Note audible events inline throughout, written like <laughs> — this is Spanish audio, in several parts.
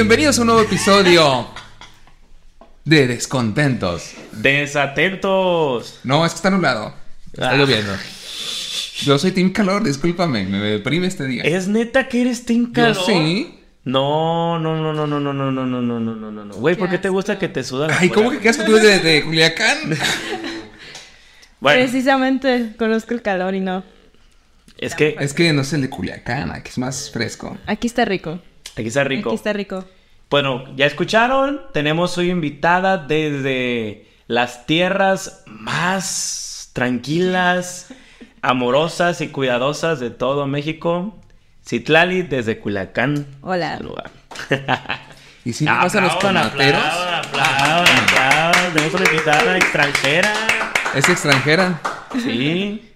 Bienvenidos a un nuevo episodio de Descontentos. Desatentos. No, es que está nublado. Está Ah. lloviendo. Yo soy Team Calor, discúlpame, me deprime este día. ¿Es neta que eres Team Yo Calor? sí. No, no, no, no, no, no, no, no, no, no, no, no, no, no. Güey, ¿por qué te gusta que te suda la Ay, ¿cómo que qué asco tú de, de Culiacán? Bueno, Precisamente conozco el calor y no. es que Es que no es el de Culiacán, aquí es más fresco. Aquí está rico. Aquí está rico. Aquí está rico. Bueno, ya escucharon, tenemos hoy invitada desde las tierras más tranquilas, amorosas y cuidadosas de todo México. Citlali desde Culiacán. Hola. Saluda. <laughs> ¿Y si vas a los. Tenemos una invitada extranjera. ¿Es extranjera? Sí.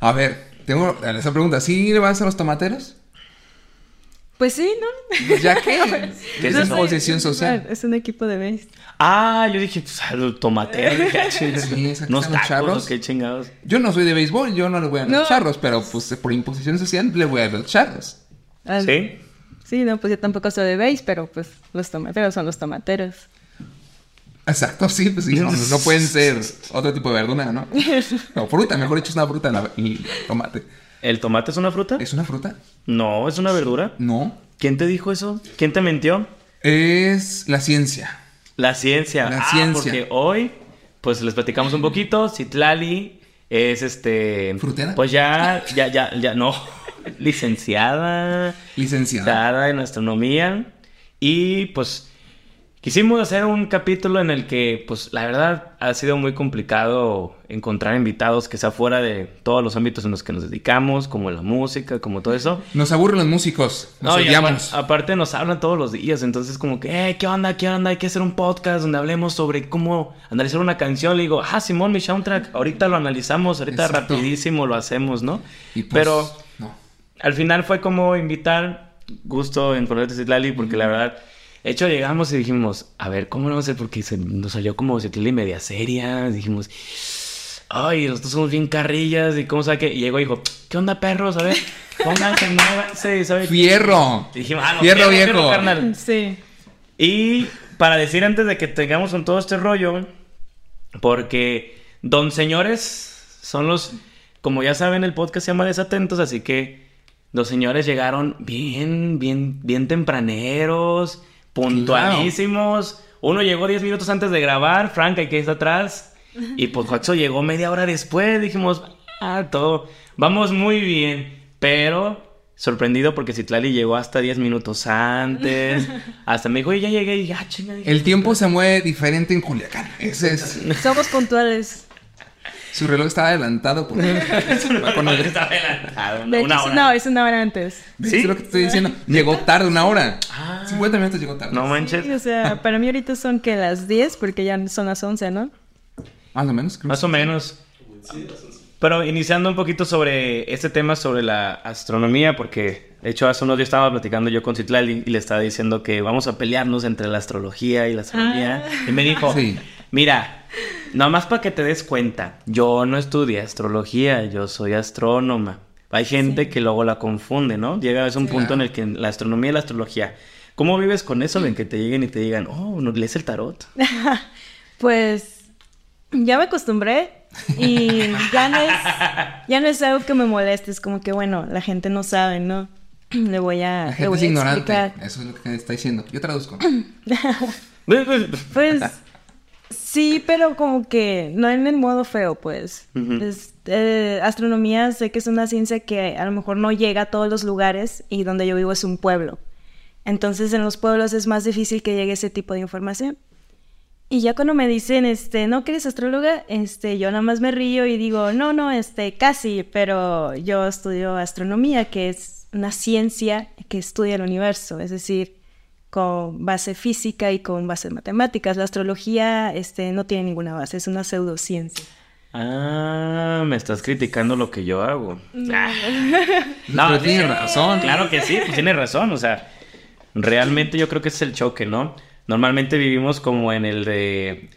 A ver, tengo esa pregunta. ¿Sí le vas a los tomateros? Pues sí, ¿no? Pues ya <laughs> que ¿Qué es es eso? posición social. Es un equipo de base. Ah, yo dije, pues, al tomatero. Sí, <laughs> tacos, charros. ¿o qué chingados. Yo no soy de béisbol, yo no le voy a los No. charros, pero pues por imposición social le voy a los charros. Ah, ¿Sí? Sí, no, pues yo tampoco soy de base, pero pues los tomateros son los tomateros. Exacto, sí, pues sí, no, no pueden ser otro tipo de verdura, ¿no? <laughs> O fruta, mejor dicho, es una fruta la- el tomate. ¿El tomate es una fruta? ¿Es una fruta? No, es una verdura. No. ¿Quién te dijo eso? ¿Quién te mintió? Es la ciencia. La ciencia. La Ah, ciencia. porque hoy, pues les platicamos un poquito. Citlali es este. ¿Frutera? Pues ya, ya, ya, ya, no. <laughs> Licenciada. Licenciada. En astronomía. Y pues quisimos hacer un capítulo en el que, pues la verdad, ha sido muy complicado encontrar invitados que sea fuera de todos los ámbitos en los que nos dedicamos, como la música, como todo eso. Nos aburren los músicos. Nos No, odiamos. apar- aparte nos hablan todos los días, entonces como que, eh, ¿qué onda? ¿Qué onda? Hay que hacer un podcast donde hablemos sobre cómo analizar una canción. Le digo, ah, Simón, mi soundtrack, ahorita lo analizamos, ahorita Exacto. rapidísimo lo hacemos, ¿no? Y pues, Pero no. al final fue como invitar, gusto en conocerte, Citlali, porque la verdad, de hecho llegamos y dijimos, a ver, ¿cómo lo vamos a hacer? Porque se nos salió como Citlali media seria, dijimos, ay, nosotros somos bien carrillas y cómo sabe que... Y llegó y dijo, ¿qué onda, perros? A ver, pónganse, muévanse, ¿sabe? Fierro. Y dijimos, ah, no, Fierro viejo. carnal. Sí. Y para decir antes de que tengamos con todo este rollo, porque don señores son los, como ya saben, el podcast se llama Desatentos, así que los señores llegaron bien, bien, bien tempraneros, puntualísimos. Uno llegó 10 minutos antes de grabar, Frank, que está atrás, y pues Joxo llegó media hora después. Dijimos, ah, todo, vamos muy bien, pero sorprendido porque Citlali llegó hasta 10 minutos antes. <laughs> Hasta me dijo, "Oye, ya llegué. Y ah, chinga. El tiempo se mueve diferente en Culiacán. Ese es. Somos puntuales. Su reloj está adelantado. Por... va <laughs> con el- Estaba adelantado, De una hecho, hora. no, es una hora antes. ¿Ves ¿Sí? lo que te estoy diciendo? Llegó tarde una hora. Ah. 50 minutos llegó tarde. No manches. Sí, o sea, para mí ahorita son que las 10 porque ya son las 11, ¿no? Más o menos. creo. Más o menos. Pero iniciando un poquito sobre este tema, sobre la astronomía, porque de hecho hace unos días estaba platicando yo con Citlali y le estaba diciendo que vamos a pelearnos entre la astrología y la astronomía. Y me dijo, Sí. Mira, nomás para que te des cuenta, yo no estudié astrología, yo soy astrónoma. Hay gente que luego la confunde, ¿no? Llega a un Sí, punto claro. en el que la astronomía y la astrología... ¿Cómo vives con eso? En que te lleguen y te digan, oh, ¿no lees el tarot? <laughs> Pues ya me acostumbré y ya no es, ya no es algo que me moleste, es como que bueno, la gente no sabe, ¿no? <clears throat> Le voy a, La le gente voy es a ignorante. explicar. Eso es lo que está diciendo. Yo traduzco. <laughs> Pues sí, pero como que no en el modo feo, pues. Es- eh, astronomía sé que es una ciencia que a lo mejor no llega a todos los lugares y donde yo vivo es un pueblo. Entonces en los pueblos es más difícil que llegue ese tipo de información. Y ya cuando me dicen, este, ¿no que eres astróloga? Este, yo nada más me río y digo, no, no, este, casi, pero yo estudio astronomía, que es una ciencia que estudia el universo, es decir, con base física y con base matemáticas. La astrología, este, no tiene ninguna base, es una pseudociencia. Ah, me estás criticando lo que yo hago. Ah. <laughs> Pero tiene razón. Claro que sí, pues tiene razón. O sea, realmente yo creo que ese es el choque, ¿no? Normalmente vivimos como en el de...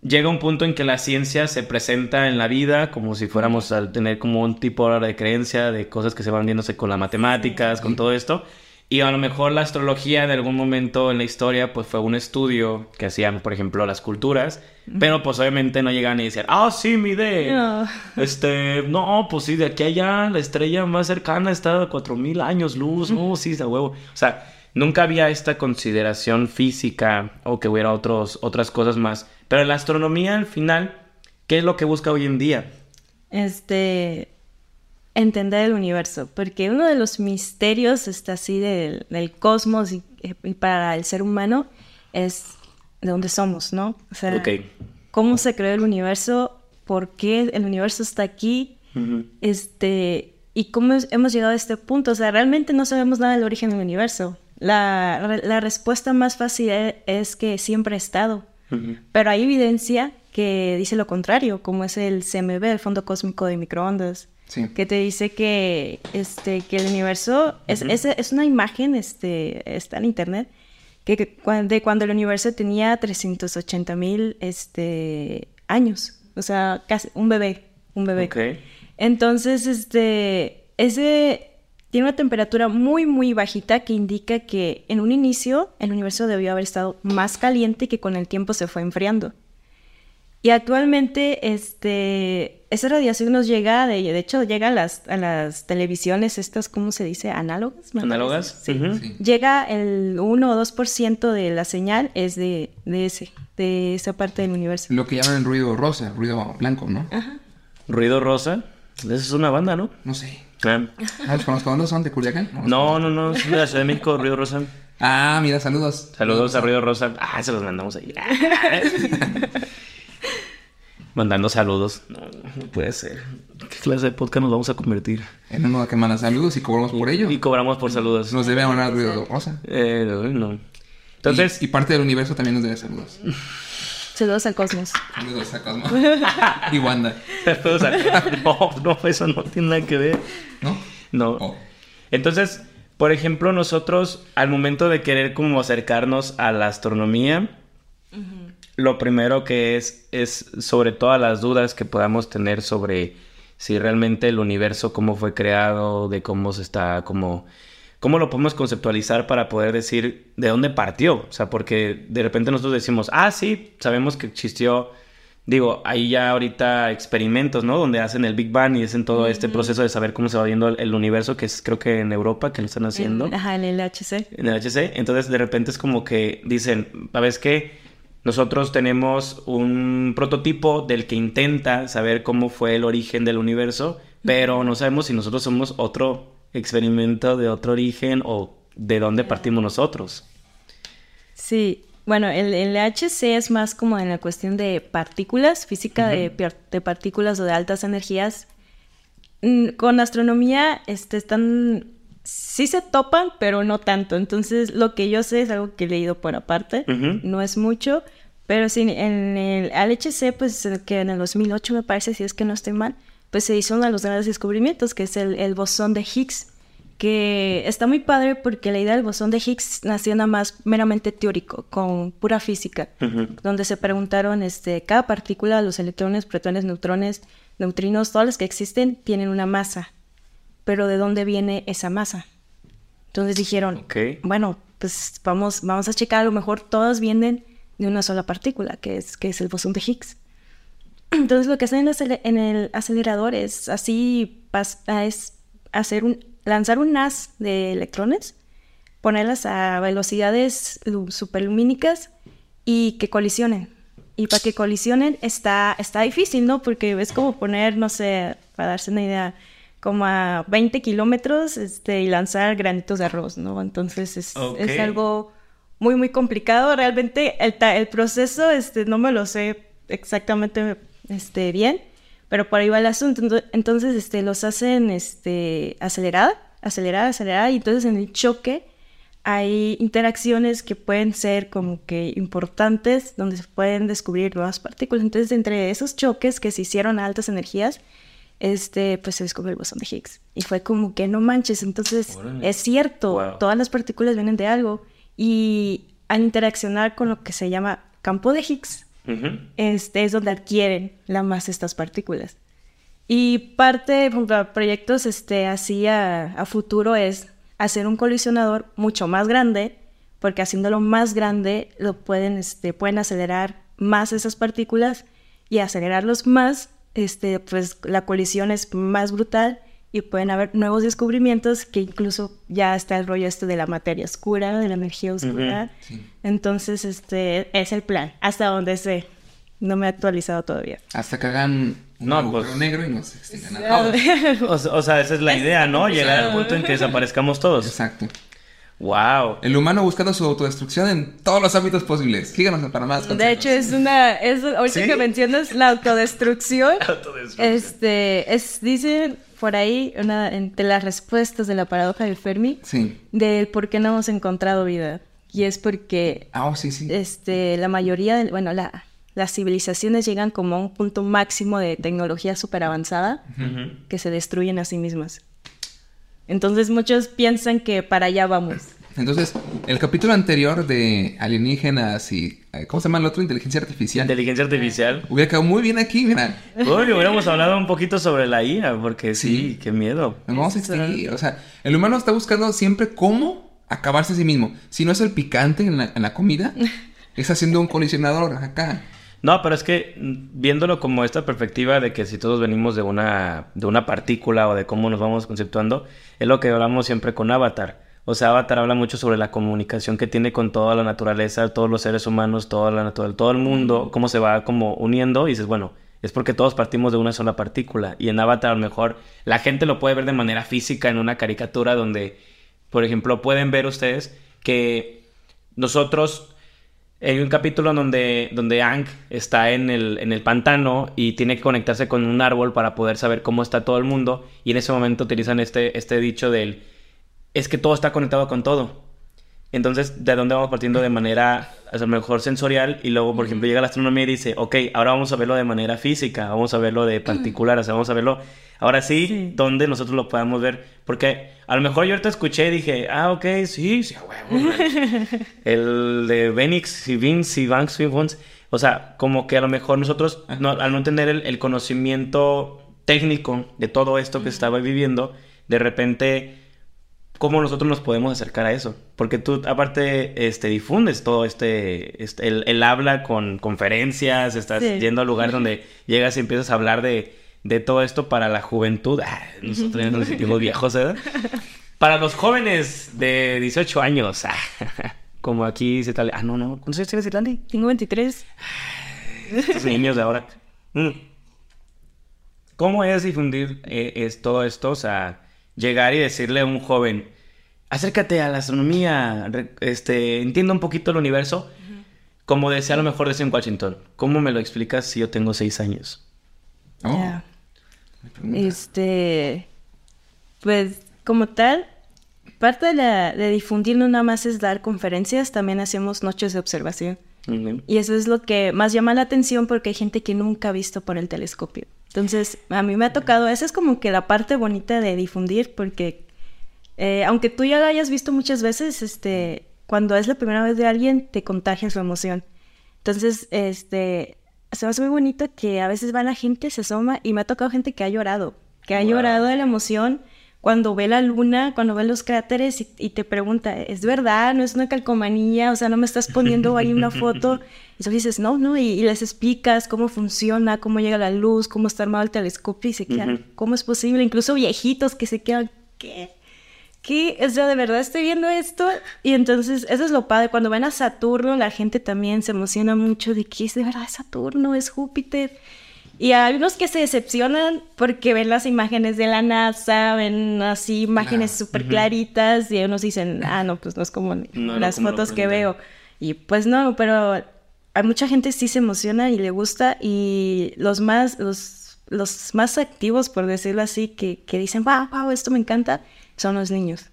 Llega un punto en que la ciencia se presenta en la vida como si fuéramos a tener como un tipo ahora de creencia de cosas que se van viéndose con las matemáticas, con todo esto. Y a lo mejor la astrología en algún momento en la historia pues fue un estudio que hacían, por ejemplo, las culturas, pero pues obviamente no llegaban y decían, ah, sí, mide, No. este, no, pues sí, de aquí a allá la estrella más cercana está a 4000 años luz, oh, sí, de huevo. O sea, nunca había esta consideración física o que hubiera otros, otras cosas más. Pero la astronomía al final, ¿qué es lo que busca hoy en día? este, entender el universo, porque uno de los misterios está así del, del cosmos y, y para el ser humano es de dónde somos, ¿no? O sea, Ok. cómo se creó el universo, por qué el universo está aquí, este, y cómo hemos llegado a este punto. O sea, realmente no sabemos nada del origen del universo. La, la respuesta más fácil e- es que siempre ha estado. Pero hay evidencia que dice lo contrario, como es el CMB, el Fondo Cósmico de Microondas, Sí. que te dice que, este, que el universo es, es, es una imagen, este, está en internet, que, de cuando el universo tenía 380 mil este, años, o sea, casi un bebé, un bebé. Entonces, este, ese tiene una temperatura muy, muy bajita que indica que en un inicio el universo debió haber estado más caliente y que con el tiempo se fue enfriando. Y actualmente, este, esa radiación nos llega, de, de hecho, llega a las, a las televisiones, estas, ¿cómo se dice? Análogas. ¿Análogas? Sí. Llega el 1 o 2% de la señal es de, de ese, de esa parte del universo. Lo que llaman el ruido rosa, ruido blanco, ¿no? Ruido Rosa. Esa es una banda, ¿no? No sé. Ah. Ah, ¿los conozco? ¿Dónde son? ¿De Culiacán? No, no, no, es de la Ciudad de México, Ruido Rosa. Ah, mira, saludos. Saludos a Ruido Rosa. Ah, se los mandamos ahí. <laughs> Mandando saludos. No, no puede ser. ¿Qué clase de podcast nos vamos a convertir? En uno que manda saludos y cobramos por ello. Y cobramos por saludos. Nos debe mandar ruido rosa. Eh, no, no. Entonces, Y, y parte del universo también nos debe saludos. Saludos al cosmos. Saludos a Cosmo. <laughs> y Wanda. saludos a- no, no, eso no tiene nada que ver. ¿No? No. Oh. Entonces, por ejemplo, nosotros al momento de querer como acercarnos a la astronomía, lo primero que es es sobre todas las dudas que podamos tener sobre si realmente el universo cómo fue creado, de cómo se está como cómo lo podemos conceptualizar para poder decir de dónde partió, o sea, porque de repente nosotros decimos, "Ah, sí, sabemos que existió Digo, hay ya ahorita experimentos, ¿no? Donde hacen el Big Bang y hacen todo este proceso de saber cómo se va viendo el, el universo, que es creo que en Europa que lo están haciendo. En, ajá, en el HC. En el HC. Entonces, de repente es como que dicen, ¿sabes qué? Nosotros tenemos un prototipo del que intenta saber cómo fue el origen del universo, pero no sabemos si nosotros somos otro experimento de otro origen o de dónde partimos nosotros. Sí, bueno, el, el HC es más como en la cuestión de partículas, física de, de partículas o de altas energías. Mm, Con astronomía este, están, sí se topan, pero no tanto. Entonces, lo que yo sé es algo que he leído por aparte, no es mucho, pero sí, en el LHC, pues que en el 2008 me parece, si es que no estoy mal, pues se hizo uno de los grandes descubrimientos, que es el, el bosón de Higgs, que está muy padre porque la idea del bosón de Higgs nació nada más meramente teórico, con pura física, donde se preguntaron, este, cada partícula, los electrones, protones, neutrones, neutrinos, todos los que existen, tienen una masa, pero ¿de dónde viene esa masa? Entonces dijeron, Ok. bueno, pues vamos, vamos a checar, a lo mejor todas vienen de una sola partícula, que es, que es el bosón de Higgs. <clears throat> Entonces lo que hacen en el acele- en el acelerador es así, ah, es hacer un, lanzar un haz de electrones, ponerlas a velocidades lu- superlumínicas y que colisionen. Y para que colisionen está, está difícil, ¿no? Porque es como poner, no sé, para darse una idea, como a 20 kilómetros este, y lanzar granitos de arroz, ¿no? Entonces es, es algo muy, muy complicado. Realmente el, el proceso este, no me lo sé exactamente este, bien, pero por ahí va el asunto. Ento- Entonces este, los hacen este, acelerada, acelerada, acelerada, y entonces en el choque hay interacciones que pueden ser como que importantes, donde se pueden descubrir nuevas partículas. Entonces, entre esos choques que se hicieron a altas energías, este, pues se descubrió el bosón de Higgs. Y fue como que no manches, entonces Órale. es cierto, Wow. todas las partículas vienen de algo. Y al interaccionar con lo que se llama campo de Higgs, Ujú. este es donde adquieren la masa estas partículas. Y parte, por ejemplo, proyectos este, así a, a futuro es hacer un colisionador mucho más grande, porque haciéndolo más grande lo pueden, este, pueden acelerar más esas partículas y acelerarlos más, este, pues la colisión es más brutal y pueden haber nuevos descubrimientos que incluso ya está el rollo este de la materia oscura, de la energía oscura. Entonces, este es el plan, hasta donde sé. No me he actualizado todavía. Hasta que hagan un No, agujero pues- negro y nos extingan a <laughs> todos. O, o sea, esa es la idea, ¿no? <laughs> Llegar al punto en que desaparezcamos todos. Exacto. Wow. El humano buscando su autodestrucción en todos los ámbitos posibles. Síganos para más De hecho, es una. Es, ahorita ¿Sí? que mencionas la autodestrucción, <laughs> este, es, dicen por ahí, una, entre las respuestas de la paradoja de Fermi, Sí. del por qué no hemos encontrado vida. Y es porque Ah, oh, sí, sí. este, la mayoría, de, bueno, la, las civilizaciones llegan como a un punto máximo de tecnología súper avanzada que se destruyen a sí mismas. Entonces muchos piensan que para allá vamos. Entonces, el capítulo anterior de alienígenas y... eh, ¿Cómo se llama el otro? Inteligencia artificial. Inteligencia artificial. Hubiera quedado muy bien aquí, mira. Uy, hubiéramos hablado un poquito sobre la IA, porque sí, Sí. qué miedo. Nos vamos a extinguir. O sea, el humano está buscando siempre cómo acabarse a sí mismo. Si no es el picante en la, en la comida, <laughs> es haciendo un colisionador acá. No, pero es que mm, viéndolo como esta perspectiva de que si todos venimos de una, de una partícula o de cómo nos vamos conceptuando, es lo que hablamos siempre con Avatar. O sea, Avatar habla mucho sobre la comunicación que tiene con toda la naturaleza, todos los seres humanos, toda la naturaleza, todo el mundo, cómo se va como uniendo y dices, bueno, es porque todos partimos de una sola partícula. Y en Avatar a lo mejor la gente lo puede ver de manera física en una caricatura donde, por ejemplo, pueden ver ustedes que nosotros hay un capítulo donde, donde Ang está en el, en el pantano y tiene que conectarse con un árbol para poder saber cómo está todo el mundo. Y en ese momento utilizan este, este dicho del es que todo está conectado con todo. Entonces, ¿de dónde vamos partiendo de manera a lo mejor sensorial? Y luego, por ejemplo, llega la astronomía y dice, ok, ahora vamos a verlo de manera física, vamos a verlo de particular, o sea, vamos a verlo ahora sí, Sí. donde nosotros lo podamos ver. Porque a lo mejor yo ahorita escuché y dije, ah, ok, sí, sí, huevo. güey". <laughs> el de Benix y Vince y Banks y Vons. O sea, como que a lo mejor nosotros, no- al no tener el, el conocimiento técnico de todo esto que estaba viviendo, de repente cómo nosotros nos podemos acercar a eso. Porque tú, aparte, este, difundes todo este, este el, el habla con conferencias, estás Sí. yendo a lugares donde <laughs> llegas y empiezas a hablar de, de todo esto para la juventud. Ah, nosotros nos sentimos viejos, ¿eh? <laughs> Para los jóvenes de 18 años. ah, <laughs> como aquí se tal. Ah, no, no. ¿Cuántos años tienes, Irlandi? Tengo 23. Estos niños de ahora. Mm. ¿Cómo es difundir eh, es todo esto? O sea, llegar y decirle a un joven, acércate a la astronomía, este, entienda un poquito el universo. Como decía a lo mejor decía en Washington, ¿cómo me lo explicas si yo tengo seis años? Oh. Este, pues como tal, parte de, la, de difundir no nada más es dar conferencias, también hacemos noches de observación. Y eso es lo que más llama la atención porque hay gente que nunca ha visto por el telescopio. Entonces, a mí me ha tocado, esa es como que la parte bonita de difundir porque eh, aunque tú ya lo hayas visto muchas veces, este, cuando es la primera vez de alguien, te contagia su emoción. Entonces, este, se me hace muy bonito que a veces va la gente, se asoma y me ha tocado gente que ha llorado, que ha Wow. llorado de la emoción cuando ve la luna, cuando ve los cráteres y, y te pregunta, ¿es verdad? ¿No es una calcomanía? O sea, ¿no me estás poniendo ahí una foto? Y tú dices, no, no, y, y les explicas cómo funciona, cómo llega la luz, cómo está armado el telescopio y se quedan. ¿cómo es posible? Incluso viejitos que se quedan, ¿qué? ¿Qué? O sea, de verdad estoy viendo esto. Y entonces, eso es lo padre. Cuando ven a Saturno, la gente también se emociona mucho de que es de verdad Saturno, es Júpiter. Y hay unos que se decepcionan porque ven las imágenes de la NASA, ven así imágenes Claro. súper claritas y unos dicen, <laughs> ah, no, pues no es como No, las como fotos que veo. Y pues no, pero a mucha gente sí se emociona y le gusta y los más, los, los más activos, por decirlo así, que, que dicen, wow, wow, esto me encanta, son los niños.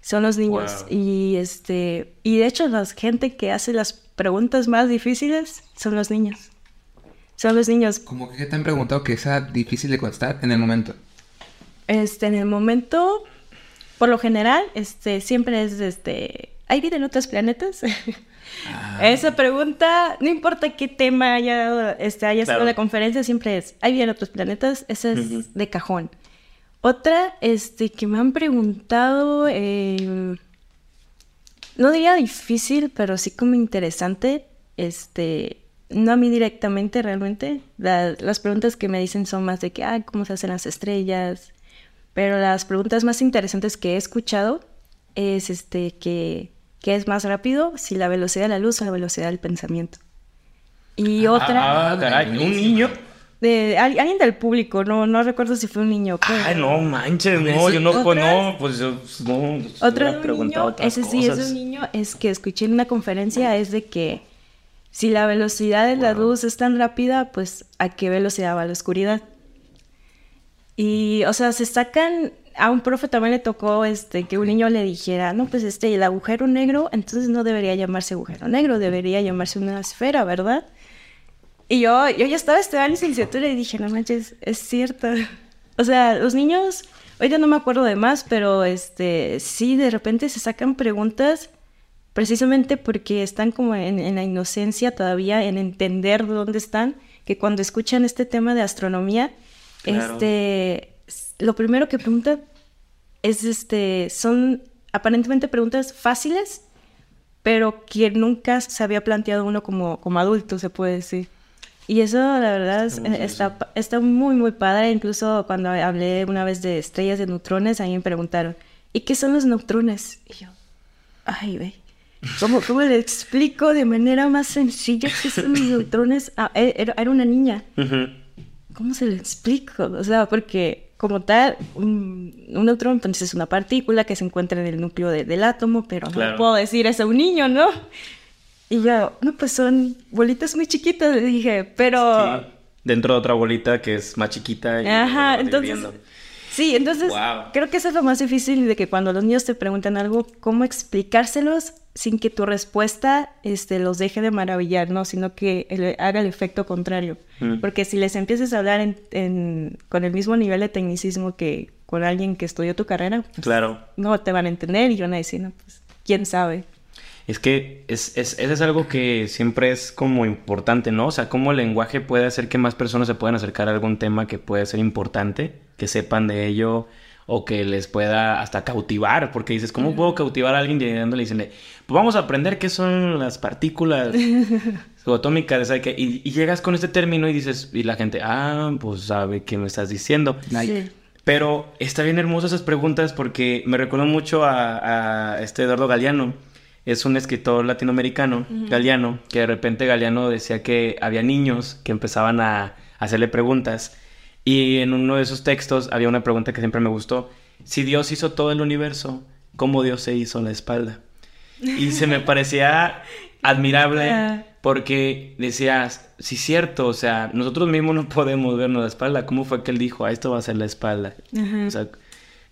Son los niños. Wow. Y este, y de hecho la gente que hace las preguntas más difíciles son los niños. Son los niños. Como que te han preguntado que sea difícil de contestar en el momento. Este, en el momento, por lo general, este, siempre es este. ¿Hay vida en otros planetas? Ah, <laughs> Esa pregunta, no importa qué tema haya, este, haya sido Claro. la conferencia, siempre es, ¿hay vida en otros planetas? Ese es de cajón. Otra, este, que me han preguntado, eh, no diría difícil, pero sí como interesante, este, no a mí directamente realmente. La- las preguntas que me dicen son más de que, ah, ¿cómo se hacen las estrellas? Pero las preguntas más interesantes que he escuchado es, este, que, ¿qué es más rápido? Si la velocidad de la luz o la velocidad del pensamiento. Y otra... Ah, caray, un niño. De al- alguien del público, no, no recuerdo si fue un niño. pero- Ay, no manches, no, yo no, ¿Otras? no, pues yo no. Otro de un niño, ese sí, es un niño, es que escuché en una conferencia, es de que si la velocidad de la luz es tan rápida, pues a qué velocidad va la oscuridad. Y, o sea, se sacan, a un profe también le tocó este, que un niño le dijera, no, pues este, el agujero negro, entonces no debería llamarse agujero negro, debería llamarse una esfera, ¿verdad? Y yo, yo ya estaba estudiando licenciatura y dije, no manches, es cierto. <laughs> O sea, los niños, ahorita no me acuerdo de más, pero este, sí, de repente se sacan preguntas precisamente porque están como en, en la inocencia todavía, en entender dónde están, que cuando escuchan este tema de astronomía, Claro. este, lo primero que preguntan es, este, son aparentemente preguntas fáciles, pero que nunca se había planteado uno como, como adulto, se puede decir. Y eso, la verdad, es- está, está muy, muy padre. Incluso cuando hablé una vez de estrellas de neutrones, a mí me preguntaron, ¿y qué son los neutrones? Y yo, ay, ve, ¿cómo, cómo le explico de manera más sencilla qué son los neutrones? Ah, e- era, era una niña. Ujú. ¿Cómo se lo explico? O sea, porque como tal, un, un neutrón pues, es una partícula que se encuentra en el núcleo de- del átomo, pero no Claro. puedo decir eso a un niño, ¿no? Y yo, no, pues son bolitas muy chiquitas, le dije, pero... Sí. Dentro de otra bolita que es más chiquita. y Ajá, entonces... Sí, entonces Guau. creo que eso es lo más difícil de que cuando los niños te preguntan algo, cómo explicárselos sin que tu respuesta este, los deje de maravillar, ¿no? Sino que el- haga el efecto contrario. Mm. Porque si les empiezas a hablar en- en- con el mismo nivel de tecnicismo que con alguien que estudió tu carrera, pues, Claro. no te van a entender y van a decir, no, pues, quién sabe. Es que es, es, eso es algo que siempre es como importante, ¿no? O sea, cómo el lenguaje puede hacer que más personas se puedan acercar a algún tema que puede ser importante, que sepan de ello o que les pueda hasta cautivar, porque dices, ¿cómo puedo cautivar a alguien llegándole y diciendo, pues vamos a aprender qué son las partículas <laughs> subatómicas. Y, y llegas con este término y dices, y la gente, ah, pues sabe qué me estás diciendo. Sí. Pero está bien hermosas esas preguntas porque me recuerdo mucho a, a este Eduardo Galeano. Es un escritor latinoamericano, Galeano, que de repente Galeano decía que había niños que empezaban a hacerle preguntas. Y en uno de esos textos había una pregunta que siempre me gustó. Si Dios hizo todo el universo, ¿cómo Dios se hizo la espalda? Y se me parecía admirable Ah. porque decías, sí, cierto, o sea, nosotros mismos no podemos vernos la espalda. ¿Cómo fue que él dijo, ah, esto va a ser la espalda? Ajá. O sea,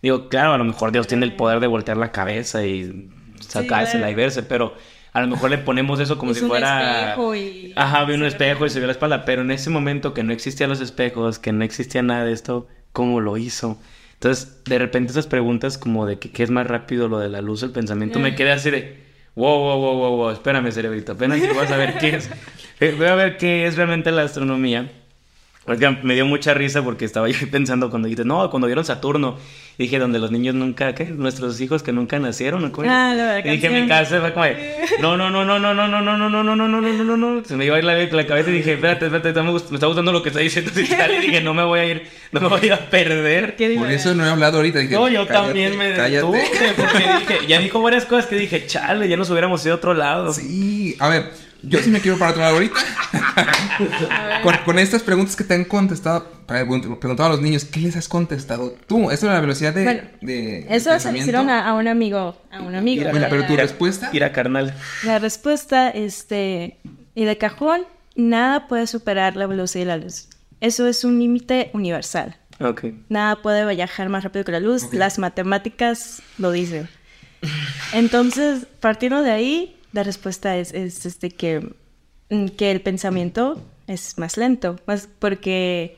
digo, claro, a lo mejor Dios tiene el poder de voltear la cabeza y sacársela claro. y verse, pero a lo mejor le ponemos eso como Hizo si un fuera... espejo y- Ajá, vio un espejo y se vio la espalda, pero en ese momento que no existían los espejos, que no existía nada de esto, ¿cómo lo hizo? Entonces, de repente esas preguntas como de que qué es más rápido lo de la luz o el pensamiento, me quedé así de, wow, wow, wow, wow, wow, espérame, cerebrito, apenas que vas a ver qué es. Eh, Voy a ver qué es realmente la astronomía. Me dio mucha risa porque estaba yo pensando cuando dijiste, no, cuando vieron Saturno, dije, donde los niños nunca, ¿qué? Nuestros hijos que nunca nacieron, ¿no? Ah, la la Y dije, mi casa fue como, de, no, no, no, no, no, no, no, no, no, no, no, no, no, no, no, no, se me iba a ir la, la cabeza y dije, espérate, espérate, está- me, gust- me está gustando lo que está diciendo Citlali", y dije, no me voy a ir, no me voy a perder. Por eso no he hablado ahorita. Dije, No, yo "Cállate, también me cállate". detuve, porque dije, ya dijo varias cosas que dije, chale, ya nos hubiéramos ido a otro lado. Sí, a ver, yo sí me quiero para otro lado ahorita. <laughs> con, con estas preguntas que te han contestado, pregun- preguntado a los niños, ¿qué les has contestado tú? Esto de la velocidad de. Bueno, de Eso se lo hicieron a, a un amigo, a un amigo. Mira, Bueno, pero tu Mira, respuesta. Ir a carnal. La respuesta, este, y de cajón, nada puede superar la velocidad de la luz. Eso es un límite universal. Ok. Nada puede viajar más rápido que la luz. Las matemáticas lo dicen. Entonces, partiendo de ahí, la respuesta es, es, este, que, mm, que el pensamiento es más lento. Más porque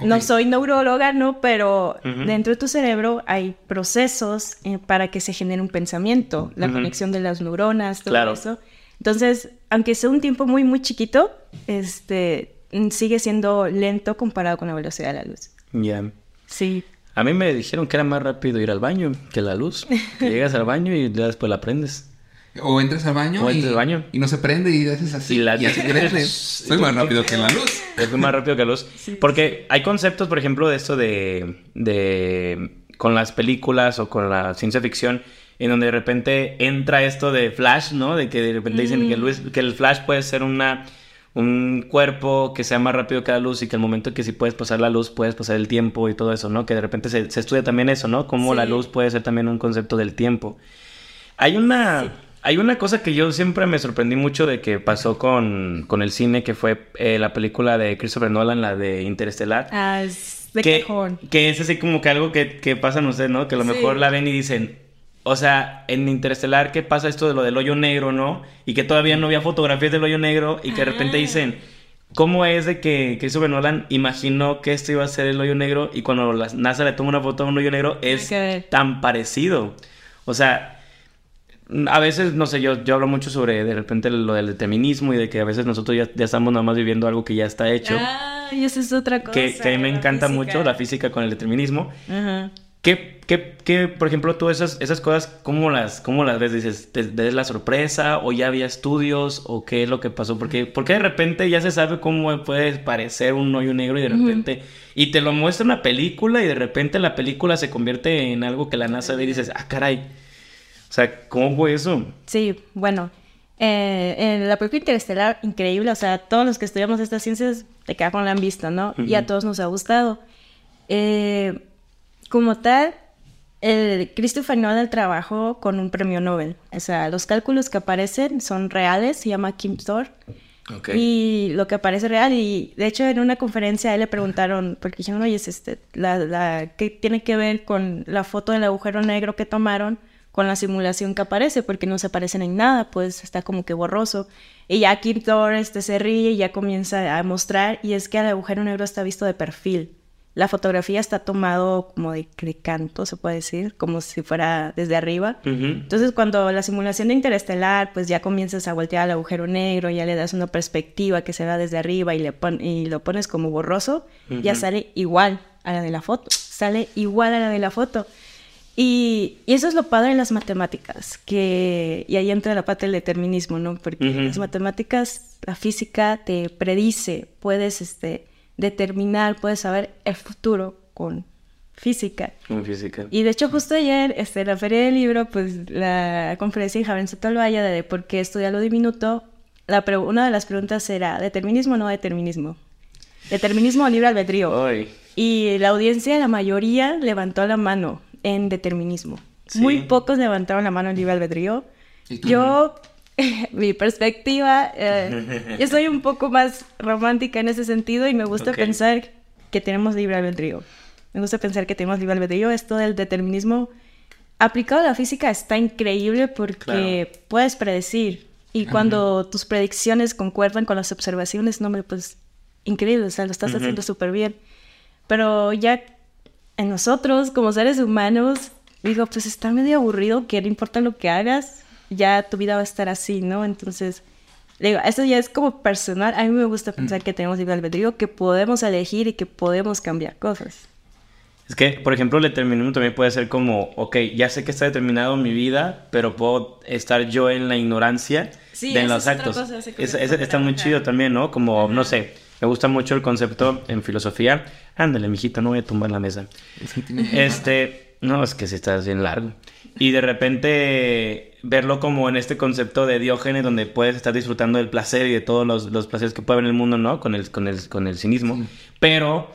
no soy neuróloga, ¿no? Pero dentro de tu cerebro hay procesos eh, para que se genere un pensamiento. La conexión de las neuronas, todo Claro. eso. Entonces, aunque sea un tiempo muy, muy chiquito, este, mm, sigue siendo lento comparado con la velocidad de la luz. Ya. Sí. A mí me dijeron que era más rápido ir al baño que la luz. Que llegas al baño y ya después la prendes. O entras al baño, O y, al baño. y no se prende y haces así. Y la- y así. <laughs> Soy más rápido que la luz. Es más rápido que la luz. Porque hay conceptos, por ejemplo, de esto de, de... Con las películas o con la ciencia ficción, en donde de repente entra esto de Flash, ¿no? De que de repente dicen que, luz- que el Flash puede ser una... Un cuerpo que sea más rápido que la luz y que al momento que si puedes pasar la luz, puedes pasar el tiempo y todo eso, ¿no? Que de repente se, se estudia también eso, ¿no? Cómo la Sí. luz puede ser también un concepto del tiempo. Hay una, hay una cosa que yo siempre me sorprendí mucho de que pasó con, con el cine, que fue eh, la película de Christopher Nolan, la de Interestelar. Ah, es de que, cajón. que es así como que algo que, que pasa en ustedes, ¿no? Que a lo Sí. mejor la ven y dicen, o sea, en Interestelar, ¿qué pasa esto de lo del hoyo negro, no? Y que todavía no había fotografías del hoyo negro y que de repente Ah. dicen, ¿cómo es de que Christopher Nolan imaginó que esto iba a ser el hoyo negro y cuando la NASA le toma una foto a un hoyo negro es tan parecido? O sea, a veces, no sé, yo, yo hablo mucho sobre de repente lo del determinismo y de que a veces nosotros ya, ya estamos nada más viviendo algo que ya está hecho. Ah, y eso es otra cosa. que, que a mí me encanta física. mucho la física con el determinismo. Ajá. ¿Qué, qué, qué, por ejemplo, tú esas, esas cosas, cómo las, cómo las ves? Dices, ¿te, te es la sorpresa o ya había estudios o qué es lo que pasó? Porque, porque de repente ya se sabe cómo puede parecer un hoyo negro y de repente... Y te lo muestra una película y de repente la película se convierte en algo que la NASA ve y dices, ah, caray. Sea, ¿cómo fue eso? Sí, bueno. eh, en la película Interestelar, increíble. O sea, todos los que estudiamos estas ciencias de cajón la han visto, ¿no? Y a todos nos ha gustado. Eh, como tal, el Christopher Nolan trabajó con un premio Nobel. O sea, los cálculos que aparecen son reales, se llama Kim Thor. Ok. Y lo que aparece real, y de hecho en una conferencia a él le preguntaron, porque dijeron, oye, es este, la, la, ¿qué tiene que ver con la foto del agujero negro que tomaron con la simulación que aparece? Porque no se parecen en nada, pues está como que borroso. Y ya Kim Thor este, se ríe y ya comienza a mostrar, y es que el agujero negro está visto de perfil. La fotografía está tomado como de, de canto, se puede decir, como si fuera desde arriba. Ujú. Entonces, cuando la simulación de interestelar, pues ya comienzas a voltear al agujero negro, ya le das una perspectiva que se va desde arriba y, le pon- y lo pones como borroso, ya sale igual a la de la foto. Sale igual a la de la foto. Y, y eso es lo padre en las matemáticas, que, y ahí entra la parte del determinismo, ¿no? Porque Ujú. las matemáticas, la física te predice, puedes este, determinar, puedes saber el futuro con física. En física. Y de hecho justo ayer, este, en la feria del libro, pues la conferencia en Javier Sotalvaya de por qué estudiar lo diminuto, la una de las preguntas era, ¿determinismo o no determinismo? ¿Determinismo o libre albedrío? Y la audiencia, la mayoría, levantó la mano en determinismo. Sí. Muy pocos levantaron la mano en libre albedrío. ¿Y tú? Yo, <laughs> mi perspectiva, eh, yo soy un poco más romántica en ese sentido y me gusta pensar que tenemos libre albedrío. Me gusta pensar que tenemos libre albedrío. Esto del determinismo aplicado a la física está increíble porque puedes predecir. Y cuando tus predicciones concuerdan con las observaciones, no me, pues, increíble, o sea, lo estás haciendo súper bien. Pero ya en nosotros, como seres humanos, digo, pues está medio aburrido que no importa lo que hagas, ya tu vida va a estar así, ¿no? Entonces, digo, eso ya es como personal. A mí me gusta pensar que tenemos libre albedrío, que podemos elegir y que podemos cambiar cosas. Es que, por ejemplo, el determinismo también puede ser como, ok, ya sé que está determinado mi vida, pero puedo estar yo en la ignorancia Sí, de los es actos. Es- que está muy chido también, ¿no? Como, no sé, me gusta mucho el concepto en filosofía. Ándale, mijito, no voy a tumbar la mesa. Este, no, es que si está bien largo. Y de repente verlo como en este concepto de Diógenes, donde puedes estar disfrutando del placer y de todos los, los placeres que puede haber en el mundo, ¿no? Con el, con el, con el cinismo. Pero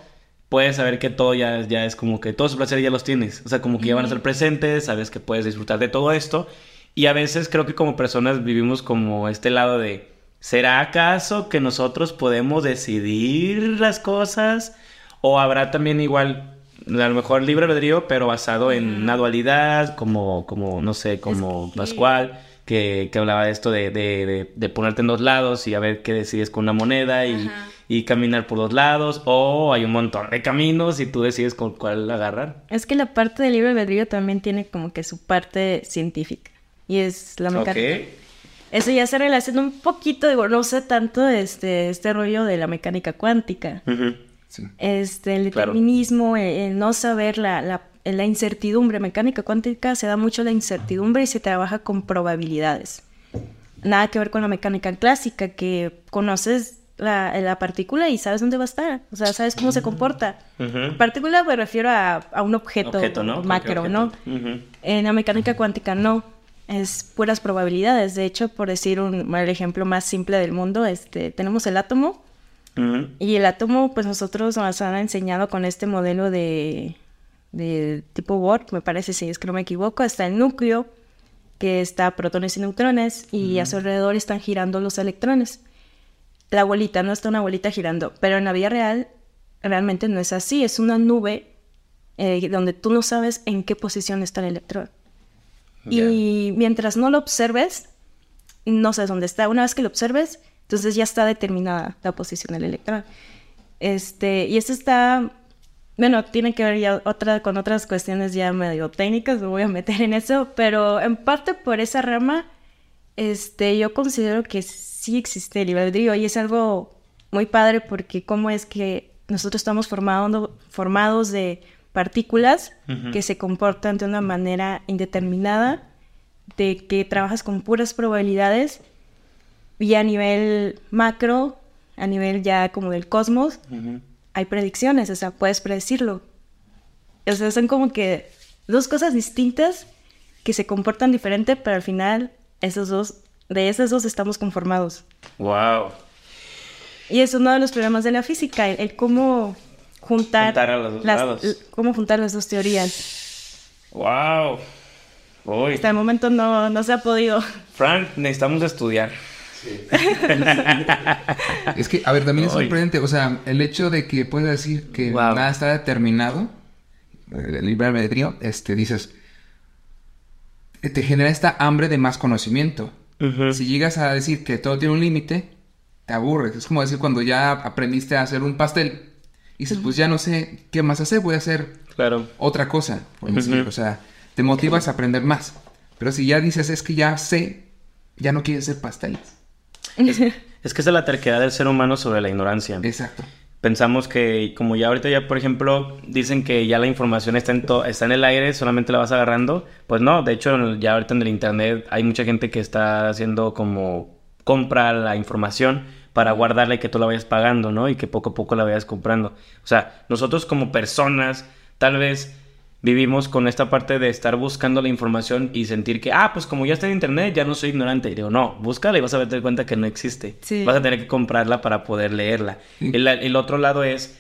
puedes saber que todo ya, ya es como que todos esos placeres ya los tienes. O sea, como que ya van a ser presentes, sabes que puedes disfrutar de todo esto. Y a veces creo que como personas vivimos como este lado de, ¿será acaso que nosotros podemos decidir las cosas? ¿O habrá también igual, a lo mejor libre albedrío, pero basado en una dualidad, como, como no sé, como que- Pascual, que, que hablaba de esto de, de, de- de ponerte en dos lados y a ver qué decides con una moneda y, y caminar por dos lados? O hay un montón de caminos y tú decides con cuál agarrar. Es que la parte del libre albedrío también tiene como que su parte científica. Y es la mecánica. Eso ya se relaciona un poquito, digo, no sé tanto este, este rollo de la mecánica cuántica. Sí. Este, el Claro. determinismo, el, el no saber la, la, la incertidumbre. Mecánica cuántica se da mucho la incertidumbre y se trabaja con probabilidades. Nada que ver con la mecánica clásica, que conoces la, la partícula y sabes dónde va a estar. O sea, sabes cómo se comporta. Partícula me refiero a, a un objeto, Objeto, ¿no? macro, ¿no? En la mecánica cuántica no, es puras probabilidades. De hecho, por decir un, el ejemplo más simple del mundo, este, tenemos el átomo y el átomo, pues nosotros nos han enseñado con este modelo de, de tipo Bohr, me parece, si es que no me equivoco, está el núcleo, que está protones y neutrones, y a su alrededor están girando los electrones. La bolita, no está una bolita girando, pero en la vida real realmente no es así, es una nube eh, donde tú no sabes en qué posición está el electrón. Y mientras no lo observes, no sabes dónde está. Una vez que lo observes, entonces ya está determinada la posición del electrón. Este, y esto está, bueno, tiene que ver ya otra, con otras cuestiones ya medio técnicas, me voy a meter en eso, pero en parte por esa rama, este, yo considero que sí existe el libre y es algo muy padre porque cómo es que nosotros estamos formado- formados de partículas que se comportan de una manera indeterminada, de que trabajas con puras probabilidades y a nivel macro, a nivel ya como del cosmos, hay predicciones, o sea, puedes predecirlo. O sea, son como que dos cosas distintas que se comportan diferente, pero al final esos dos, de esas dos estamos conformados. Wow. Y es uno de los problemas de la física, el, el cómo juntar, Juntar a los dos las, lados. cómo juntar las dos teorías. Wow. Uy. Hasta el momento no, no se ha podido. Frank, necesitamos estudiar. Es que, a ver, también es sorprendente. O sea, el hecho de que puedas decir que Wow. nada está determinado, eh, el libre albedrío, este, dices, eh, te genera esta hambre de más conocimiento. Si llegas a decir que todo tiene un límite, te aburres. Es como decir cuando ya aprendiste a hacer un pastel. Y dices, pues ya no sé qué más hacer, voy a hacer Claro. otra cosa. Ujú. O sea, te motivas a aprender más. Pero si ya dices, es que ya sé, ya no quieres hacer pasteles. Es que esa es la terquedad del ser humano sobre la ignorancia. Exacto. Pensamos que, como ya ahorita ya, por ejemplo, dicen que ya la información está en, to- está en el aire, solamente la vas agarrando. Pues no, de hecho, ya ahorita en el internet hay mucha gente que está haciendo como compra la información para guardarla y que tú la vayas pagando, ¿no? Y que poco a poco la vayas comprando. O sea, nosotros como personas, tal vez vivimos con esta parte de estar buscando la información y sentir que, ah, pues como ya está en internet, ya no soy ignorante. Y digo, no, búscala y vas a darte cuenta que no existe. Sí. Vas a tener que comprarla para poder leerla. Sí. El, el otro lado es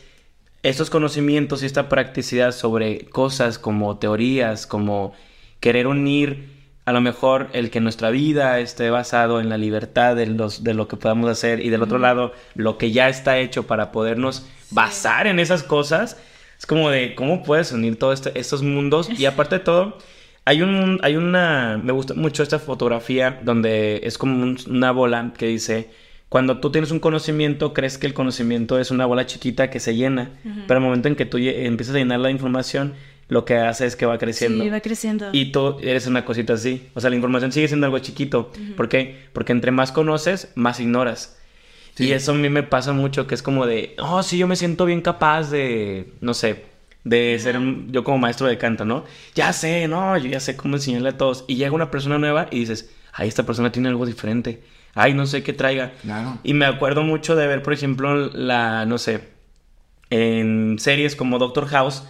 estos conocimientos y esta practicidad sobre cosas como teorías, como querer unir a lo mejor el que nuestra vida esté basado en la libertad de, los, de lo que podamos hacer y del otro lado lo que ya está hecho para podernos basar en esas cosas. Es como de cómo puedes unir todos estos mundos y aparte de todo, hay, un, hay una, me gusta mucho esta fotografía donde es como un- una bola que dice, cuando tú tienes un conocimiento, crees que el conocimiento es una bola chiquita que se llena, pero al momento en que tú empiezas a llenar la información, lo que hace es que va creciendo. Sí, va creciendo. Y tú eres una cosita así. O sea, la información sigue siendo algo chiquito. ¿Por qué? Porque entre más conoces, más ignoras. Sí. Y eso a mí me pasa mucho, que es como de, oh, sí, yo me siento bien capaz de, no sé, de ser un- yo como maestro de canto, ¿no? Ya sé, no, yo ya sé cómo enseñarle a todos. Y llega una persona nueva y dices, ay, esta persona tiene algo diferente. Ay, no sé qué traiga. Claro. Y me acuerdo mucho de ver, por ejemplo, la, no sé, en series como Doctor House,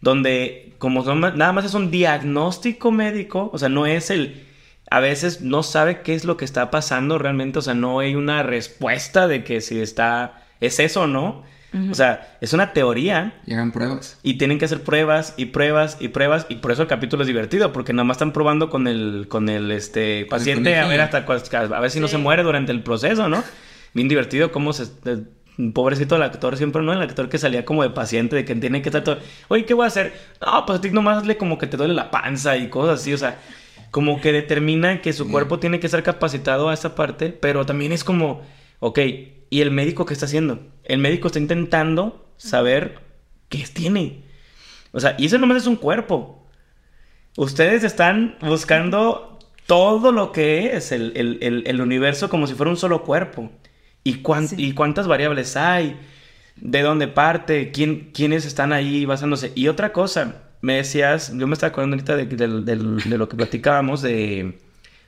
donde como son nada más es un diagnóstico médico, o sea, no es el... A veces no sabe qué es lo que está pasando realmente, o sea, no hay una respuesta de que si está... ¿Es eso o no? O sea, es una teoría Llegan pruebas. y tienen que hacer pruebas y pruebas y pruebas y por eso el capítulo es divertido porque nada más están probando con el con el este paciente a ver hasta a ver si no se muere durante el proceso, ¿no? Bien divertido cómo se pobrecito el actor siempre, ¿no? El actor que salía como de paciente de que tiene que estar todo, "Oye, ¿qué voy a hacer?" No, pues a ti nomás hazle como que te duele la panza y cosas así, o sea, como que determina que su cuerpo tiene que estar capacitado a esa parte, pero también es como, ok, ¿y el médico qué está haciendo? El médico está intentando saber qué tiene. O sea, y eso nomás es un cuerpo. Ustedes están buscando todo lo que es el- el- el universo como si fuera un solo cuerpo. ¿Y, cuán- Sí. ¿Y cuántas variables hay? de dónde parte, quién, quiénes están ahí basándose. Y otra cosa, me decías, yo me estaba acordando ahorita de, de- de- de lo que platicábamos de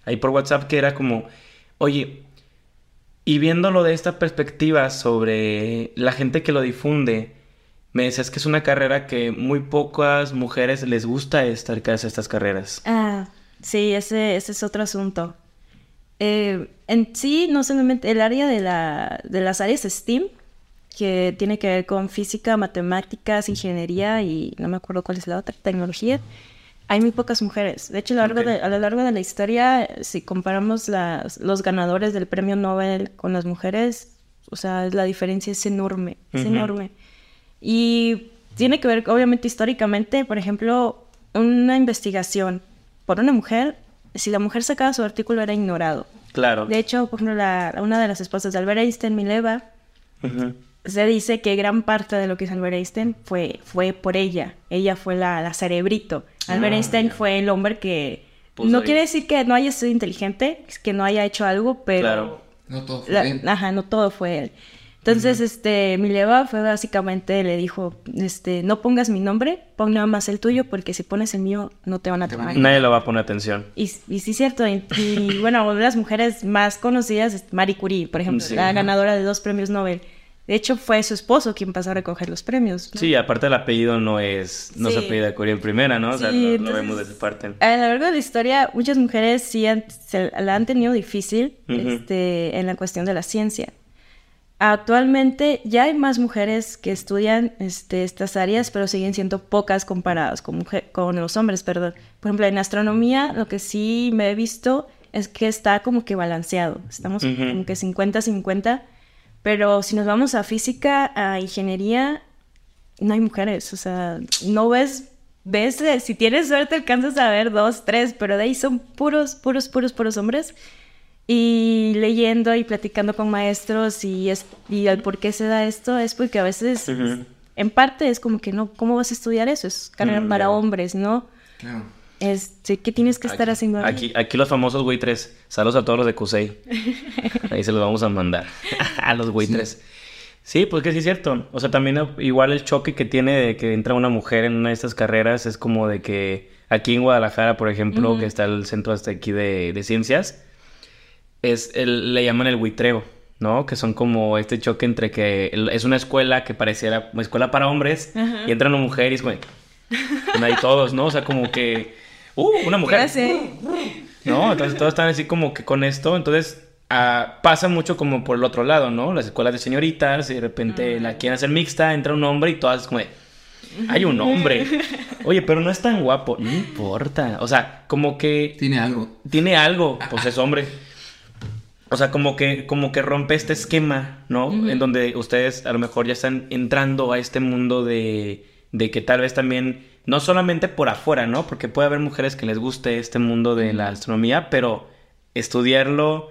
ahí por WhatsApp, que era como, oye, y viéndolo de esta perspectiva sobre la gente que lo difunde, me decías que es una carrera que muy pocas mujeres les gusta estar estas carreras. Ah, sí, ese, ese es otro asunto. Eh, en sí, no solamente el área de, la, de las áreas STEAM, que tiene que ver con física, matemáticas, ingeniería y no me acuerdo cuál es la otra, tecnología, hay muy pocas mujeres. De hecho, a lo largo, de, a lo largo de la historia, si comparamos las, los ganadores del premio Nobel con las mujeres, o sea, la diferencia es enorme, es Ujú. enorme. Y tiene que ver, obviamente, históricamente, por ejemplo, una investigación por una mujer, si la mujer sacaba su artículo era ignorado. Claro. De hecho, por ejemplo, la- una de las esposas de Albert Einstein, Mileva, se dice que gran parte de lo que hizo Albert Einstein fue, fue por ella. Ella fue la, la cerebrito. Albert Ah, Einstein fue el hombre que... No ahí. quiere decir que no haya sido inteligente, que no haya hecho algo, pero... Claro. No todo fue La- él. ajá, no todo fue él. Entonces, este, Mileva fue básicamente, le dijo, este, no pongas mi nombre, pon nada más el tuyo, porque si pones el mío, no te van a tomar. Nadie le va a poner atención. Y, y sí, cierto. Y, y, <laughs> bueno, una de las mujeres más conocidas es Marie Curie, por ejemplo, Sí. la ganadora de dos premios Nobel. De hecho, fue su esposo quien pasó a recoger los premios. ¿no? Sí, aparte el apellido no es, no se Sí. apellida Curie en primera, ¿no? O sea, Sí, lo- lo, vemos de esa parte. A lo largo de la historia, muchas mujeres sí han- se la han tenido difícil este, en la cuestión de la ciencia. Actualmente ya hay más mujeres que estudian este, estas áreas, pero siguen siendo pocas comparadas con, mujer- con los hombres, perdón. Por ejemplo, en astronomía lo que sí me he visto es que está como que balanceado. Estamos Ujú. como que 50-50, pero si nos vamos a física, a ingeniería, no hay mujeres. O sea, no ves, ves, si tienes suerte alcanzas a ver dos, tres, pero de ahí son puros, puros, puros, puros hombres. Y leyendo y platicando con maestros y, es, y el por qué se da esto es porque a veces, en parte es como que no, ¿cómo vas a estudiar eso? Es carrera Mm, para hombres, ¿no? Claro. Este, ¿Qué tienes que estar Aquí- haciendo ahí? Aquí, aquí los famosos buitres. Saludos a todos los de Cusey. <laughs> Ahí se los vamos a mandar. <laughs> a los buitres. Sí, pues que sí es cierto. O sea, también igual el choque que tiene de que entra una mujer en una de estas carreras es como de que aquí en Guadalajara, por ejemplo, que está el centro hasta aquí de, de ciencias, es el, le llaman el buitreo, ¿no? Que son como este choque entre que el- es una escuela que pareciera una escuela para hombres Ajá. y entra una mujer y es como... Están ahí todos, ¿no? O sea, como que... ¡Uh! Una mujer. Ya sé. ¿no? Entonces todos están así como que con esto, entonces ah, pasa mucho como por el otro lado, ¿no? Las escuelas de señoritas y de repente la quieren hacer mixta, entra un hombre y todas es como de, hay un hombre. <laughs> Oye, pero no es tan guapo, no importa. O sea, como que Tiene algo. tiene algo, pues es hombre. O sea, como que, como que rompe este esquema, ¿no? En donde ustedes a lo mejor ya están entrando a este mundo de, de que tal vez también, no solamente por afuera, ¿no? Porque puede haber mujeres que les guste este mundo de la astronomía, pero estudiarlo,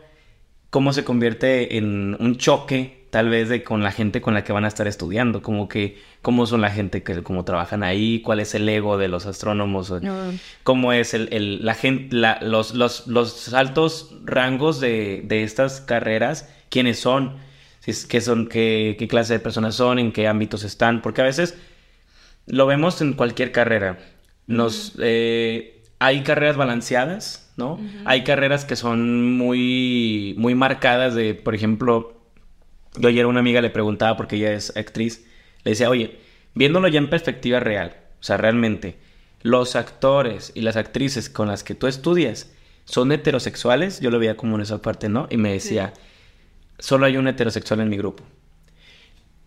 cómo se convierte en un choque, tal vez, de con la gente con la que van a estar estudiando, como que, cómo son la gente que, cómo trabajan ahí, cuál es el ego de los astrónomos, No. cómo es el, el- la gente, la- los, los, los altos rangos de, de estas carreras, quiénes son, si es- qué son, qué, qué clase de personas son, en qué ámbitos están, porque a veces lo vemos en cualquier carrera. Nos, eh, hay carreras balanceadas, ¿no? Hay carreras que son muy, muy marcadas de, por ejemplo, yo ayer a una amiga le preguntaba, porque ella es actriz, le decía, oye, viéndolo ya en perspectiva real, o sea, realmente, los actores y las actrices con las que tú estudias son heterosexuales, yo lo veía como en esa parte, ¿no? Y me decía, solo hay un heterosexual en mi grupo.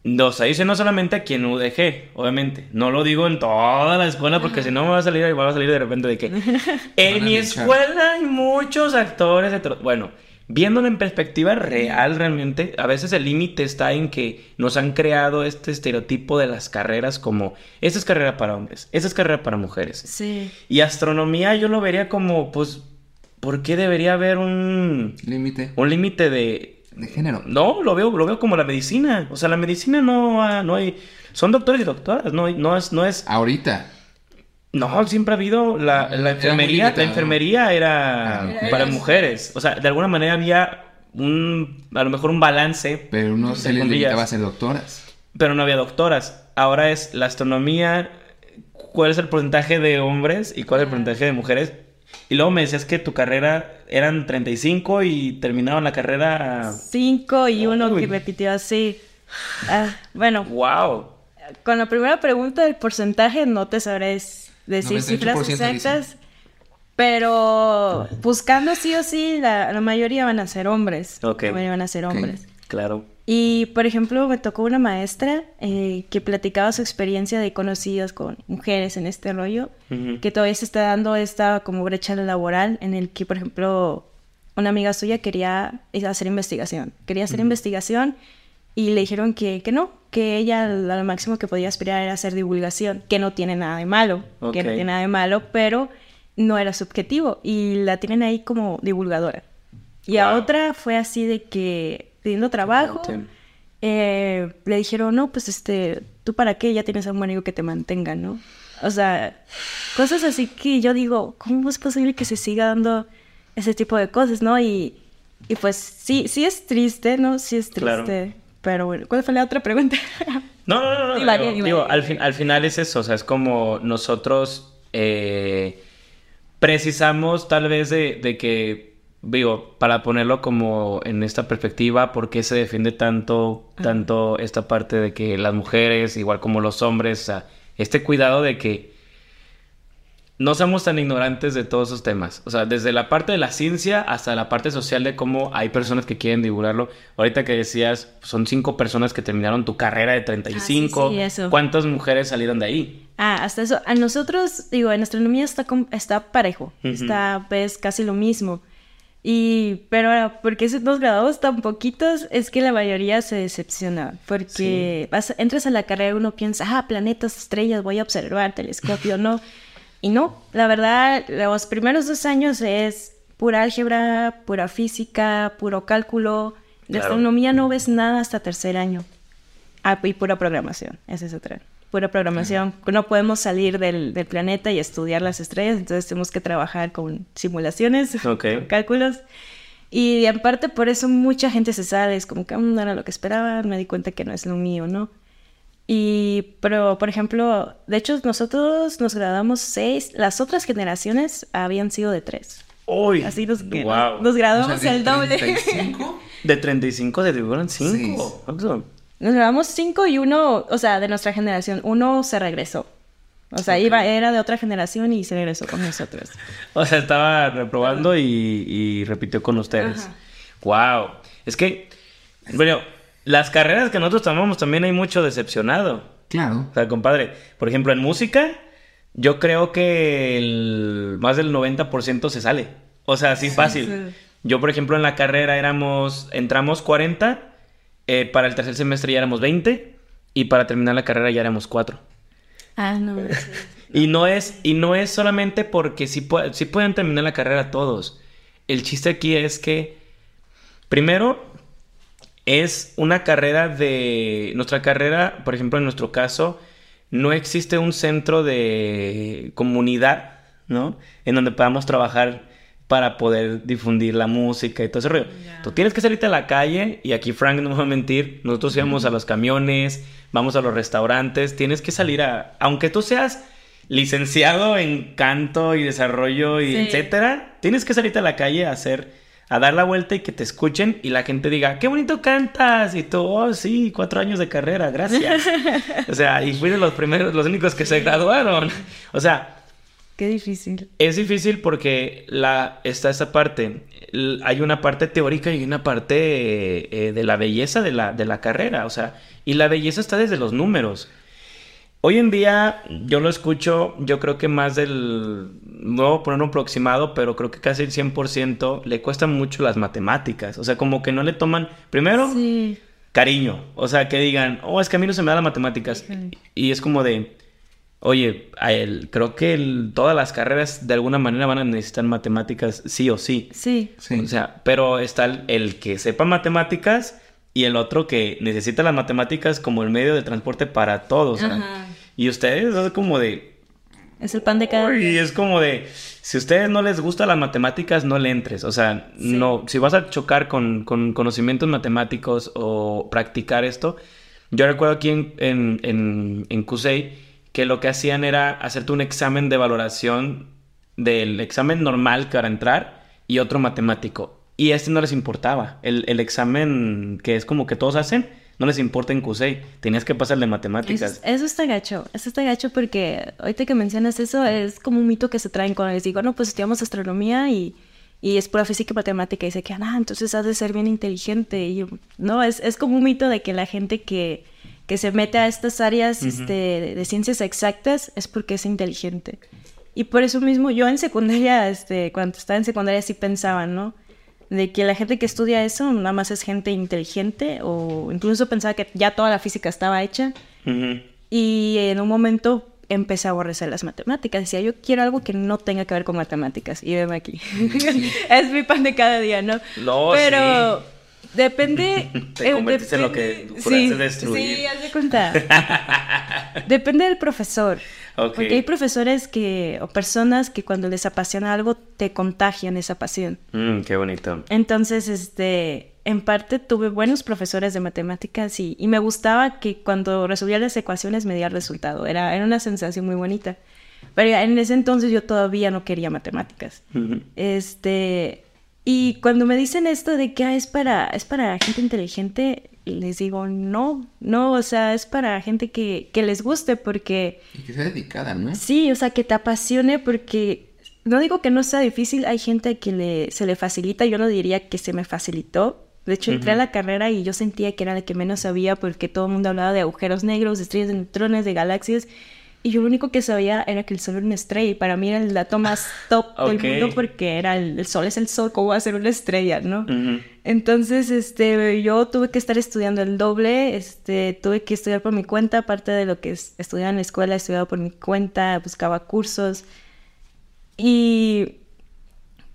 No, o sea, dice no solamente aquí en UDG, obviamente. No lo digo en toda la escuela porque si no me va a salir, va a salir de repente de que <laughs> en a mi escuela hay muchos actores. Bueno, viéndolo en perspectiva real realmente, a veces el límite está en que nos han creado este estereotipo de las carreras como, esta es carrera para hombres, esta es carrera para mujeres. Sí. Y astronomía yo lo vería como, pues, ¿por qué debería haber un, Límite un límite de, de género. no, lo veo, lo veo como la medicina. O sea, la medicina no, ha- no hay. Son doctores y doctoras, no, hay- no es, no es. Ahorita. No, siempre ha habido la, enfermería. La enfermería era Ah, para mujeres. O sea, de alguna manera había un, a lo mejor un balance. Pero no se les limitaba a ser doctoras. pero no había doctoras. Ahora es la astronomía, cuál es el porcentaje de hombres y cuál es el porcentaje de mujeres. Y luego me decías que tu carrera eran 35 y terminaban la carrera... 5 y uno Uy. que repitió así. Ah, bueno, ¡Wow! con la primera pregunta del porcentaje no te sabré decir 98% cifras exactas, pero buscando sí o sí, la, la mayoría van a ser hombres. Ok. La mayoría van a ser hombres. Claro. Y, por ejemplo, me tocó una maestra eh, que platicaba su experiencia de conocidas con mujeres en este rollo, que todavía se está dando esta como brecha laboral en el que, por ejemplo, una amiga suya quería hacer investigación, quería hacer investigación y le dijeron que, que no, que ella lo máximo que podía aspirar era hacer divulgación, que no tiene nada de malo, que no tiene nada de malo, pero no era su objetivo y la tienen ahí como divulgadora. Y a otra fue así de que pidiendo trabajo, eh, le dijeron, no, pues este, ¿tú para qué? Ya tienes a un marido que te mantenga, ¿no? O sea, cosas así que yo digo, ¿cómo es posible que se siga dando ese tipo de cosas, no? Y, y pues sí, sí es triste, ¿no? Sí es Claro. triste. Pero bueno, ¿cuál fue la otra pregunta? <laughs> No, no, no, no. Digo, al, fin- al final es eso, o sea, es como nosotros eh, precisamos tal vez de, de que, digo, para ponerlo como en esta perspectiva, ¿por qué se defiende tanto, tanto esta parte de que las mujeres, igual como los hombres, o sea, este cuidado de que no seamos tan ignorantes de todos esos temas. O sea, desde la parte de la ciencia hasta la parte social de cómo hay personas que quieren divulgarlo. Ahorita que decías, son cinco personas que terminaron tu carrera de 35. Ah, sí, sí, eso. ¿Cuántas mujeres salieron de ahí? Ah, hasta eso. A nosotros, digo, en astronomía está, está parejo. Está, pues, casi lo mismo. Y, pero ahora, ¿por qué nos graduamos tan poquitos? Es que la mayoría se decepciona. Porque vas, entras a la carrera y uno piensa, ah, planetas, estrellas, voy a observar, telescopio, no. Y no, la verdad, los primeros dos años es pura álgebra, pura física, puro cálculo. De Claro. astronomía no ves nada hasta tercer año. Ah, y pura programación, esa es otra. Pura programación. No podemos salir del, del planeta y estudiar las estrellas, entonces tenemos que trabajar con simulaciones, <laughs> Ok. con cálculos. Y en parte por eso mucha gente se sale, es como que "Mm, no era lo que esperaba, me di cuenta que no es lo mío, ¿no? Y, pero, por ejemplo, de hecho nosotros nos graduamos seis, las otras generaciones habían sido de tres. ¡Uy! Así nos, Wow. nos O graduamos sea, de el doble. 35, <laughs> De 35 se divulgaron 5. Nos grabamos cinco y uno, o sea, de nuestra generación, uno se regresó. O sea, iba, era de otra generación y se regresó con nosotros. <laughs> O sea, estaba reprobando y, y repitió con ustedes. Wow. Es que, bueno, las carreras que nosotros tomamos también hay mucho decepcionado. claro. O sea, compadre, por ejemplo, en música, yo creo que el, más del 90% se sale. O sea, así fácil. sí. Yo, por ejemplo, en la carrera éramos, entramos 40, eh, para el tercer semestre ya éramos 20 y para terminar la carrera ya éramos 4. Ah, no. Y no es, y no es solamente porque sí, sí pueden terminar la carrera todos. El chiste aquí es que, primero, es una carrera de... Nuestra carrera, por ejemplo, en nuestro caso, no existe un centro de comunidad, ¿no? En donde podamos trabajar para poder difundir la música y todo ese rollo. Tú tienes que salirte a la calle, y aquí Frank no me va a mentir, nosotros íbamos a los camiones, vamos a los restaurantes, tienes que salir a... Aunque tú seas licenciado en canto y desarrollo y Sí. etcétera, tienes que salirte a la calle a hacer... A dar la vuelta y que te escuchen y la gente diga, qué bonito cantas. Y tú, oh, sí, cuatro años de carrera, gracias. <laughs> o sea, y fui de los primeros, los únicos que se graduaron. O sea, Qué difícil. es difícil porque la, está esa parte. Hay una parte teórica y una parte eh, eh, de la belleza de la, de la carrera. O sea, y la belleza está desde los números. Hoy en día yo lo escucho, yo creo que más del, no voy a poner un aproximado, pero creo que casi el 100% le cuestan mucho las matemáticas. O sea, como que no le toman, primero, Sí. cariño. O sea, que digan, oh, es que a mí no se me dan las matemáticas. Y es como de, oye, a él, creo que el- todas las carreras de alguna manera van a necesitar matemáticas sí o sí. Sí. Sí. O sea, pero está el, el que sepa matemáticas y el otro que necesita las matemáticas como el medio de transporte para todos. Y ustedes es como de, Es el pan de cada y día. es como de, si a ustedes no les gustan las matemáticas, no le entres. O sea, no, si vas a chocar con, con conocimientos matemáticos o practicar esto, Yo recuerdo aquí en, en, en, en CUSEI que lo que hacían era hacerte un examen de valoración del examen normal para entrar y otro matemático. Y este no les importaba. El, el examen que es como que todos hacen, no les importa en CUSEI. Tenías que pasar de matemáticas. Eso, está gacho, eso está gacho porque ahorita que mencionas eso es como un mito que se traen cuando les digo, no, pues estudiamos astronomía y, y es pura física y matemática y se quedan, ah, entonces has de ser bien inteligente. Y no, es, es como un mito de que la gente que, que se mete a estas áreas este, de ciencias exactas es porque es inteligente. Y por eso mismo yo en secundaria, este, cuando estaba en secundaria sí pensaba, ¿no? De que la gente que estudia eso nada más es gente inteligente o incluso pensaba que ya toda la física estaba hecha. Ujú. Y en un momento empecé a aborrecer las matemáticas. Decía, yo quiero algo que no tenga que ver con matemáticas. Y veme aquí. <laughs> es mi pan de cada día, ¿no? No, Pero depende... <laughs> Te eh, convertiste en lo que depende- sí, destruir. Sí, haz de cuenta. <laughs> depende del profesor. Porque hay profesores que, o personas que cuando les apasiona algo, te contagian esa pasión. Mm, qué bonito. Entonces, este, en parte tuve buenos profesores de matemáticas y, y me gustaba que cuando resolvía las ecuaciones me diera resultado. Era, era una sensación muy bonita. Pero en ese entonces yo todavía no quería matemáticas. Este, y cuando me dicen esto de que ah, es para, es para gente inteligente, les digo, no, no, o sea, es para gente que, que les guste porque... Y que sea dedicada, ¿no? Sí, o sea, que te apasione porque no digo que no sea difícil, hay gente que le, se le facilita, yo no diría que se me facilitó. De hecho, entré a la carrera y yo sentía que era la que menos sabía porque todo el mundo hablaba de agujeros negros, de estrellas de neutrones, de galaxias. Y yo lo único que sabía era que el Sol era una estrella y para mí era el dato más <laughs> top del mundo porque era el, el Sol es el Sol, ¿cómo va a ser una estrella, no? Entonces, este, yo tuve que estar estudiando el doble, este, tuve que estudiar por mi cuenta, aparte de lo que es- estudiaba en la escuela, estudiaba por mi cuenta, buscaba cursos. Y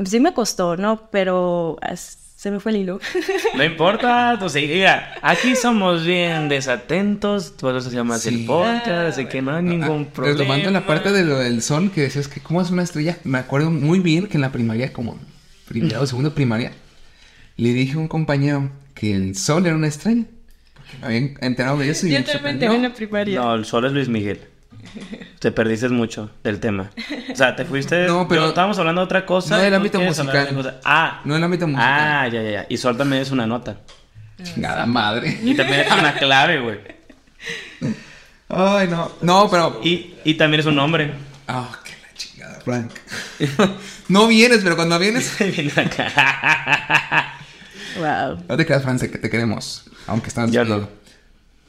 sí me costó, ¿no? Pero as- se me fue el hilo. <laughs> No importa, pues sí, mira, aquí somos bien desatentos, por eso se llama Sí. el podcast, así que no hay ningún Ah, problema. Retomando la parte de lo del sol, que decías que cómo es una estrella, me acuerdo muy bien que en la primaria, como primero o segundo primaria, le dije a un compañero que el sol era una estrella. Porque me habían enterado de eso y Yo me también en la primaria. No, el sol es Luis Miguel. <laughs> Te perdiste mucho del tema. O sea, te fuiste. No, pero- yo- estábamos hablando de otra cosa. No del ámbito de musical. Ah, No en el ámbito musical. ah, ya, ya, ya. Y sol también es una nota. Chingada madre. Y también es una clave, güey. Ay, no. No, pero. Y, y también es un nombre. Ah, qué la chingada, Frank. no vienes, pero cuando vienes. <laughs> Viene acá. Wow. No te quedas, Frank, que te queremos. Aunque estás. Ya no.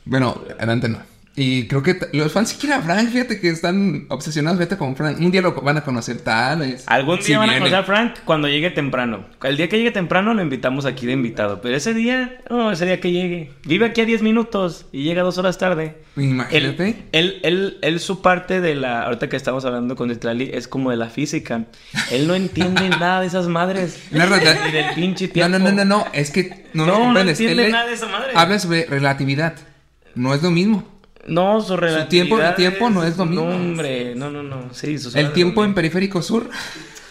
Bueno, adelante no. Y creo que los fans sí quieren a Frank, fíjate que están obsesionados, vete con Frank. Un día lo van a conocer tal. Algún día Si van a conocer a Frank cuando llegue temprano. El día que llegue temprano lo invitamos aquí de invitado. Pero ese día, no, ese día que llegue. Vive aquí a 10 minutos y llega dos horas tarde. Imagínate. Él, él, él, él, su parte de la. Ahorita que estamos hablando con Itlali, es como de la física. Él no entiende <laughs> nada de esas madres. La verdad- Ni del pinche No, tiempo. no, no, no, no, es que no, No, no comprendes. entiende Él nada de esa madre. Habla sobre relatividad. No es lo mismo. No, su relatividad. tiempo- el tiempo no es lo mismo. No, hombre, no, no, no. Sí, su El tiempo en periférico sur.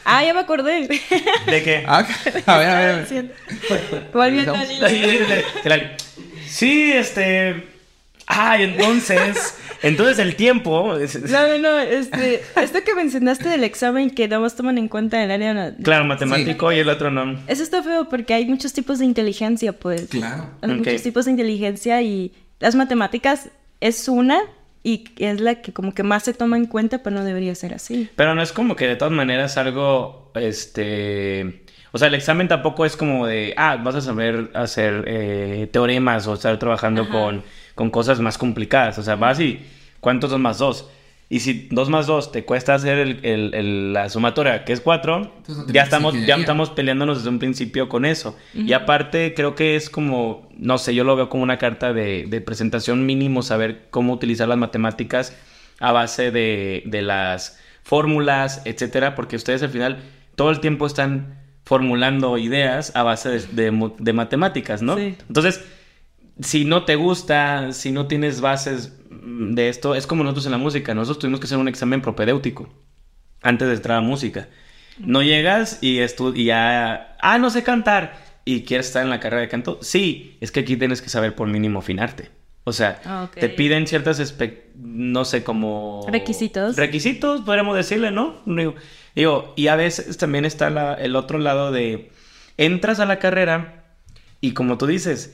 Ah, ya me acordé. ¿De qué? <laughs> Ah, a ver, a ver. a ver. Siento. Volviendo al hilo. Itlali, Sí, este. Ay, entonces. Entonces el tiempo. es- No, no, no, este, esto que mencionaste del examen que nada más toman en cuenta el área... Claro, matemático y el otro no. Eso está feo porque hay muchos tipos de inteligencia, pues. Claro. Hay muchos tipos de inteligencia y las matemáticas es una y es la que como que más se toma en cuenta, pero no debería ser así. Pero no es como que de todas maneras algo, este... O sea, el examen tampoco es como de, ah, vas a saber hacer eh, teoremas o estar trabajando con, con cosas más complicadas. O sea, vas y, ¿cuántos dos más dos? Y si dos más dos te cuesta hacer el- el- el- la sumatoria, que es cuatro, Entonces no te ya metes estamos, ya estamos peleándonos desde un principio con eso. Y aparte, creo que es como, no sé, yo lo veo como una carta de, de presentación mínimo, saber cómo utilizar las matemáticas a base de, de las fórmulas, etcétera, porque ustedes al final todo el tiempo están formulando ideas a base de, de mo- de matemáticas, ¿no? Sí. Entonces, si no te gusta, si no tienes bases de esto, es como nosotros en la música. Nosotros tuvimos que hacer un examen propedéutico antes de entrar a música. No llegas y, ya, ah, no sé cantar y quieres estar en la carrera de canto. Sí, es que aquí tienes que saber por mínimo afinarte. O sea, Ah, te piden ciertas, no sé, como... Requisitos. Requisitos, podríamos decirle, ¿no? Digo, digo, y a veces también está la- el otro lado de... Entras a la carrera y como tú dices,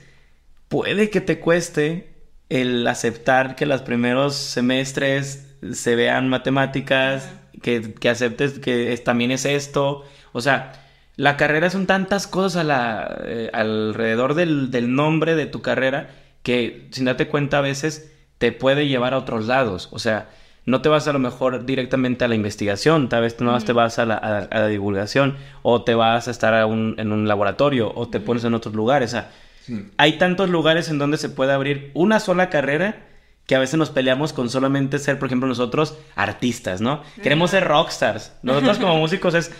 puede que te cueste el aceptar que los primeros semestres se vean matemáticas, que, que aceptes que es- también es esto. O sea, la carrera son tantas cosas a la, eh, alrededor del, del nombre de tu carrera que sin darte cuenta a veces te puede llevar a otros lados. O sea, no te vas a lo mejor directamente a la investigación, tal vez no más te vas a la, a- a la divulgación o te vas a estar a un- en un laboratorio o te pones en otros lugares. O sea, Sí. hay tantos lugares en donde se puede abrir una sola carrera que a veces nos peleamos con solamente ser, por ejemplo, nosotros artistas, ¿no? Queremos ser rockstars. Nosotros como músicos es,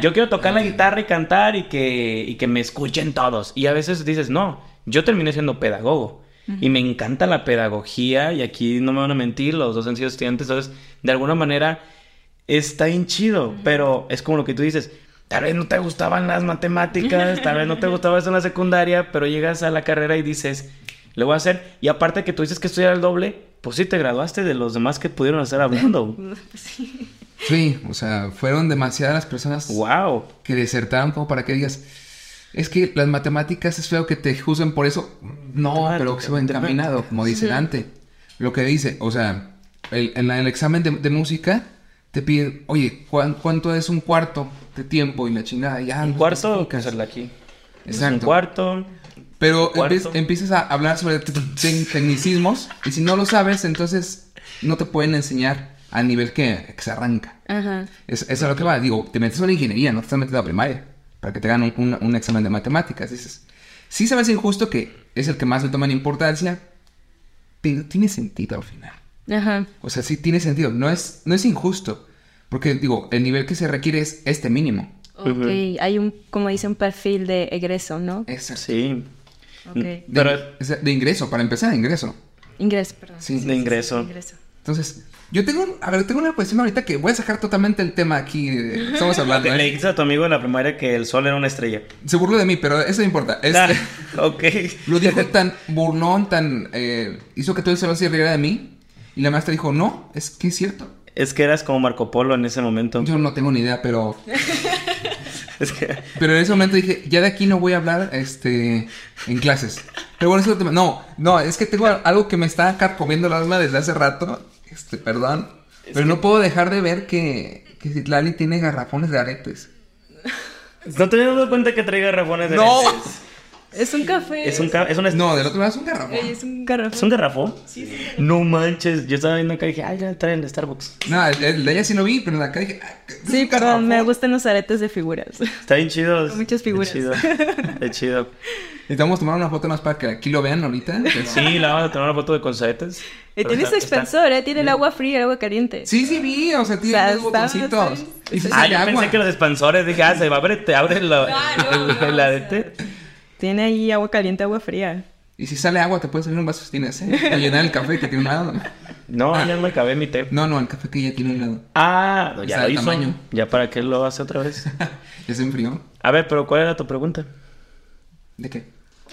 yo quiero tocar la guitarra y cantar y que, y que me escuchen todos. Y a veces dices, no, yo terminé siendo pedagogo. Y me encanta la pedagogía y aquí no me van a mentir, los dos han sido estudiantes, entonces de alguna manera está bien chido, pero es como lo que tú dices, tal vez no te gustaban las matemáticas, tal vez no te gustaba eso en la secundaria, pero llegas a la carrera y dices, le voy a hacer, y aparte que tú dices que estudiar el doble, pues sí te graduaste de los demás que pudieron hacer hablando. <laughs> Sí, o sea, fueron demasiadas las personas wow. que desertaron como para que digas, es que las matemáticas es feo que te juzguen por eso. No, pero que se va encaminado, como dice Dante. Lo que dice, o sea, el- en el examen de, de música te piden, oye, ¿cuán- ¿cuánto es un cuarto de tiempo? Y la chingada, ya. Un no cuarto, que es el de aquí. Es Exacto. Un cuarto. Pero empiezas a hablar sobre te- te- tecnicismos y si no lo sabes, entonces no te pueden enseñar al nivel que, que se arranca. Ajá. Es, eso es a lo que va. Digo, te metes a la ingeniería, no te estás metiendo a la primaria. Para que te hagan un, un- un examen de matemáticas. Dices, sí sabes injusto que es el que más le toman importancia, pero tiene sentido al final. Ajá. O sea, sí tiene sentido. No es, no es injusto. Porque, digo, el nivel que se requiere es este mínimo. Ok, hay un, como dice, un perfil de egreso, ¿no? Exacto. Sí. Ok. De, Pero- de ingreso, para empezar, de ingreso. Ingreso, perdón. Sí. De ingreso. Ingreso. Entonces, yo tengo, un- a ver, tengo una cuestión ahorita que voy a sacar totalmente el tema aquí. eh, Estamos <laughs> hablando. Le ¿eh? dijiste a tu amigo en la primaria que el sol era una estrella. Se burló de mí, pero eso no importa. Es- <laughs> Ah, ok. Lo dijo tan burlón, tan... eh, hizo que todo el salón se riera de mí. Y la maestra dijo, no, es que es cierto. Es que eras como Marco Polo en ese momento. Yo no tengo ni idea, pero... <laughs> Es que... Pero en ese momento dije, ya de aquí no voy a hablar este, en clases. Pero bueno, eso es otro tema. No, no, es que tengo algo que me está carcomiendo el alma desde hace rato. Este, perdón. Pero no puedo dejar de ver que, que Citlali tiene garrafones de aretes. ¿No te dado cuenta que trae garrafones de No. Es un café. Es un, ca- es una- No, del otro lado es un garrafón. Ey, es un garrafón. ¿Es un garrafón? No manches, yo estaba viendo acá y dije, ay, ya traen el Starbucks. No, el, de ella sí lo vi, pero de acá dije... ah, Sí, perdón, me gustan los aretes de figuras. Está bien chido. Con muchas figuras. Está chido. Está chido. Necesitamos tomar una foto más para que aquí lo vean ahorita. <laughs> Sí, la vamos a tomar una foto de concetes. Y tiene su expansor, ¿eh? Tiene el agua fría y el agua caliente. Sí, sí vi, o sea, tiene O sea, dos está- botoncitos. Y sí Ah, yo agua. pensé que los expansores, dije, ah, se va a abrir, te abre la, <laughs> No, no, el, no, el o sea. Tiene ahí agua caliente, agua fría. Y si sale agua, te puede salir un vaso si tienes, ¿eh? A llenar el café que tiene un lado. No, ya no me acabé mi té. No, no, el café que ya tiene un lado. Ah, no, ya lo hizo. tamaño. Ya para qué lo hace otra vez. <laughs> ¿Ya se enfrió? A ver, pero ¿cuál era tu pregunta? ¿De qué?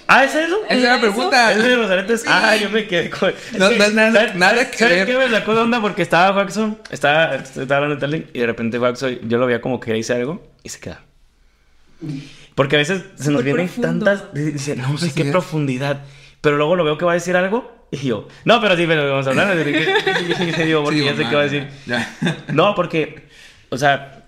Ah, ¿es eso? Esa era la pregunta. ¿Es de los aretes? Ah, yo me quedé con... No, Es que, no, nada- ¿sabes- nada ¿sabes- que ¿sabes ver. qué me sacó de onda? Porque estaba Waxon, estaba, estaba hablando de y de repente Waxon, yo lo veía como que dice algo y se queda. Porque a veces se nos vienen profundo. tantas... Dice, no sé qué Profundidad. profundidad. Pero luego lo veo que va a decir algo y yo... No, pero sí, pero vamos a hablar. Y <laughs> digo, porque Sí, ya sé qué va a decir. Ya. No, porque, o sea,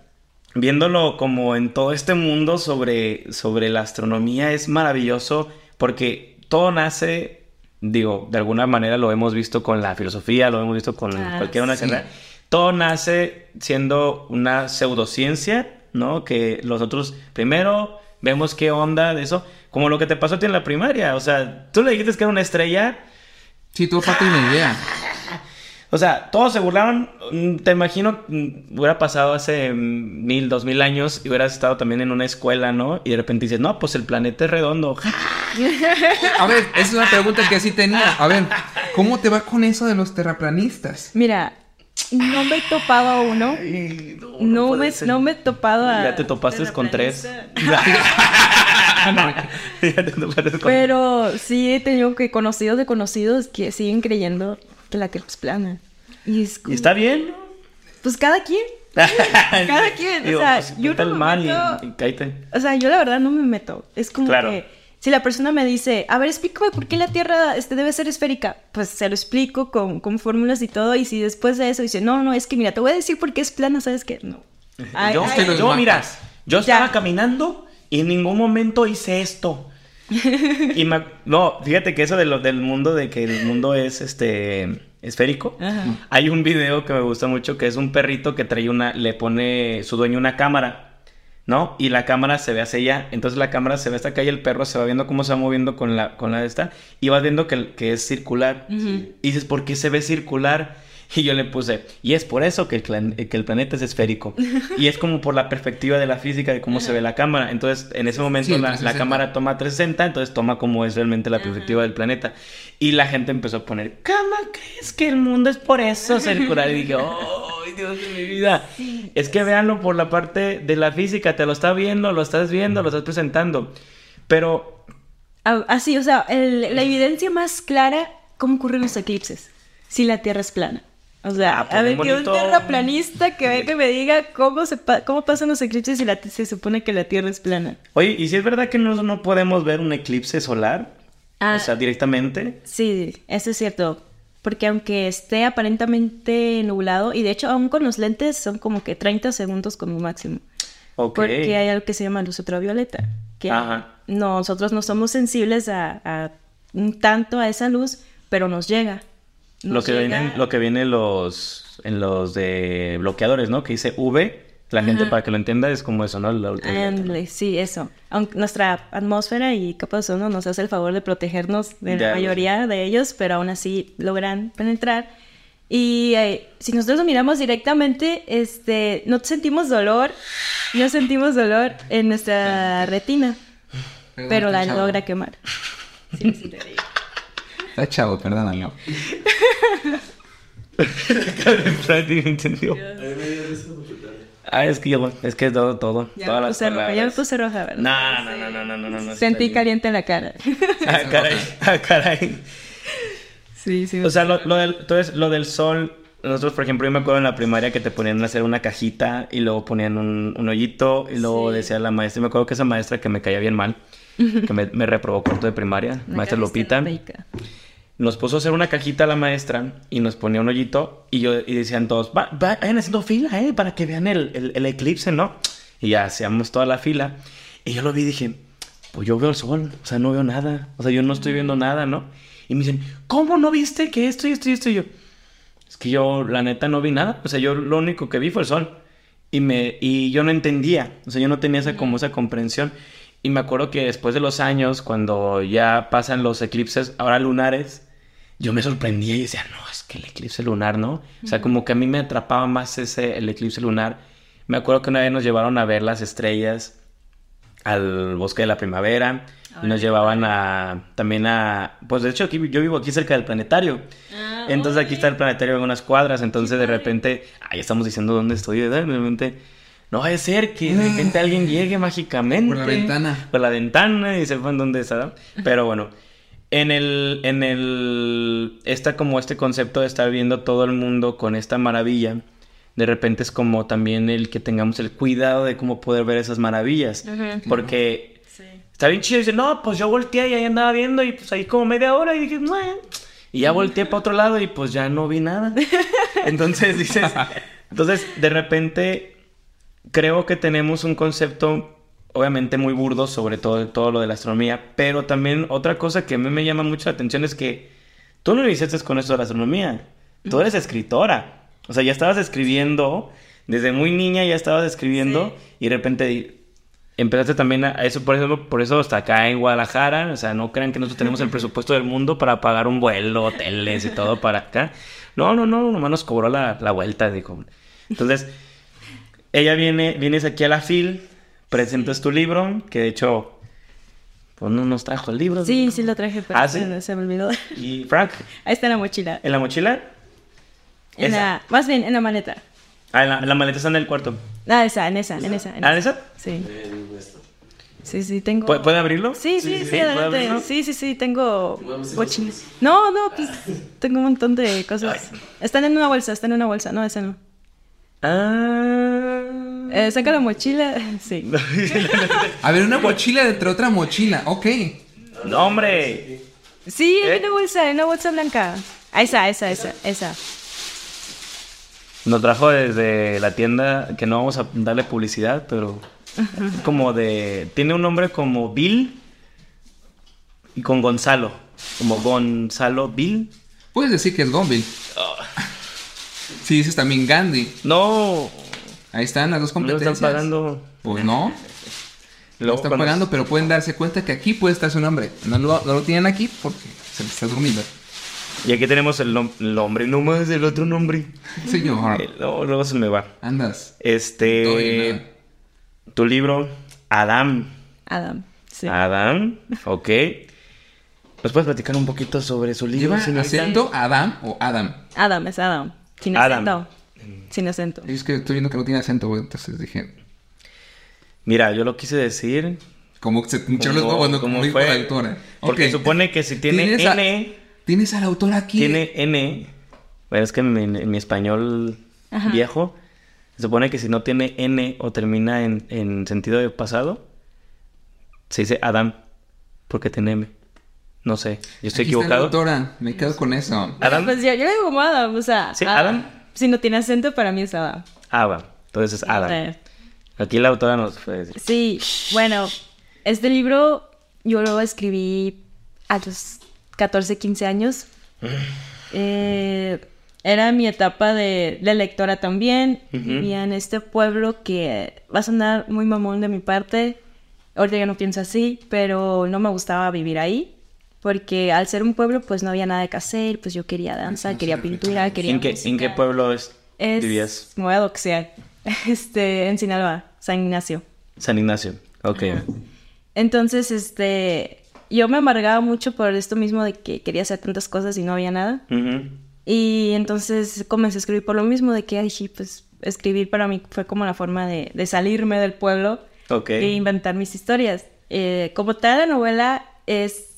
viéndolo como en todo este mundo sobre, sobre la astronomía es maravilloso porque todo nace, digo, de alguna manera lo hemos visto con la filosofía, lo hemos visto con Ah, cualquier una sí. carrera. Todo nace siendo una pseudociencia, ¿no? Que nosotros primero vemos qué onda de eso, como lo que te pasó a ti en la primaria. O sea, tú le dijiste que era una estrella. Sí, todo parte una idea. O sea, todos se burlaron. Te imagino, hubiera pasado hace mil, dos mil años y hubieras estado también en una escuela, ¿no? Y de repente dices, no, pues el planeta es redondo. <laughs> A ver, esa es una pregunta que sí tenía. A ver, ¿cómo te va con eso de los terraplanistas? Mira, no me he topado a uno. Ay, No puede me, no me he topado a... Ya te topaste con tres. terraplanista. <laughs> <laughs> Ya te topaste con- Pero sí he tenido que conocidos de conocidos que siguen creyendo que la Tierra es plana. Y es ¿Y como- está bien? Pues cada quien. <laughs> Cada quien, o sea, yo ponte no el me mar y, meto- y cállate. O sea, yo la verdad no me meto. Es como Claro. que si la persona me dice, a ver, explícame por qué la Tierra este, debe ser esférica, pues se lo explico con, con fórmulas y todo. Y si después de eso dice, no, no, es que mira, te voy a decir por qué es plana, ¿sabes qué? No. Ay, yo, ay, yo, matas. mira, yo Ya. estaba caminando y en ningún momento hice esto. <laughs> y me- no, fíjate que eso de lo, del mundo, de que el mundo es este esférico. Ajá. Hay un video que me gusta mucho que es un perrito que trae una, le pone su dueño una cámara, ¿no? Y la cámara se ve hacia allá. Entonces la cámara se ve hasta acá y el perro se va viendo cómo se va moviendo con la, con la de esta. Y vas viendo que, que es circular. Y dices, ¿por qué se ve circular? Y yo le puse, y es por eso que el, que el planeta es esférico. <laughs> y es como por la perspectiva de la física de cómo se ve la cámara. Entonces, en ese momento Sí, la, la 360. cámara toma 360, entonces toma como es realmente la perspectiva del planeta. Y la gente empezó a poner, ¿cómo crees que el mundo es por eso circular? <laughs> Y dije, ¡oh, Dios de mi vida! Es que véanlo por la parte de la física, te lo está viendo, lo estás viendo, lo estás presentando. Pero Ah, Así, o sea, el- la <laughs> evidencia más clara, ¿cómo ocurren los eclipses? Si la Tierra es plana. O sea, Ah, pues, a ver, que un terraplanista que venga y me diga cómo, se pa- cómo pasan los eclipses si la, se supone que la Tierra es plana. Oye, ¿y si es verdad que no, no podemos ver un eclipse solar? Ah. O sea, directamente. Sí, eso es cierto. Porque aunque esté aparentemente nublado, y de hecho aún con los lentes son como que 30 segundos como máximo. Ok. Porque hay algo que se llama luz ultravioleta. Que Ajá. nosotros no somos sensibles a, a un tanto a esa luz, pero nos llega. Lo que, llega- viene, lo que viene en los, en los de bloqueadores, ¿no? Que dice V. La gente, para que lo entienda, es como eso, ¿no? La ultravioleta. Ándale, sí, eso. Aunque nuestra atmósfera y capa de ozono nos hace el favor de protegernos de Ya, la mayoría de ellos, pero aún así logran penetrar. Y eh, si nosotros lo miramos directamente, este, no sentimos dolor, no sentimos dolor en nuestra retina, pero la logra quemar. <laughs> Sí, sí, te digo. Está chavo, perdónalo. Frankie me entendió. Ah, es que yo, es que todo, todo. Ya todas me las puse roja, ya me puse roja, ¿verdad? No, no, no, no, no, no, no, no. Sentí caliente en la cara. <laughs> Ah, caray, <laughs> ah, caray. Sí, sí. O sea, lo, lo del, entonces, lo del sol, nosotros, por ejemplo, yo me acuerdo en la primaria que te ponían a hacer una cajita y luego ponían un, un hoyito y luego Sí. decía la maestra, y me acuerdo que esa maestra que me caía bien mal, que me, me reprobó corto de primaria, maestra Lupita. Nos puso a hacer una cajita a la maestra y nos ponía un hoyito y yo y decían todos, "Va- va- vayan haciendo fila, eh, para que vean el, el- el eclipse, ¿no? Y ya hacíamos toda la fila y yo lo vi y dije, pues yo veo el sol, o sea, no veo nada, o sea, yo no estoy viendo nada, ¿no? Y me dicen, ¿cómo no viste que esto y esto y esto? Y yo, es que yo, la neta, no vi nada, o sea, yo lo único que vi fue el sol. Y, me, y yo no entendía, o sea, yo no tenía esa, como esa comprensión. Y me acuerdo que después de los años, cuando ya pasan los eclipses, ahora lunares, yo me sorprendía y decía, no, es que el eclipse lunar, ¿no? O sea, como que a mí me atrapaba más ese, el eclipse lunar. Me acuerdo que una vez nos llevaron a ver las estrellas al bosque de la primavera y nos llevaban a también a pues de hecho aquí yo vivo aquí cerca del planetario. Ah, entonces aquí está el planetario en unas cuadras. Entonces de repente ahí estamos diciendo dónde estoy de repente no vaya a ser que de repente alguien llegue mágicamente Por la ventana. por la ventana y sepan dónde está pero bueno en el en el está como este concepto de estar viendo todo el mundo con esta maravilla de repente es como también el que tengamos el cuidado de cómo poder ver esas maravillas porque Sí. Está bien chido. Dice, no, pues yo volteé y ahí andaba viendo y pues ahí como media hora y dije, no. Y ya volteé para otro lado y pues ya no vi nada. <laughs> Entonces dices, entonces de repente creo que tenemos un concepto obviamente muy burdo sobre todo, todo lo de la astronomía, pero también otra cosa que a mí me llama mucho la atención es que tú no iniciaste con esto de la astronomía, tú eres escritora, o sea, ya estabas escribiendo, desde muy niña ya estabas escribiendo y de repente empezaste también a a eso, por eso, por eso hasta acá en Guadalajara, o sea, no crean que nosotros tenemos el <laughs> presupuesto del mundo para pagar un vuelo, hoteles y todo para acá. No, no, no, nomás nos cobró la, la vuelta, dijo. Entonces, ella viene, vienes aquí a la FIL, presentas tu libro, que de hecho, pues no nos trajo el libro. Sí, sí lo traje, pero ¿Ah, sí? se, me olvidó. Y Frank, <laughs> Ahí está en la mochila. ¿en la mochila? En Esa. la, más bien, en la maleta. Ah, en la, en la maleta está en el cuarto. Ah, esa, en esa, en esa. en ¿Ah, esa. esa? Sí. Sí, sí, tengo. ¿Puede, puede abrirlo? Sí, sí, sí, ¿puede adelante. Sí, sí, sí, tengo mochilas. No, no, pues tengo un montón de cosas. Están en una bolsa, están en una bolsa. No, ese no. Ah. Eh, saca la mochila. <laughs> Sí. A ver, una mochila dentro de otra mochila. Ok. no, hombre. Sí, ¿Eh? hay una bolsa, hay una bolsa blanca. Ah, Esa, esa, esa, esa. Nos trajo desde la tienda, que no vamos a darle publicidad, pero <laughs> como de... Tiene un nombre como Bill y con Gonzalo. Como Gonzalo Bill. Puedes decir que es Gonville. Si dices también Gandhi. No, Ahí están las dos no lo competencias. están pagando. Pues no. Lo están pagando, pero pueden darse cuenta que aquí puede estar su nombre. No lo, no lo tienen aquí porque se les está durmiendo. Y aquí tenemos el, nom- el nombre, no más el otro nombre. Señor. Eh, luego, luego se me va. Andas. Este... Tu libro, Adam. Adam. Sí. Ah. Adam, ok. ¿Nos puedes platicar un poquito sobre su libro? ¿Lleva acento Adam o Adam? Adam, es Adam. Sin Adam. acento. Sin acento. Es que estoy viendo que no tiene acento, güey. Entonces dije, Mira, yo lo quise decir como que se pinchó los huevos, ¿no? como dijo fue. la autora. Porque Ok. supone que si tiene ¿Tienes a- N, Tienes a la autora aquí. tiene N. Bueno, es que en, mi- en mi español Ajá. viejo, se supone que si no tiene N o termina en, en sentido de pasado, se dice Adam, porque tiene M. No sé, yo estoy Aquí está la equivocado. autora. Me quedo con eso. Adam, Pues yo, yo le digo como Adam, o sea. Sí, ah, Adam. Si no tiene acento, para mí es Adam. Adam. Entonces es Adam. Eh, Aquí la autora nos fue decir. Sí, bueno, este libro yo lo escribí a los 14, 15 años. Eh, era mi etapa de, de lectora también. Vivía en este pueblo que va a sonar muy mamón de mi parte. Ahorita ya no pienso así, pero no me gustaba vivir ahí. Porque al ser un pueblo, pues no había nada que hacer. Pues yo quería danza, quería pintura, quería. ¿En qué, ¿En qué pueblo es, Es, vivías? me voy a doxear. <laughs> Este, en Sinaloa, San Ignacio. San Ignacio. Ok. Entonces, este, yo me amargaba mucho por esto mismo de que quería hacer tantas cosas y no había nada. Y entonces comencé a escribir por lo mismo de que dije, pues escribir para mí fue como la forma de, de salirme del pueblo Ok. e inventar mis historias. Eh, como tal, la novela es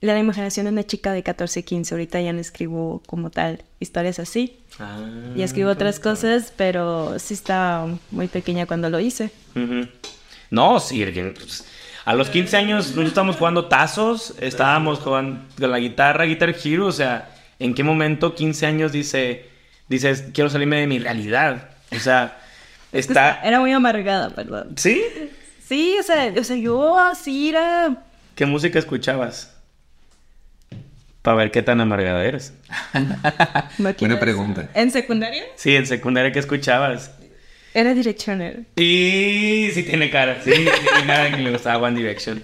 la imaginación de una chica de 14, 15. Ahorita ya no escribo como tal historias así. Ah, Y escribo otras cosas, pero sí estaba muy pequeña cuando lo hice. Ujú. No, sí, pues, a los 15 años nosotros estábamos jugando tazos, estábamos jugando con la guitarra, Guitar Hero, o sea, ¿en qué momento 15 años dice, dices, quiero salirme de mi realidad? O sea, está... Era muy amargada, perdón. ¿Sí? Sí, o sea, o sea, yo así era. ¿Qué música escuchabas? Para ver qué tan amargada eres. <laughs> no Buena pregunta. ¿En secundaria? Sí, en secundaria, ¿qué escuchabas? Era Directioner. Y sí tiene cara, sí, sí tiene cara que le gustaba One Direction.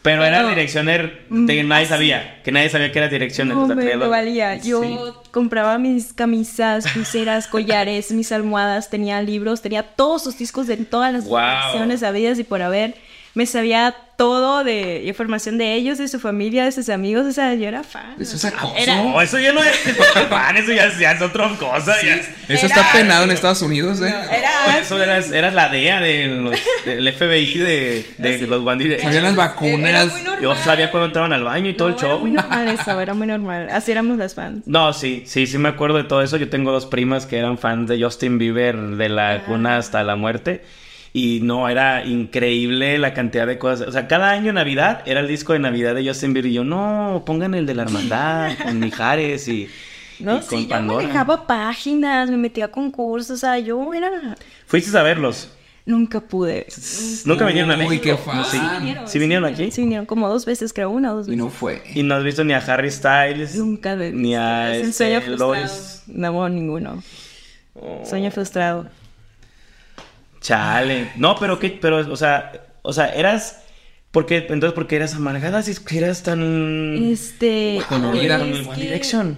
Pero era Pero, Directioner de que nadie sabía, que nadie sabía que era Directioner. No, me, los- valía. Yo Sí. compraba mis camisas, pulseras, <laughs> collares, mis almohadas, tenía libros, tenía todos sus discos de todas las Wow. canciones habidas y por haber. Me sabía todo de información de ellos, de su familia, de sus amigos. O sea, yo era fan. Eso es acoso. Era- No, eso ya no es <laughs> fan, eso ya, ya es otra cosa. ya Eso Era- está penado en Estados Unidos, ¿eh? Era Eso eras, eras la DEA de los- del FBI de, de los Direction. Sabían las Era vacunas. Yo sabía cuando entraban al baño y todo No, el Era show. muy normal eso, era muy normal. Así éramos las fans. No, sí, sí, sí me acuerdo de todo eso. Yo tengo dos primas que eran fans de Justin Bieber de la cuna hasta la muerte. Y no, era increíble la cantidad de cosas. O sea, cada año Navidad era el disco de Navidad de Justin Bieber. Y yo, no, pongan el de la hermandad <laughs> con Mijares y, No, y con sí, yo Pandora. manejaba páginas, me metía a concursos, o sea, yo era... Fuiste a verlos. Nunca pude. Nunca vinieron a Uy, México. qué fan. Sí, ¿Sí vinieron aquí. Sí, vinieron como dos veces, creo, una o dos Y veces. no fue. Y no has visto ni a Harry Styles. Nunca Ni a este. Lois. No, ninguno. Oh. Sueño frustrado. Chale. No, pero qué, pero, o sea, o sea, eras. ¿Por qué? Entonces, ¿por qué eras amargada si eras tan. Este... Con es One que- Direction?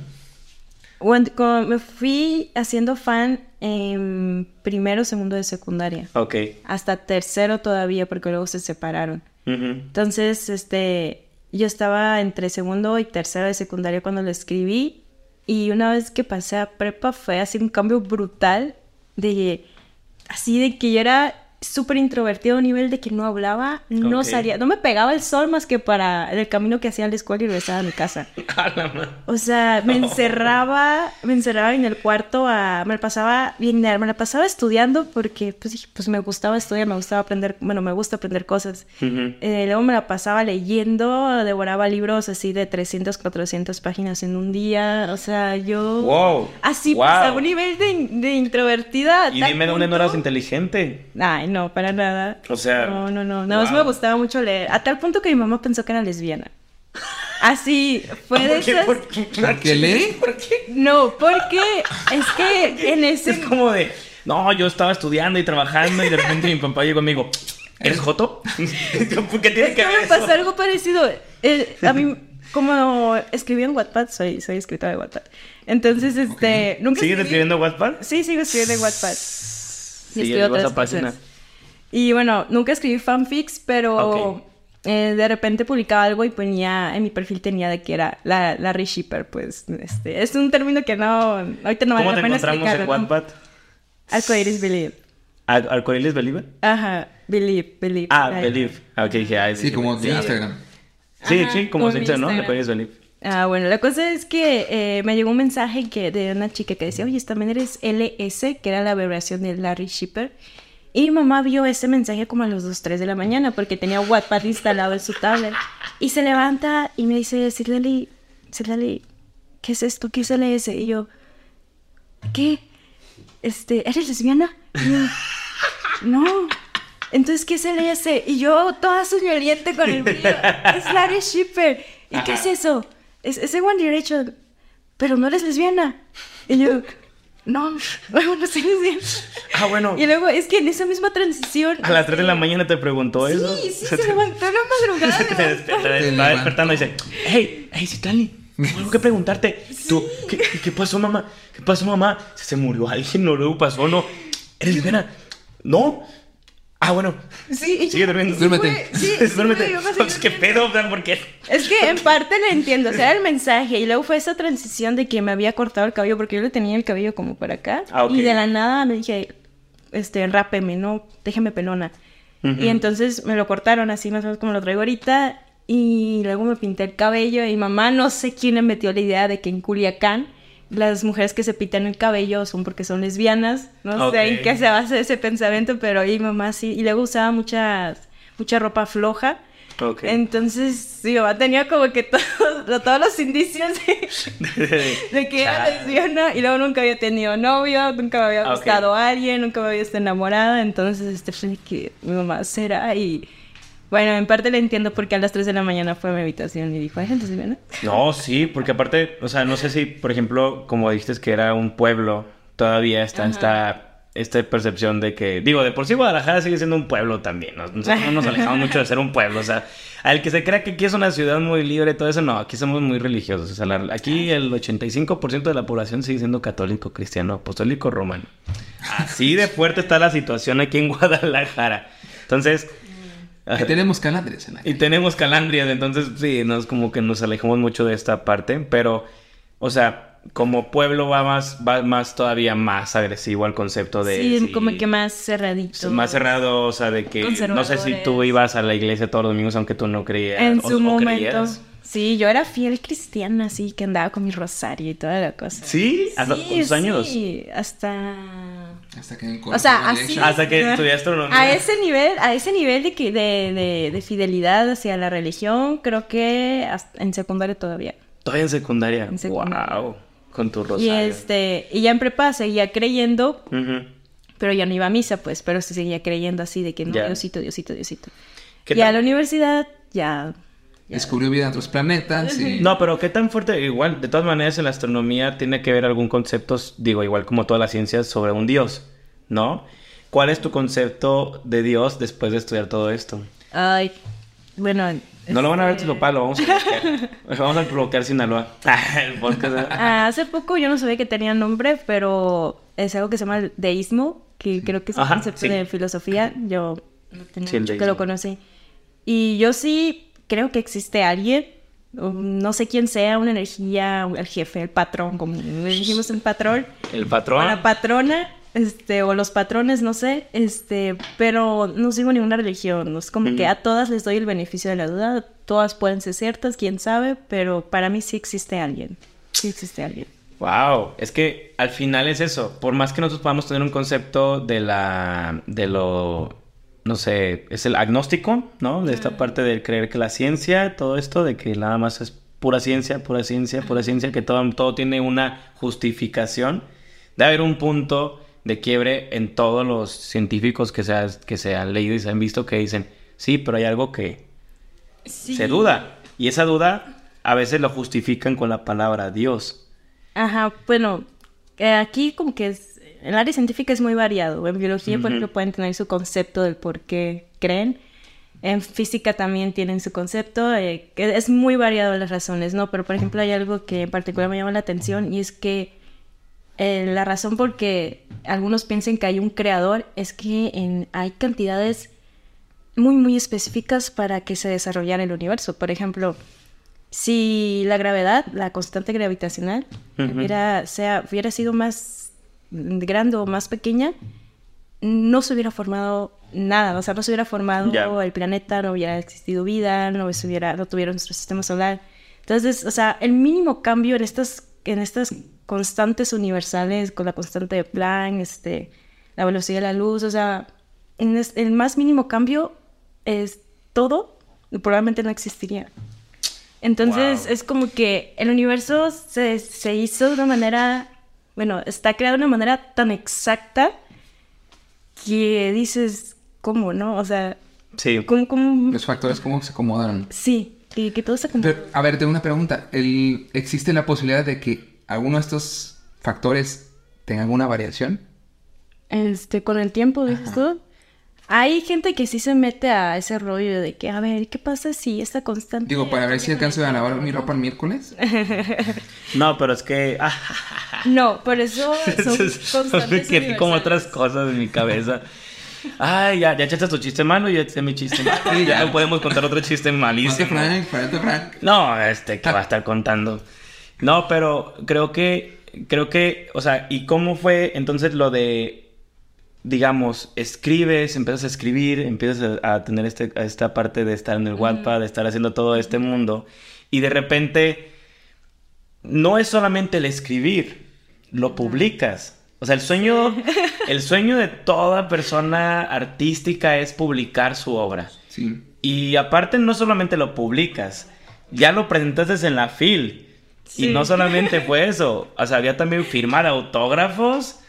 Me fui haciendo fan en primero, segundo de secundaria. Ok. Hasta tercero todavía, porque luego se separaron. Entonces, este, yo estaba entre segundo y tercero de secundaria cuando lo escribí. Y una vez que pasé a prepa fue así un cambio brutal de, así de que yo era súper introvertido a nivel de que no hablaba, no salía, no me pegaba el sol más que para el camino que hacía a la escuela y regresaba a mi casa. <laughs> O sea, me encerraba, me encerraba en el cuarto, a, me la pasaba bien, me la pasaba estudiando porque pues, pues me gustaba estudiar, me gustaba aprender, bueno, me gusta aprender cosas. Eh, luego me la pasaba leyendo, devoraba libros así de 300, 400 páginas en un día, o sea, yo... Wow. Así, Wow. pues, a un nivel de, de introvertida. Y dime dónde no eras inteligente. Ay, no, para nada. O sea, No, no, no. Nada más me gustaba mucho leer. A tal punto que mi mamá pensó que era lesbiana. Así, fue de ¿Por qué? esas... ¿Por qué? ¿Por qué lee? ¿Por qué? No, porque es que en <laughs> ese... Es como de, no, yo estaba estudiando y trabajando y de repente mi papá llegó conmigo, ¿eres Joto? ¿Por <laughs> qué tiene Es que que ver me eso? pasó algo parecido. Eh, a mí, como escribí en Wattpad, soy, soy escritora de Wattpad. Entonces, este... Nunca ¿Sigues escribí- escribiendo Wattpad? Sí, sigo escribiendo en Wattpad. Y Sí, escribo otras página. cosas. Y bueno, nunca escribí fanfics, pero Ok. eh, de repente publicaba algo y ponía, en mi perfil tenía de que era la, la reshipper, pues, este, es un término que no, ahorita no vale ¿Cómo la te pena encontramos en explicarlo. ¿no? Wattpad? Arcoiris Believe. ¿Ar- ¿Arcoiris Believer? Ajá, Believe, Believe. Ah, Ay. Believe. Ah, ok, dije, ay, Sí, como de. Instagram. Sí, Ajá, sí, como se dice, ¿no? Instagram. Arcoiris Believe. Ah, bueno, la cosa es que eh, me llegó un mensaje que, de una chica que decía, oye, también eres LS, que era la abreviación de Larry Shipper. Y mi mamá vio ese mensaje como a las 2, 3 de la mañana porque tenía Wattpad instalado en su tablet. Y se levanta y me dice, Citlali, Citlali, ¿qué es esto? ¿Qué es LS? Y yo, ¿qué? Este, ¿eres lesbiana? Y yo, no. Entonces, ¿qué es LS? Y yo, toda soñoliente con el brillo. Es Larry Shipper. ¿Y qué es eso? Es, es One Direction. Pero no eres lesbiana. Y yo, no, <laughs> no, no lesbiana. Ah, bueno. Y luego, es que en esa misma transición. A las 3 de la mañana te preguntó eso. Sí, sí, se levantó en la Se madrugada. despierta, <laughs> Te está levanta. despertando y dice, hey, hey, Citlali, tengo que preguntarte. Tú, ¿qué, qué pasó, mamá? ¿Qué pasó, mamá? ¿Se, se murió alguien? ¿No luego pasó? ¿No? ¿Eres lesbiana? ¿No? Ah, bueno. Sí, Sigue durmiendo. sí, Duérmete. sí, <laughs> sí, Duérmete. <laughs> Pues, ¿Qué pedo? ¿Por qué? Es que en parte lo entiendo, o sea, era el <laughs> mensaje y luego fue esa transición de que me había cortado el cabello porque yo le tenía el cabello como para acá Ah, ok. y de la nada me dije, este, rápeme, no, déjeme pelona. Y entonces me lo cortaron así más o menos como lo traigo ahorita y luego me pinté el cabello y mamá no sé quién le metió la idea de que en Culiacán las mujeres que se pintan el cabello son porque son lesbianas, no sé en qué se basa ese pensamiento, pero y mamá sí, y luego usaba mucha, mucha ropa floja. Ok. Entonces, sí, mamá tenía como que todos, <laughs> todos los indicios de, <laughs> de que era lesbiana y luego nunca había tenido novio, nunca me había gustado a alguien, nunca me había estado enamorada, entonces este fue que mi mamá será y bueno, en parte le entiendo porque a las 3 de la mañana fue a mi habitación y dijo, ¿hay lesbiana? No, sí, porque aparte, o sea, no sé si, por ejemplo, como dijiste que era un pueblo, todavía está esta, esta percepción de que, digo, de por sí Guadalajara sigue siendo un pueblo también, ¿no? nosotros no nos alejamos mucho de ser un pueblo, o sea, al que se crea que aquí es una ciudad muy libre y todo eso, no, aquí somos muy religiosos, o sea, la- aquí el 85% de la población sigue siendo católico, cristiano, apostólico, romano. Así de fuerte está la situación aquí en Guadalajara. Entonces... Que tenemos calandres en la Y tenemos calandrias, entonces sí, nos como que nos alejamos mucho de esta parte, pero, o sea, como pueblo va más, va más todavía más agresivo al concepto de... sí, sí, como que más cerradito. Más cerrado, o sea, de que no sé si tú ibas a la iglesia todos los domingos aunque tú no creías. En o- su o momento. creías. Sí, yo era fiel cristiana, así que andaba con mi rosario y toda la cosa. ¿Sí? ¿Hasta Sí, cuántos años? Sí, hasta... Hasta que en O sea, así- Hasta que estudiaste astronomía. A ese nivel, a ese nivel de, que, de, de, de fidelidad hacia la religión, creo que en secundaria todavía. Todavía en secundaria. En secundaria. Wow. Con tu Y rosario. este, y ya en prepa seguía creyendo, pero ya no iba a misa, pues, pero se seguía creyendo así de que no. Diosito, Diosito, Diosito. ¿Qué Y a la universidad ya. Descubrió vida en otros planetas y... <laughs> No, pero qué tan fuerte, igual, de todas maneras en la astronomía tiene que ver algún concepto, digo, igual como todas las ciencias, sobre un dios, ¿no? ¿Cuál es tu concepto de dios después de estudiar todo esto? Ay, bueno. No lo van a ver este, Tlopalo, lo vamos a <laughs> vamos a bloquear Sinaloa. <laughs> El podcast. ¿eh? Ah, hace poco yo no sabía que tenía nombre, pero es algo que se llama el deísmo, que creo que es un Ajá, concepto sí. de filosofía. Yo no tenía Sí, el mucho que lo conocí. Y yo sí creo que existe alguien, no sé quién sea, una energía, el jefe, el patrón, como dijimos el patrón, El o patrón. la patrona, este, o los patrones, no sé, este, pero no sigo ninguna religión, es como que a todas les doy el beneficio de la duda, todas pueden ser ciertas, quién sabe, pero para mí sí existe alguien, sí existe alguien. Wow, es que al final es eso, por más que nosotros podamos tener un concepto de la, de lo, no sé, es el agnóstico, ¿no? De esta parte de creer que la ciencia, todo esto, de que nada más es pura ciencia, pura ciencia, pura ciencia, que todo, todo tiene una justificación, debe haber un punto de quiebre en todos los científicos que se, que se han leído y se han visto que dicen, sí, pero hay algo que se duda. Y esa duda a veces lo justifican con la palabra Dios. Ajá, bueno, eh, aquí como que es, el área científica es muy variado. En biología, por ejemplo, pueden tener su concepto del por qué creen. En física también tienen su concepto, eh, que es muy variado las razones, ¿no? Pero, por ejemplo, hay algo que en particular me llama la atención y es que eh, la razón por que algunos piensen que hay un creador es que en, hay cantidades muy, muy específicas para que se desarrollara el universo. Por ejemplo, si la gravedad, la constante gravitacional, hubiera, sea, hubiera sido más grande o más pequeña, no se hubiera formado nada, o sea, no se hubiera formado el planeta, no hubiera existido vida, no, se hubiera, no tuviera nuestro sistema solar. Entonces, o sea, el mínimo cambio en estas, en estas constantes universales, con la constante de Planck, este, la velocidad de la luz, o sea, en el más mínimo cambio es todo, probablemente no existiría. Entonces es como que el universo se, se, hizo de una manera, bueno, está creado de una manera tan exacta que dices, ¿cómo, no? O sea, sí. ¿cómo, Los factores, ¿cómo se acomodaron? Sí, y que todo se acomoda. a ver, tengo una pregunta. El, ¿Existe la posibilidad de que alguno de estos factores tenga alguna variación? Este, con el tiempo, dices tú. Hay gente que sí se mete a ese rollo de que, a ver, ¿qué pasa si esta constante... Digo, para ver si alcanzo a lavar mi ropa el miércoles. no, pero es que... no, por eso <laughs> son constantes que como otras cosas en mi cabeza. Ay, ya, ya echaste tu chiste malo y ya eché mi chiste malo. Y ya podemos contar otro chiste malísimo. Frank, Frank. No, este, que va a estar contando. No, pero creo que... Creo que... O sea, ¿y cómo fue entonces lo de digamos, escribes, empiezas a escribir, empiezas a, tener este, esta parte de estar en el WhatsApp, de estar haciendo todo este mundo, y de repente no es solamente el escribir, lo publicas. O sea, el sueño, <laughs> el sueño de toda persona artística es publicar su obra. Sí. Y aparte no solamente lo publicas, ya lo presentaste en la FIL. Y no solamente fue <laughs> eso, o sea, había también firmar autógrafos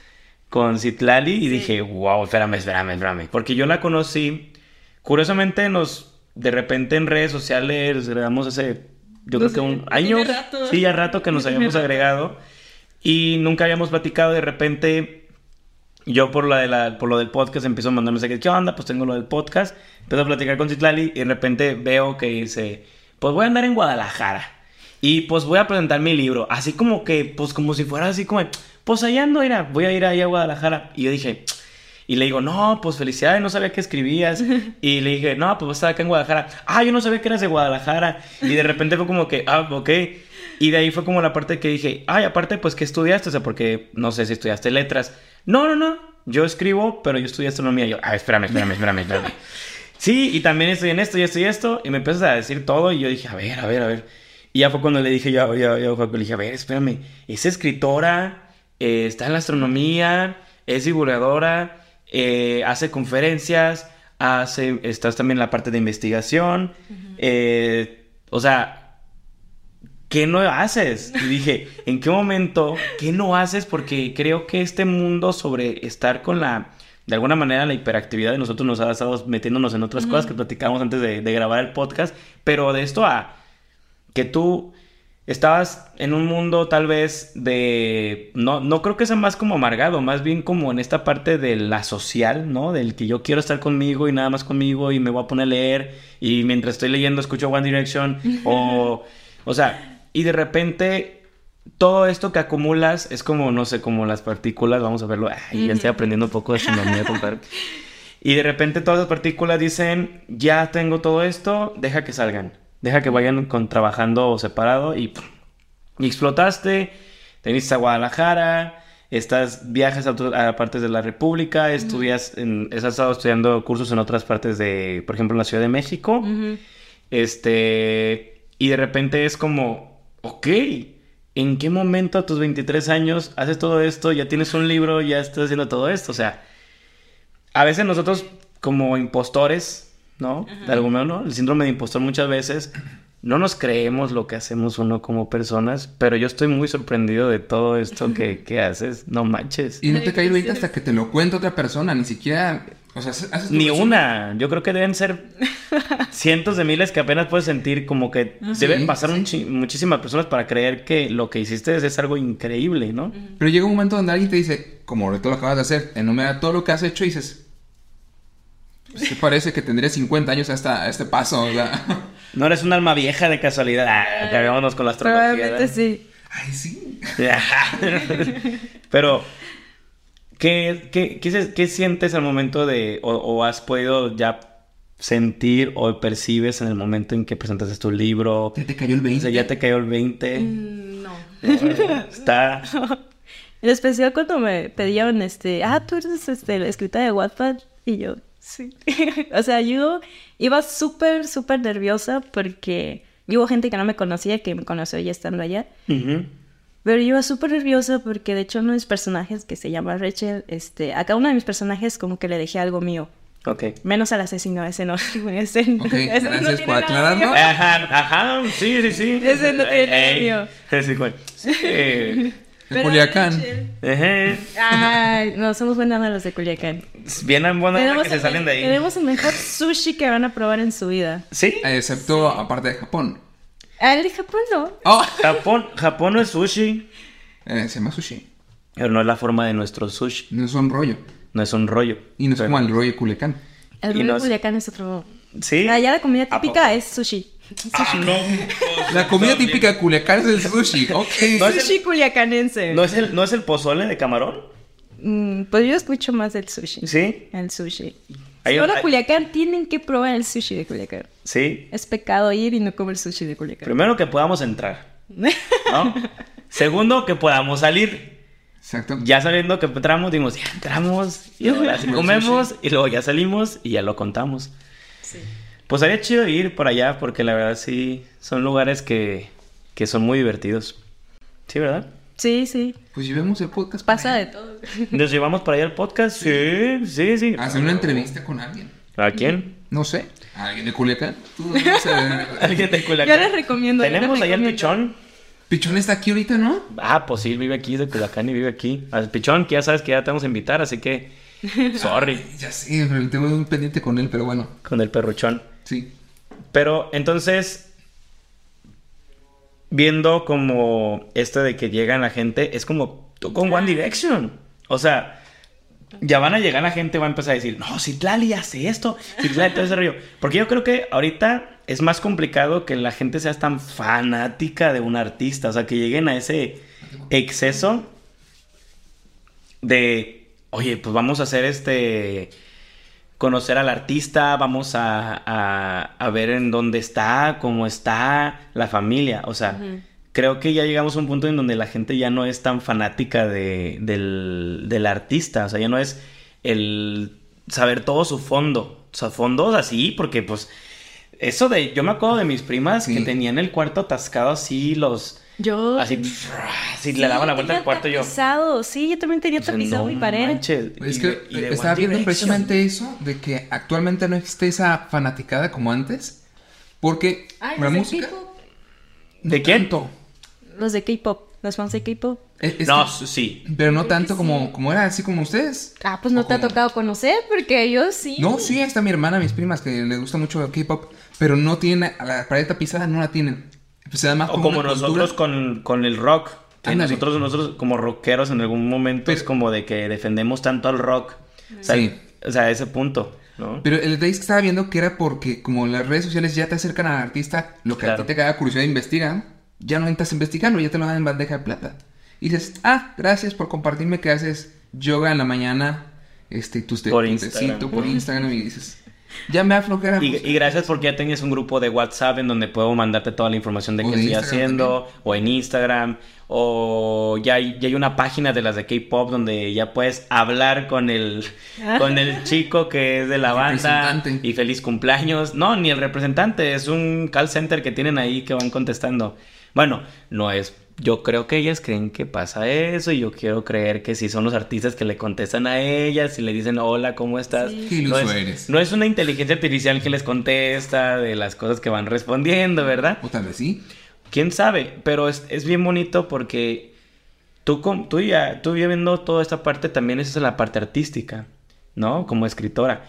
con Citlali y dije, wow, espérame, espérame, espérame. Porque yo la conocí, curiosamente nos, de repente en redes sociales, agregamos ese, yo creo que un año, sí, ya rato que nos habíamos agregado y nunca habíamos platicado, de repente yo por, la de la, por lo del podcast empiezo a mandarme mensajes, ¿qué onda? Pues tengo lo del podcast, empiezo a platicar con Citlali y de repente veo que dice, pues voy a andar en Guadalajara. Y pues voy a presentar mi libro, así como que, pues como si fuera así como, pues allá ando, mira, voy a ir ahí a Guadalajara. Y yo dije, y le digo, no, pues felicidades, no sabía que escribías. <laughs> Y le dije, no, pues vas a estar acá en Guadalajara. Ah, yo no sabía que eras de Guadalajara. Y de repente fue como que, ah, ok. Y de ahí fue como la parte que dije, ay, aparte, pues, ¿qué estudiaste? O sea, porque no sé si estudiaste letras. No, no, no, yo escribo, pero yo estudié astronomía. Y yo, ah, espérame, espérame, espérame, espérame. <laughs> sí, y también estoy en esto y esto y esto. Y me empiezas a decir todo. Y yo dije, a ver, a ver, a ver. Y ya fue cuando le dije, yo, yo, yo, le dije, a ver, espérame, es escritora eh, está en la astronomía, es divulgadora, eh, hace conferencias, hace, estás también en la parte de investigación. Eh, o sea, ¿qué no haces? Y dije, <laughs> ¿en qué momento? ¿Qué no haces? Porque creo que este mundo sobre estar con la, de alguna manera, la hiperactividad de nosotros nos ha estado metiéndonos en otras cosas que platicamos antes de, de grabar el podcast, pero de esto a que tú estabas en un mundo tal vez de... No, no creo que sea más como amargado, más bien como en esta parte de la social, ¿no? Del que yo quiero estar conmigo y nada más conmigo y me voy a poner a leer y mientras estoy leyendo escucho One Direction <laughs> o... O sea, y de repente todo esto que acumulas es como, no sé, como las partículas, vamos a verlo, ay, ya estoy aprendiendo un poco de astronomía, <laughs> compadre. Y de repente todas las partículas dicen, ya tengo todo esto, deja que salgan. Deja que vayan con, trabajando separado y, y explotaste. Te a Guadalajara. estás, viajas a, otro- a partes de la República, estudias, en, has estado estudiando cursos en otras partes de, por ejemplo, en la Ciudad de México. Este, y de repente es como, ok, ¿en qué momento a tus 23 años haces todo esto? Ya tienes un libro, ya estás haciendo todo esto. O sea, a veces nosotros como impostores, ¿no? De algún modo, ¿no? El síndrome de impostor muchas veces no nos creemos lo que hacemos uno como personas, pero yo estoy muy sorprendido de todo esto que, que haces. No manches. Y no te cae 20 hasta que te lo cuenta otra persona, ni siquiera. O sea, haces Ni versión. una. Yo creo que deben ser <laughs> cientos de miles que apenas puedes sentir como que deben Sí, pasar sí. muchísimas personas para creer que lo que hiciste es, es algo increíble, ¿no? Pero llega un momento donde alguien te dice, como ahorita lo acabas de hacer, enumera todo lo que has hecho y dices. "Pues sí parece que tendría 50 años hasta este paso, o sea. No eres un alma vieja de casualidad. Ah, cargámonos con la astrología. Probablemente ¿verdad? sí. Ay, sí. <laughs> Pero, ¿qué, qué, qué, se- qué sientes al momento de, o, o has podido ya sentir o percibes en el momento en que presentaste tu libro? Ya te cayó el O 20. sea, ya te cayó el 20. Mm, No. Está... <laughs> En especial cuando me pedían, este, ah, tú eres este, la escritora de Wattpad. Y yo, sí. <laughs> o sea, yo iba súper, súper nerviosa porque hubo gente que no me conocía, que me conoció ya estando allá. Ujú. Pero yo iba súper nerviosa porque de hecho uno de mis personajes, que se llama Rachel, este, a cada uno de mis personajes como que le dejé algo mío. Ok. Menos al asesino, ese no. <laughs> Ese, Ok, ese no gracias tiene por nada aclararlo. <laughs> Ajá, ajá, sí, sí, sí. Ese no tiene nada mío. Sí. De Pero Culiacán. Ay, no, somos buenas los de Culiacán. Bien buenas Tenemos que se el- salen de ahí. Tenemos el mejor sushi que van a probar en su vida. Sí. Excepto aparte de Japón. Ah, el de Japón no. Oh, Japón, Japón no es sushi, eh, se llama sushi. pero no es la forma de nuestro sushi. No es un rollo. No es un rollo. Y no es Pero- como el rollo Culiacán. El rollo no es- Culiacán es otro. Sí. Ah, ya la comida ¿A típica es sushi. Ah, no. La comida típica de Culiacán es el sushi. Ok. <laughs> No es el- Sushi culiacanense. ¿No es el, no es el pozole de camarón? Mm, pues yo escucho más del sushi. Sí. El sushi. Hay- a hay- Culiacán, tienen que probar el sushi de Culiacán. Sí. Es pecado ir y no comer sushi de Culiacán. Primero que podamos entrar, ¿no? <laughs> Segundo que podamos salir. Exacto. Ya sabiendo que entramos, dimos, ya entramos, y ahora sí comemos, y luego ya salimos y ya lo contamos. Sí. Pues haría chido ir por allá, porque la verdad sí, son lugares que, que son muy divertidos. Sí, ¿verdad? Sí, sí. Pues llevemos el podcast. Pasa para de allá. todo. <laughs> ¿Nos llevamos para allá el podcast? Sí, sí, sí. Hacer una entrevista con alguien. ¿A quién? No sé. ¿Alguien de Culiacán? Tú, no sé. <laughs> Alguien de Culiacán. Yo les recomiendo. yo les Tenemos allá el pichón. Pichón está aquí ahorita, ¿no? Ah, pues sí, vive aquí, es de Culiacán y vive aquí. Al pichón, que ya sabes que ya te vamos a invitar, así que. <laughs> Sorry. Ya sé, pero tengo un pendiente con él, pero bueno. Con el perruchón. Sí. Pero entonces, viendo como esto de que llegan la gente, es como tú con One Direction. O sea, ya van a llegar la gente, va a empezar a decir, no, si Tlali hace esto, si Tlali todo ese rollo. Porque yo creo que ahorita es más complicado que la gente sea tan fanática de un artista. O sea, que lleguen a ese exceso de, oye, pues vamos a hacer este conocer al artista, vamos a, a- a ver en dónde está, cómo está, la familia. O sea, creo que ya llegamos a un punto en donde la gente ya no es tan fanática de, del, del artista. O sea, ya no es el saber todo su fondo. O sea, fondos así, porque pues... Eso de... Yo me acuerdo de mis primas que tenían el cuarto atascado así, los... Yo. Así... Así le daban la vuelta al cuarto y yo... tapizado. Sí, yo también tenía o sea, tapizado no mi pared. manches. Es Y que de- y de estaba viendo Direction. precisamente eso, de que actualmente no existe esa fanaticada como antes. Porque Ay, la de música. No ¿De quién? tanto. Los de K-pop. Los fans de K-pop. Es- es No, que- sí. pero no tanto como, como era así como ustedes. Ah, pues no O te ha tocado conocer, porque yo sí. No, sí, ahí está mi hermana, mis primas, que les gusta mucho el K-pop, pero no tienen, a la pared tapizada no la tienen. Pues O como nosotros con, con el rock. Que nosotros, nosotros como rockeros en algún momento es como de que defendemos tanto al rock. O sea, Sí. o sea, ese punto, ¿no? Pero el detalle es que estaba viendo que era porque como las redes sociales ya te acercan al artista, lo que a ti te da curiosidad de investigar, ya no entras investigando, ya te lo dan en bandeja de plata. Y dices, ah, gracias por compartirme que haces yoga en la mañana, este, tus Por Instagram. por Instagram y dices, Ya me aflojera. Y, y gracias porque ya tenías un grupo de WhatsApp en donde puedo mandarte toda la información de O qué estoy Instagram haciendo, o en Instagram, o ya hay, ya hay una página de las de K-pop donde ya puedes hablar con el, Ah. con el chico que es de la banda Representante. y feliz cumpleaños. No, ni el representante, es un call center que tienen ahí que van contestando. Bueno, no es. Yo creo que ellas creen que pasa eso y yo quiero creer que sí son los artistas que le contestan a ellas y le dicen hola, ¿cómo estás? Sí. No es, eres. no es una inteligencia artificial que les contesta de las cosas que van respondiendo, ¿verdad? O tal vez sí. ¿Quién sabe? Pero es, es bien bonito porque tú, con- tú, ya, tú viendo toda esta parte también esa es la parte artística, ¿no? Como escritora.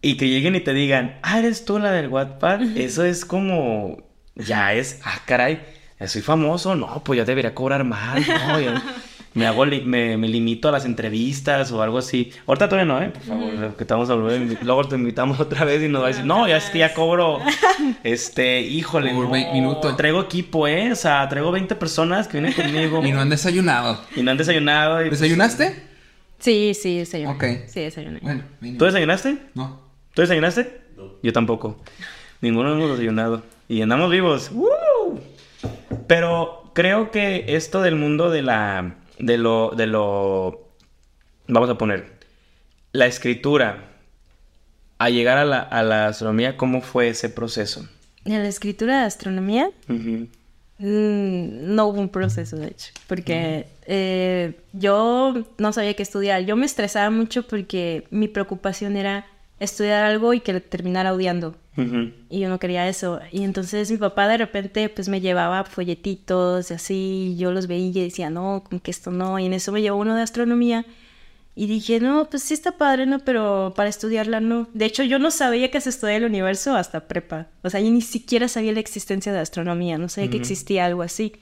Y que lleguen y te digan, ah, eres tú la del Wattpad, eso es como, ya es, ah, caray, soy famoso, no, pues ya debería cobrar más, ¿no? <laughs> Me, hago li- me, me limito a las entrevistas o algo así. Ahorita todavía no, ¿eh? Por favor, que te vamos a volver, luego te invitamos otra vez y nos va a decir, no, ya es que ya cobro, <laughs> este, híjole, Por no, 20 minutos. traigo equipo, ¿eh? O sea, traigo 20 personas que vienen conmigo <laughs> Y no han desayunado. y no han desayunado. y- ¿Desayunaste? Sí, sí, desayuné. Ok. Sí, desayuné. Bueno, mínimo. ¿Tú desayunaste? No. ¿Tú desayunaste? Yo tampoco. Ninguno hemos desayunado. Y andamos vivos. ¡Woo! Pero creo que esto del mundo de la. de lo. de lo. Vamos a poner. La escritura. A llegar a la, a la astronomía, ¿cómo fue ese proceso? En la escritura de astronomía mm, no hubo un proceso, de hecho, porque eh, yo no sabía qué estudiar. Yo me estresaba mucho porque mi preocupación era estudiar algo y que terminara odiando. Y yo no quería eso. Y entonces mi papá de repente pues me llevaba folletitos y así, y yo los veía y decía, no, como que esto no. Y en eso me llevó uno de astronomía. Y dije, no, pues sí está padre, ¿no? Pero para estudiarla no. De hecho, yo no sabía que se estudia el universo hasta prepa. O sea, yo ni siquiera sabía la existencia de astronomía. No sabía que existía algo así.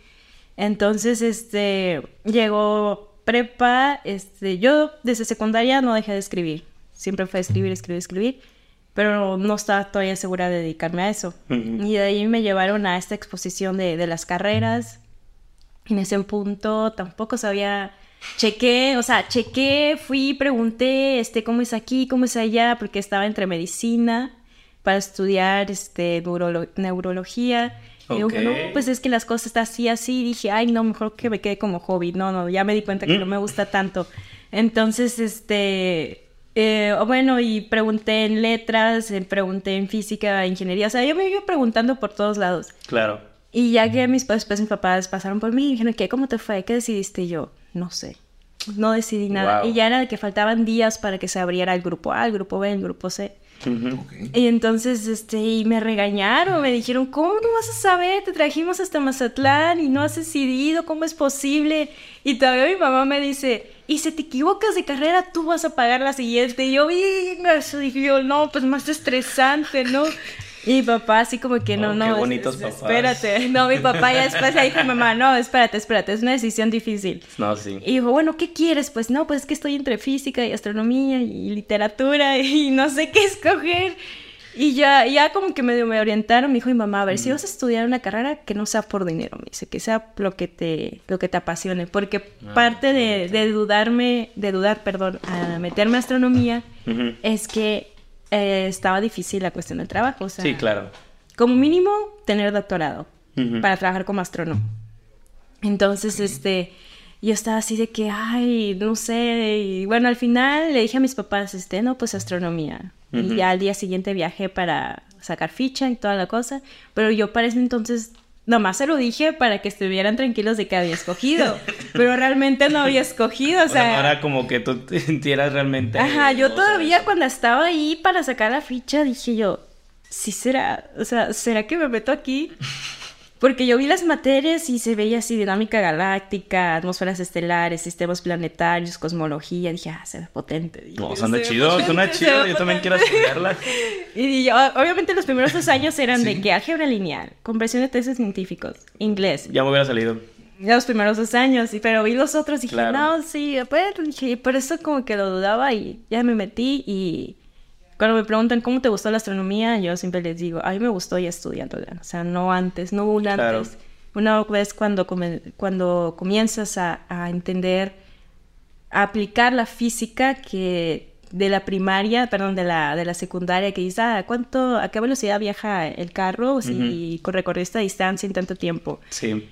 Entonces, este, llegó prepa, este, yo desde secundaria no dejé de escribir. Siempre fue escribir, escribir, escribir. Pero no estaba todavía segura de dedicarme a eso. Ujú. Y de ahí me llevaron a esta exposición de, de las carreras. En ese punto tampoco sabía, chequé, o sea, chequé, fui, pregunté, este, cómo es aquí, cómo es allá, porque estaba entre medicina para estudiar, este, neurolo- neurología. Y digo, Ok. no, pues es que las cosas están así, así. Y dije, ay, no, mejor que me quede como hobby. No, no, ya me di cuenta que Mm. no me gusta tanto. Entonces, este, eh, bueno, y pregunté en letras, eh, pregunté en física, ingeniería. O sea, yo me iba preguntando por todos lados. Claro. Y ya que mis, después mis papás pasaron por mí y dijeron, ¿qué? ¿Cómo te fue? ¿Qué decidiste? Y yo, no sé. No decidí nada. Wow. Y ya era de que faltaban días para que se abriera el grupo A, el grupo B, el grupo C. Ujú. Ok. Y entonces, este, y me regañaron, me dijeron, ¿cómo no vas a saber? Te trajimos hasta Mazatlán y no has decidido, ¿cómo es posible? Y todavía mi mamá me dice, y si te equivocas de carrera, tú vas a pagar la siguiente. Y yo, venga, eso dije yo, no, pues más estresante, ¿no? Y mi papá así como que, no, Oh, no, qué es- papás. espérate. No, mi papá ya después le dijo a mamá, no, espérate, espérate, es una decisión difícil. No, sí. Y dijo, bueno, ¿qué quieres? Pues no, pues es que estoy entre física y astronomía y literatura y no sé qué escoger. Y ya, ya como que medio me orientaron, me dijo mi mamá, a ver, si vas a estudiar una carrera que no sea por dinero, me dice, que sea lo que te, lo que te apasione, porque Ah, parte de, de dudarme, de dudar, perdón, a meterme a astronomía, es que eh, estaba difícil la cuestión del trabajo, o sea, Sí, claro. como mínimo tener doctorado para trabajar como astrónomo. Entonces, este, yo estaba así de que, ay, no sé, y bueno, al final le dije a mis papás, este, no, pues astronomía. Y ya al día siguiente viajé para sacar ficha y toda la cosa, pero yo para ese entonces nomás se lo dije para que estuvieran tranquilos de que había escogido, <laughs> pero realmente no había escogido, o sea, era como que tú te sintieras realmente. Ajá, yo todavía cuando estaba ahí para sacar la ficha dije yo, sí será, o sea, ¿será que me meto aquí? <laughs> Porque yo vi las materias y se veía así dinámica galáctica, atmósferas estelares, sistemas planetarios, cosmología. Dije, ah, se ve potente. Dije, No, se suena ve chido, suena chido. Yo también quiero estudiarla. <laughs> Y yo, obviamente los primeros dos años eran de que álgebra lineal, conversión de textos científicos, inglés. Ya me hubiera salido. Ya los primeros dos años, y- pero vi los otros y dije, Claro. no, sí, pues, dije, por eso como que lo dudaba y ya me metí y cuando me preguntan cómo te gustó la astronomía, yo siempre les digo, a mí me gustó ya estudiándola, o sea, no antes, no hubo un Claro. antes. Una vez cuando, come- cuando comienzas a, a entender, a aplicar la física que de la primaria, perdón, de la, de la secundaria, que dices, ah, ¿cuánto, a qué velocidad viaja el carro si recorre esta distancia en tanto tiempo? Sí.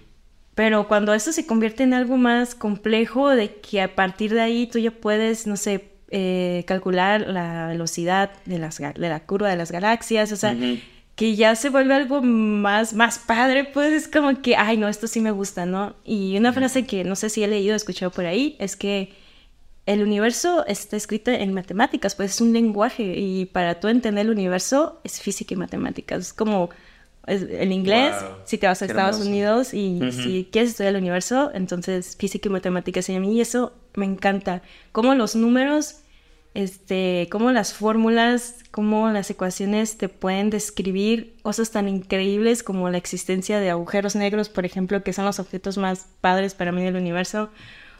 Pero cuando esto se convierte en algo más complejo, de que a partir de ahí tú ya puedes, no sé, eh, calcular la velocidad de, las, de la curva de las galaxias, o sea, que ya se vuelve algo más, más padre, pues es como que, ay, no, esto sí me gusta, ¿no? Y una frase que no sé si he leído o escuchado por ahí es que el universo está escrito en matemáticas, pues es un lenguaje y para tú entender el universo es física y matemáticas. Es como el inglés, si te vas a Estados Unidos y si quieres estudiar el universo, entonces física y matemáticas. Y a mí eso me encanta. Cómo los números, este, cómo las fórmulas, cómo las ecuaciones te pueden describir cosas tan increíbles como la existencia de agujeros negros, por ejemplo, que son los objetos más padres para mí del universo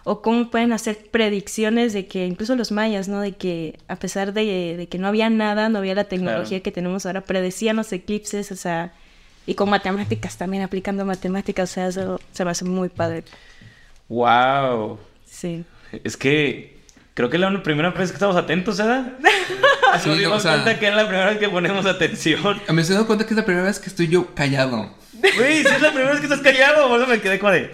o cómo pueden hacer predicciones de que incluso los mayas, ¿no? De que a pesar de, que no había nada, no había la tecnología que tenemos ahora, predecían los eclipses, o sea, y con matemáticas también, aplicando matemáticas, o sea, eso se me hace muy padre. ¡Wow! Sí. Es que creo que es la primera vez que estamos atentos, <laughs> ¿verdad? Sí, nos dimos cuenta que es la primera vez que ponemos atención. <laughs> Me estoy dando cuenta que es la primera vez que estoy yo callado. Güey, sí es la primera vez que estás callado, por eso me quedé como de...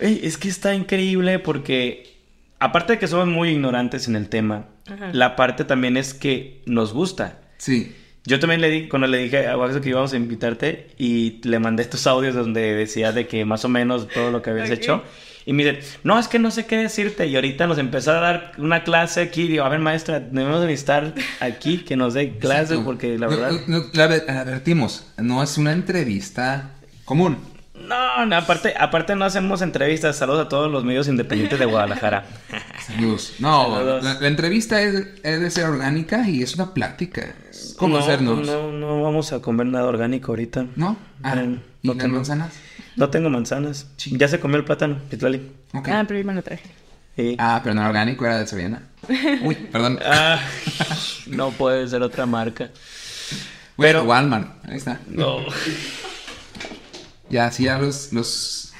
es que está increíble porque, aparte de que somos muy ignorantes en el tema, la parte también es que nos gusta. Sí. Yo también le di, cuando le dije a Waxo que íbamos a invitarte y le mandé estos audios donde decía de que más o menos todo lo que habías hecho. Y me dice, no, es que no sé qué decirte. Y ahorita nos empezó a dar una clase aquí. Digo, a ver, maestra, debemos de estar aquí que nos dé clase porque la verdad... No, la advertimos, no es una entrevista común. No, no, aparte, aparte no hacemos entrevistas. Saludos a todos los medios independientes de Guadalajara. Saludos. No, La, entrevista es, de ser orgánica y es una plática. conocernos. No, no, vamos a comer nada orgánico ahorita. ¿No? Ah, ¿y tengo, manzanas? No tengo manzanas. Ya se comió el plátano, Pitlali. Ah, pero yo me lo traje. Ah, pero no orgánico, era de Soriana. Uy, perdón. <laughs> Ah, <laughs> no puede ser otra marca. pero Walmart, ahí está. No. <laughs> Ya, así ya los, los,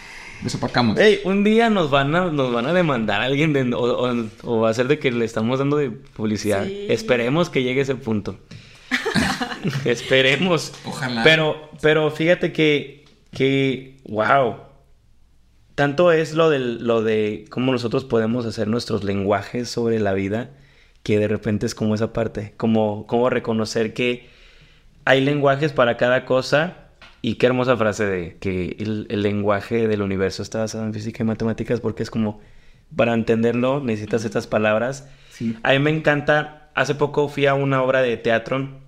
los opacamos. Ey, un día nos van a, nos van a demandar a alguien de, o, va a ser de que le estamos dando de publicidad. Esperemos que llegue ese punto. Esperemos. Ojalá. Pero, pero fíjate que, que, wow. Tanto es lo de, lo de cómo nosotros podemos hacer nuestros lenguajes sobre la vida, que de repente es como esa parte, como, como reconocer que hay lenguajes para cada cosa y qué hermosa frase de que el, lenguaje del universo está basado en física y matemáticas porque es como, para entenderlo necesitas estas palabras. A mí me encanta, hace poco fui a una obra de teatro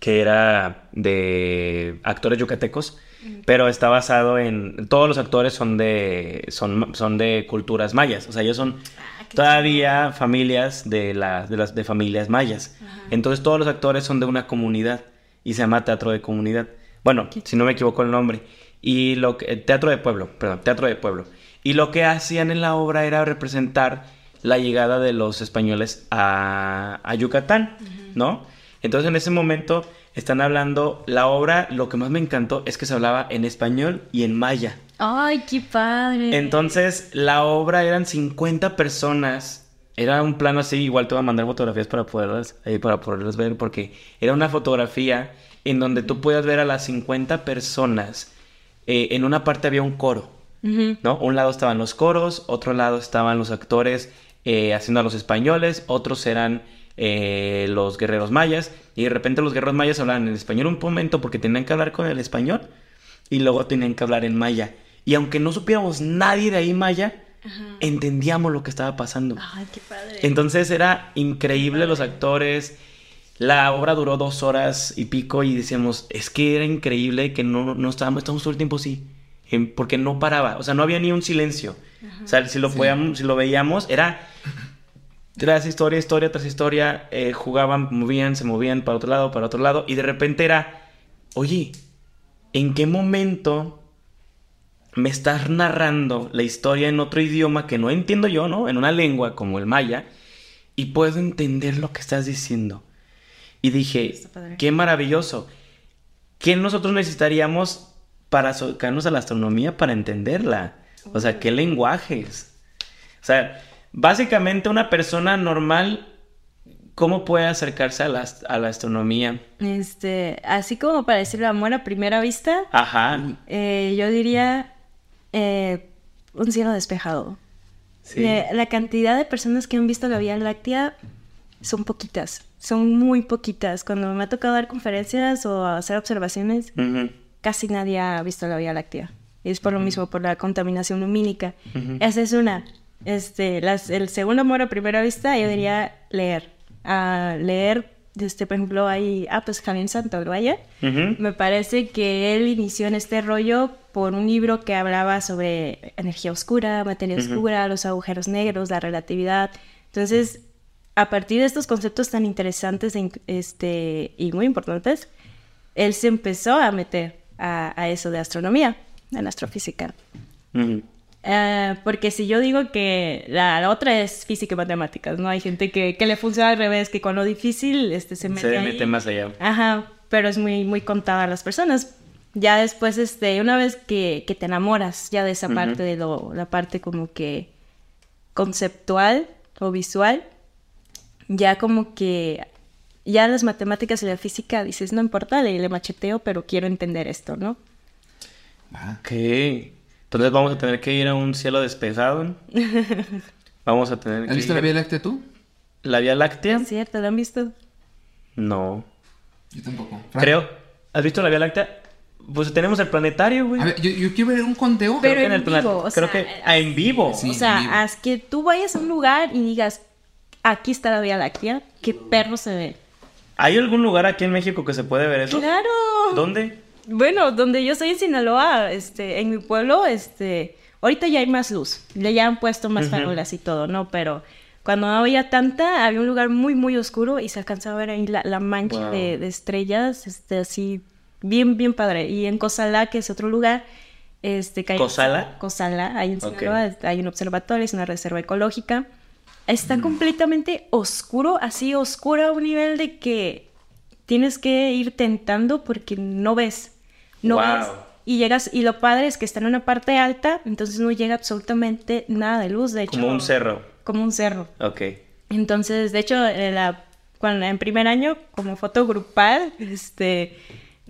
que era de actores yucatecos, pero está basado en, todos los actores son de, son, son de culturas mayas, o sea, ellos son ah, todavía familias de, las de, las, de familias mayas. Entonces todos los actores son de una comunidad y se llama teatro de comunidad. Bueno, si no me equivoco el nombre. Y lo que, Teatro de Pueblo, perdón, Teatro de Pueblo. Y lo que hacían en la obra era representar la llegada de los españoles a, Yucatán, ¿no? Entonces en ese momento están hablando, la obra, lo que más me encantó es que se hablaba en español y en maya. ¡Ay, qué padre! Entonces la obra eran 50 personas. Era un plano así, igual te voy a mandar fotografías para poderlas, eh, para poderlas ver, porque era una fotografía en donde tú puedas ver a las 50 personas. Eh, en una parte había un coro, ¿no? Un lado estaban los coros, otro lado estaban los actores eh, haciendo a los españoles, otros eran eh, los guerreros mayas, y de repente los guerreros mayas hablaban en español un momento porque tenían que hablar con el español, y luego tenían que hablar en maya. Y aunque no supiéramos nadie de ahí maya, entendíamos lo que estaba pasando. Ay, qué padre. Entonces era increíble los actores, la obra duró dos horas y pico y decíamos, es que era increíble que no, no estábamos, estábamos todo el tiempo así, porque no paraba, o sea, no había ni un silencio. O sea, si lo, si lo veíamos, era tras historia, historia tras historia, eh, jugaban, movían, se movían para otro lado, para otro lado, y de repente era, oye, ¿en qué momento me estás narrando la historia en otro idioma que no entiendo yo, ¿no? En una lengua como el maya, y puedo entender lo que estás diciendo. Y dije, qué maravilloso. ¿Qué nosotros necesitaríamos para acercarnos a la astronomía para entenderla? O sea, ¿qué lenguajes? O sea, básicamente una persona normal ¿cómo puede acercarse a la, a la astronomía? Este, así como para decirlo amor a primera vista, Ajá. eh, yo diría eh, un cielo despejado. Sí. Eh, la cantidad de personas que han visto la Vía Láctea son poquitas, son muy poquitas. Cuando me ha tocado dar conferencias o hacer observaciones, casi nadie ha visto la Vía Láctea. Y es por lo mismo, por la contaminación lumínica. Esa es una. Este, las, el segundo amor a primera vista, yo diría leer. Ah, leer, este, por ejemplo, hay, ah, pues Javier Santolvaya. Ujú. Me parece que él inició en este rollo por un libro que hablaba sobre energía oscura, materia Ujú. oscura, los agujeros negros, la relatividad. Entonces, a partir de estos conceptos tan interesantes e este, y muy importantes, él se empezó a meter a, a eso de astronomía, la astrofísica. Ujú. Eh, porque si yo digo que la, la otra es física y matemáticas, ¿no? Hay gente que, que le funciona al revés, que con lo difícil este, se mete Se ahí. mete más allá. Ajá, pero es muy, muy contada a las personas. Ya después, este, una vez que, que te enamoras ya de esa parte de lo, la parte como que conceptual o visual, ya como que ya las matemáticas y la física dices, no importa, le, le macheteo, pero quiero entender esto, ¿no? Va. Ok. Entonces vamos a tener que ir a un cielo despejado. <laughs> Vamos a tener que ¿Has visto ir- la Vía Láctea tú? ¿La Vía Láctea? Es cierto, ¿lo han visto? No. Yo tampoco. Frank. Creo. ¿Has visto la Vía Láctea? Pues tenemos el planetario, güey. A ver, yo, yo quiero ver un conteo. Pero Creo que en el vivo, o Creo sea, que ah, en vivo. Sí. o sea, vivo. haz que tú vayas a un lugar y digas, aquí está la Vía Láctea, qué perro se ve. ¿Hay algún lugar aquí en México que se puede ver eso? ¡Claro! ¿Dónde? Bueno, donde yo soy en Sinaloa, este, en mi pueblo, este, ahorita ya hay más luz, le ya han puesto más Ujú. farolas y todo, ¿no? Pero cuando no había tanta, había un lugar muy, muy oscuro y se alcanzaba a ver ahí la, la mancha Wow. de, de estrellas, este, así, bien, bien padre. Y en Cozalá, que es otro lugar, este, que hay-. Cozalá, ahí en. Sinaloa, hay un observatorio, es una reserva ecológica. Mm. Está completamente oscuro, así oscuro a un nivel de que tienes que ir tentando porque no ves. No Wow. Y llegas, y lo padre es que está en una parte alta, entonces no llega absolutamente nada de luz, de hecho. Como un cerro. Como un cerro. Ok. Entonces, de hecho, en, la, cuando, en primer año, como foto grupal, este,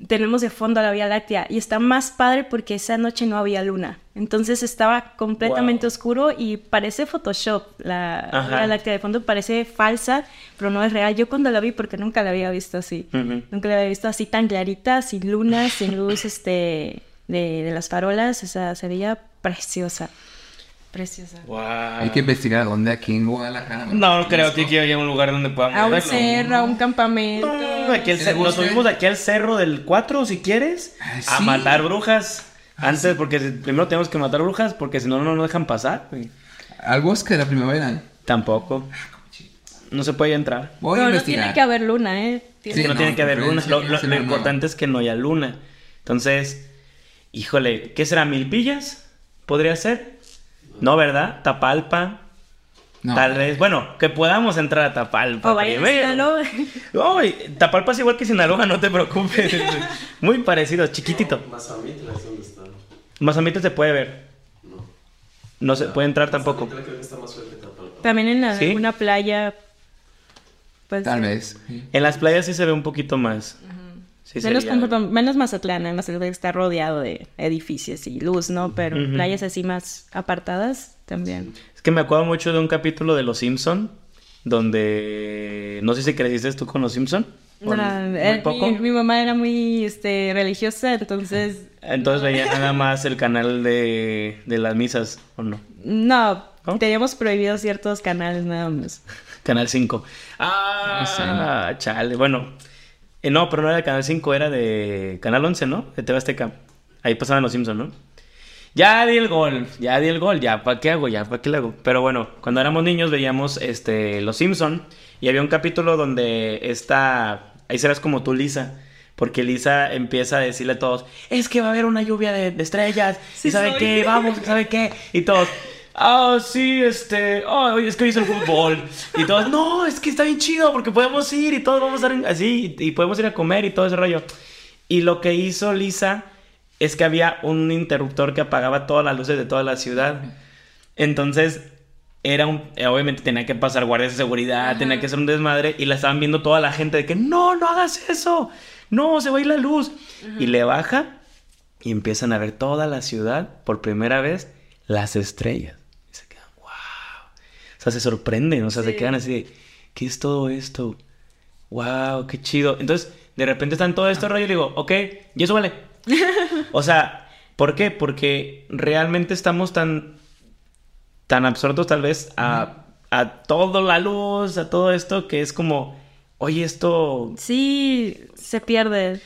tenemos de fondo la Vía Láctea. Y está más padre porque esa noche no había luna. Entonces estaba completamente Wow. oscuro y parece Photoshop. La Ajá. Vía Láctea de fondo parece falsa, pero no es real. Yo cuando la vi, porque nunca la había visto así. Nunca la había visto así tan clarita, sin luna, sin luz <laughs> este, de, de las farolas. O sea, se veía preciosa. Preciosa. Wow. Hay que investigar dónde aquí en Guadalajara. No, no creo que aquí haya un lugar donde podamos A un verlo. cerro, a un campamento. No, aquí al ¿Te cer- nos subimos aquí al cerro del 4 si quieres Ah, a matar brujas. Ah, Antes, porque primero tenemos que matar brujas porque si no, no nos dejan pasar. Al bosque de la primavera. Tampoco. No se puede entrar. Voy a No, no investigar. tiene que haber luna, ¿eh? Sí, que no, no, tiene que haber luna. Lo, lo- importante es que no haya luna. Entonces, híjole, ¿qué será? ¿Milpillas? ¿Podría ser? No, ¿verdad? Tapalpa. No. Tal vez. Bueno, que podamos entrar a Tapalpa. O vaya a primero. Sinaloa. <laughs> No, Tapalpa es igual que Sinaloa, no te preocupes. <laughs> Muy parecido, chiquitito. Mazamitla es donde está. Mazamitla se puede ver. No. No se puede entrar tampoco. Mazamitla creo que está más suave que Tapalpa. También en la- ¿Sí? una playa. Pues, Tal vez. sí. En las playas sí se ve un poquito más. Sí menos, como- menos Mazatlán, en Mazatlán está rodeado de edificios y luz, ¿no? Pero Ujú. playas así más apartadas también. Es que me acuerdo mucho de un capítulo de Los Simpson donde no sé si creciste tú con Los Simpson. ¿O Era- muy eh, poco? mi, mi mamá era muy este, religiosa, entonces <laughs> Entonces veía nada más el canal de, de las misas, ¿o no? no, ¿No? teníamos prohibidos ciertos canales nada más. Canal 5. Ah, chale. Bueno, eh, no, pero no era de Canal 5, era de Canal 11, ¿no? De TV Azteca. Ahí pasaban los Simpsons, ¿no? Ya di el gol, ya di el gol, ya, ¿para qué hago? Ya, ¿para qué le hago? Pero bueno, cuando éramos niños veíamos este, Los Simpson y había un capítulo donde esta, ahí serás como tú, Lisa, porque Lisa empieza a decirle a todos, es que va a haber una lluvia de, de estrellas, Sí y sabe soy. qué, vamos, sabe qué, y todos, ah, sí, este, oh, es que hoy es el fútbol, y todos, no, es que está bien chido porque podemos ir y todos vamos a estar así, y, podemos ir a comer y todo ese rollo. Y lo que hizo Lisa es que había un interruptor que apagaba todas las luces de toda la ciudad. Entonces, era un, obviamente tenía que pasar guardias de seguridad, tenía que ser un desmadre y la estaban viendo toda la gente de que no, no hagas eso, no, se va a ir la luz. Y le baja y empiezan a ver toda la ciudad por primera vez las estrellas. Y se quedan, wow. O sea, se sorprenden, o sea, se quedan así de, ¿qué es todo esto? Wow, qué chido. Entonces, de repente están todo esto rollo y digo, ok, y eso vale. <laughs> o sea, ¿por qué? Porque realmente estamos tan, tan absortos tal vez a, a toda la luz, a todo esto, que es como, oye, esto... Sí, se pierde.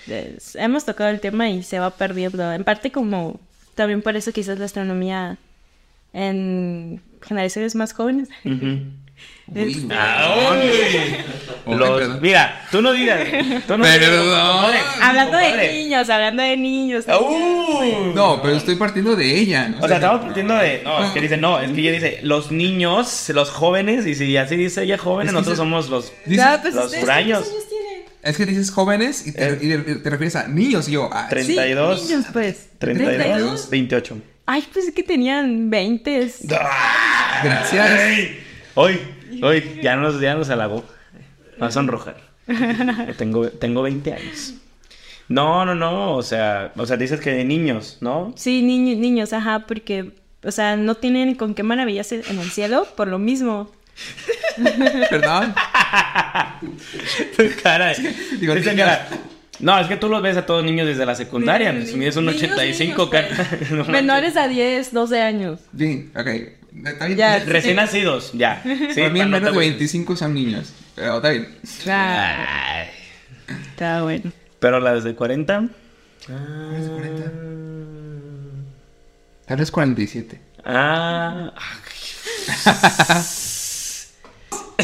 Hemos tocado el tema y se va perdiendo. En parte como también por eso quizás la astronomía en generaciones más jóvenes. Ujú. <laughs> Este, ¡Ay! Ay, Los- mira, tú no digas. Tú no Perdón. digas, compadre. Hablando de niños, hablando de niños. ¡Uh! No, pero estoy partiendo de ella. ¿no? O sea, estamos partiendo de. No, es que dice, no, es que ella dice los niños, los jóvenes, y si así dice ella jóvenes, Es que nosotros dice- somos los. No, pues los huraños. ¿cuántos años tienen? Es que dices jóvenes y te, Eh. y te- te refieres a niños y yo. ah, Tre- Sí, 32. niños, pues. 32, 28. Ay, pues es que tenían 20. Gracias. Hoy, hoy, ya nos, ya nos halagó. Va a sonrojar. Tengo, tengo 20 años. No, no, no, o sea, o sea, dices que de niños, ¿no? Sí, niños, niños, ajá, porque, o sea, no tienen con qué maravillarse en el cielo por lo mismo. Perdón. <laughs> cara. Digo, cara. No, es que tú los ves a todos niños desde la secundaria. Pues, mides un Niños, 85, niños, pues. <laughs> No. Menores a 10, 12 años. Sí, ok. Está bien. Ya. Recién nacidos, ya. <laughs> Sí, Para mí menos de güey. 25 son niños. Pero está bien. Ah, Ay. está bueno. Pero las de 40. Tal vez 47. Ah. <laughs>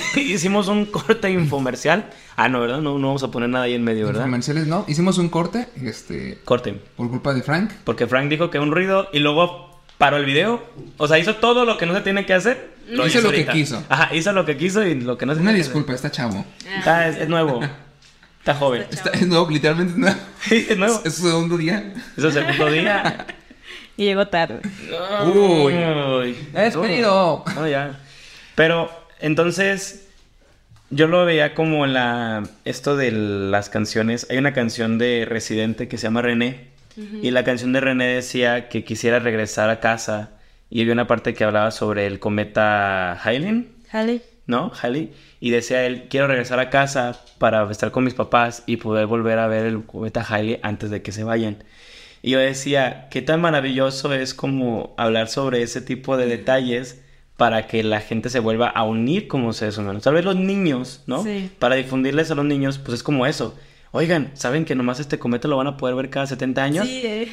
<laughs> Hicimos un corte infomercial. Ah, no, ¿verdad? No, no vamos a poner nada ahí en medio, ¿verdad? comerciales no. Hicimos un corte este, Corte. por culpa de Frank. Porque Frank dijo que un ruido y luego paró el video. O sea, hizo todo lo que no se tiene que hacer. Hizo lo que quiso. Ajá, hizo lo que quiso y lo que no se Una tiene que disculpa, está chavo. hacer. Está, es, es nuevo. Está joven. Está, es nuevo, literalmente es nuevo. <laughs> es nuevo. Es su segundo día. Es el segundo día. Y llegó tarde. Uy. Uy. Despedido. No, ya. Pero, entonces, yo lo veía como la. Esto de las canciones. Hay una canción de Residente que se llama René. Y la canción de René decía que quisiera regresar a casa. Y había una parte que hablaba sobre el cometa Halley, Halley. ¿no? Halley. Y decía él: Quiero regresar a casa para estar con mis papás y poder volver a ver el cometa Halley antes de que se vayan. Y yo decía, qué tan maravilloso es como hablar sobre ese tipo de detalles para que la gente se vuelva a unir como seres humanos. Tal vez los niños, ¿no? Sí. Para difundirles a los niños, pues es como eso. Oigan, ¿saben que nomás este cometa lo van a poder ver cada 70 años? Sí, eh,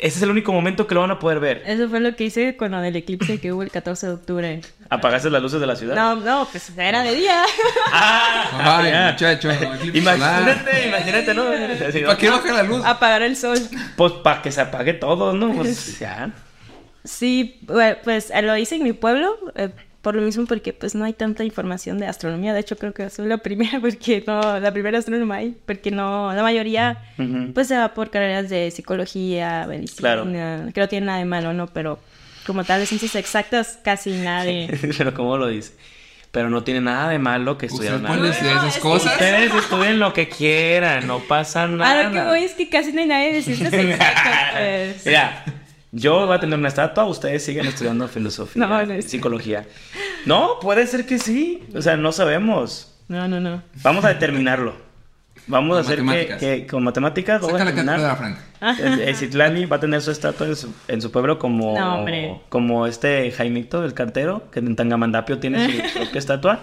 Ese es el único momento que lo van a poder ver. eso fue lo que hice con lo del eclipse que hubo el 14 de octubre. ¿Apagaste las luces de la ciudad? No, no, pues era de día. <laughs> ¡Ah! Ay, ya. muchacho. <laughs> Imagínate, imagínate, ¿no? ¿Para qué baja la luz? Apagar el sol. Pues para que se apague todo, ¿no? Pues <laughs> ya. Sí, pues eh, lo hice en mi pueblo, eh, por lo mismo porque pues no hay tanta información de astronomía. De hecho, creo que soy la <laughs> primera porque no, la primera astrónoma hay, porque no, la mayoría pues se va por carreras de psicología, medicina, Claro. que no tiene nada de malo, ¿no? Pero como tal de ciencias exactas, casi nada de... <laughs> Pero ¿cómo lo dice? Pero no tiene nada de malo que Usted estudiaron puede algo. decir No, esas cosas. Ustedes estudien lo que quieran, no pasa nada. A lo que voy es que casi no hay nadie de ciencias <laughs> exactas. pues. Mira, yo voy a tener una estatua, ustedes siguen estudiando filosofía, No, no es- psicología. No, puede ser que sí. O sea, no sabemos. No, no, no. Vamos a determinarlo. Vamos a hacer que, con matemáticas vamos Saca a la cátedra, determinar. Frank. El, Citlali va a tener su estatua en su, en su pueblo como, No, como este Jaimito, el cartero, que en Tangamandapio tiene su <laughs> propia estatua.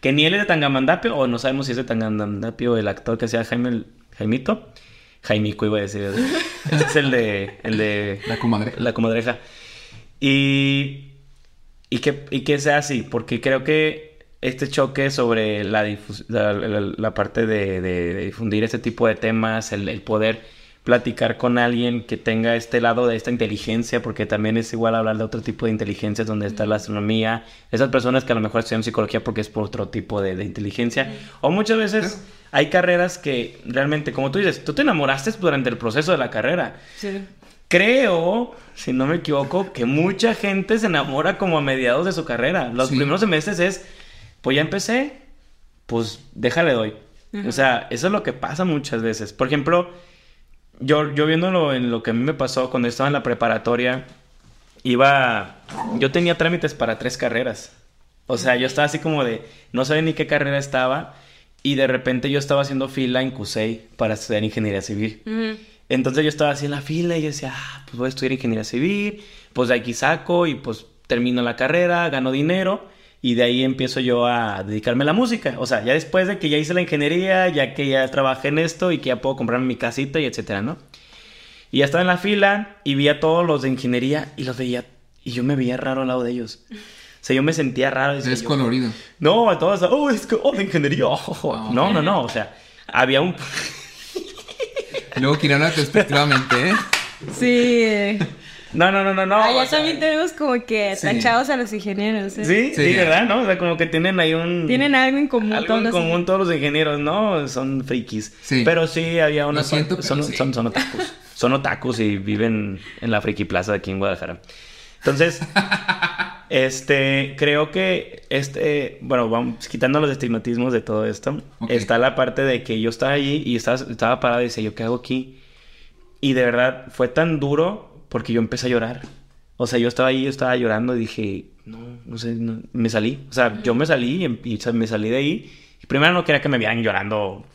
Que ni él es de Tangamandapio, o no sabemos si es de Tangamandapio el actor que sea Jaime, el- Jaimito. Jaimico iba a decir. Este es el de, el de La comadre. la comadreja. Y, y, que, y que sea así, porque creo que este choque sobre la, la, la- la parte de, de- de difundir este tipo de temas, el, el poder platicar con alguien que tenga este lado de esta inteligencia, porque también es igual hablar de otro tipo de inteligencias donde está la astronomía, esas personas que a lo mejor estudian psicología porque es por otro tipo de, de inteligencia, o muchas veces hay carreras que realmente, como tú dices, tú te enamoraste durante el proceso de la carrera, Sí. creo, si no me equivoco, que mucha gente se enamora como a mediados de su carrera. Los Sí. primeros semestres es, pues ya empecé, pues déjale doy. O sea, eso es lo que pasa muchas veces. Por ejemplo, yo, yo viéndolo en lo que a mí me pasó cuando estaba en la preparatoria, iba, yo tenía trámites para tres carreras. O sea, yo estaba así como de, no sabía ni qué carrera estaba y de repente yo estaba haciendo fila en CUSEI para estudiar ingeniería civil. Entonces yo estaba así en la fila y yo decía, ah, pues voy a estudiar ingeniería civil, pues de aquí saco y pues termino la carrera, gano dinero y de ahí empiezo yo a dedicarme a la música. O sea, ya después de que ya hice la ingeniería, ya que ya trabajé en esto y que ya puedo comprarme mi casita y etcétera, ¿no? Y ya estaba en la fila y vi a todos los de ingeniería y los veía y yo me veía raro al lado de ellos. O sea, yo me sentía raro. decía Es yo, colorido. no, a todos, oh, es que, oh, de ingeniería. oh, oh, oh". No, no, no, o sea, había un... Luego Kirana respectivamente, ¿eh? Sí. No, no, no, no, no. Ah, ya sea, también tenemos como que Sí. tachados a los ingenieros. ¿eh? Sí, sí, Sí. ¿verdad? ¿No? O sea, como que tienen ahí un... Tienen algo en común algo todos en los común todos los ingenieros, ¿no? Son frikis. Sí. Pero sí había una... Lo siento, pero son, sí. son, son otakus. Son otakus y viven en la friki plaza de aquí en Guadalajara. Entonces, <laughs> este, creo que este, bueno, vamos quitando los estigmatismos de todo esto. Ok. Está la parte de que yo estaba allí y estaba, estaba parado y decía, ¿yo qué hago aquí? Y de verdad fue tan duro porque yo empecé a llorar. O sea, yo estaba ahí, yo estaba llorando y dije, no, no sé, no- me salí. O sea, yo me salí y, em- y, me salí de ahí. Y primero no quería que me vieran llorando.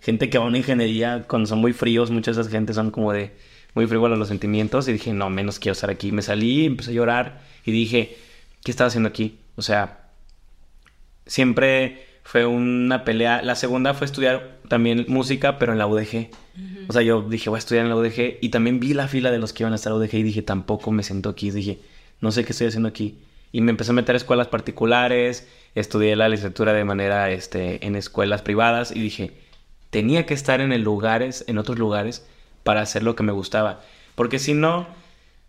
Gente que va a una ingeniería cuando son muy fríos, muchas de esas gente son como de muy frívolos los sentimientos. Y dije, no, menos quiero estar aquí. Me salí, empecé a llorar y dije, ¿qué estaba haciendo aquí? O sea, siempre fue una pelea. La segunda fue estudiar también música, pero en la UDG. O sea, yo dije, voy a estudiar en la UDG. Y también vi la fila de los que iban a estar en la UDG y dije, tampoco me siento aquí. Dije, no sé qué estoy haciendo aquí. Y me empecé a meter a escuelas particulares. Estudié la licenciatura de manera, este, en escuelas privadas. Y dije, tenía que estar en el lugares, en otros lugares, para hacer lo que me gustaba. Porque si no,